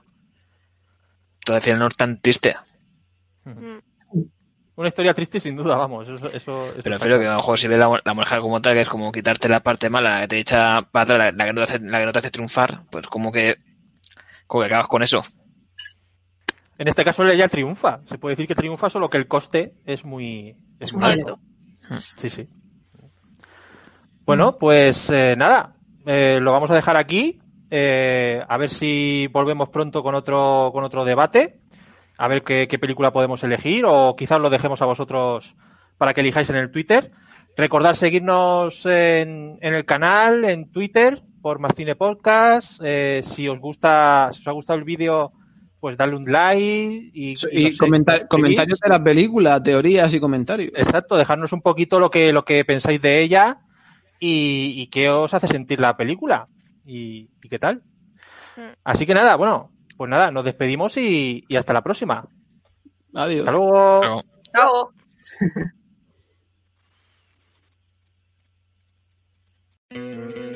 Speaker 4: Todo al final no es tan triste,
Speaker 6: Mm.
Speaker 2: Una historia triste sin duda, vamos. Eso, eso, eso
Speaker 4: pero espero que a lo mejor si ves la, la moraleja como tal, que es como quitarte la parte mala, la que te echa para atrás, la, la que no te hace, la que no te hace triunfar, pues como que, que acabas con eso.
Speaker 2: En este caso ella triunfa. Se puede decir que triunfa, solo que el coste es muy, es muy
Speaker 6: Alto.
Speaker 2: alto. Sí, sí. Bueno, pues eh, nada, eh, lo vamos a dejar aquí. eh, a ver si volvemos pronto con otro, con otro debate. A ver qué, qué película podemos elegir o quizás lo dejemos a vosotros para que elijáis en el Twitter. Recordad seguirnos en, en el canal, en Twitter, por Más Cine Podcast. Eh, si os gusta, si os ha gustado el vídeo, pues darle un like y, y
Speaker 3: Y
Speaker 2: no sé,
Speaker 3: comenta-
Speaker 2: suscribís.
Speaker 3: comentarios de la película, teorías y comentarios.
Speaker 2: Exacto, dejarnos un poquito lo que, lo que pensáis de ella y, y qué os hace sentir la película y, y qué tal.
Speaker 6: Mm.
Speaker 2: Así que nada, bueno, pues nada, nos despedimos y, y hasta la próxima.
Speaker 3: Adiós.
Speaker 2: Hasta luego.
Speaker 4: Pero-
Speaker 5: Chao.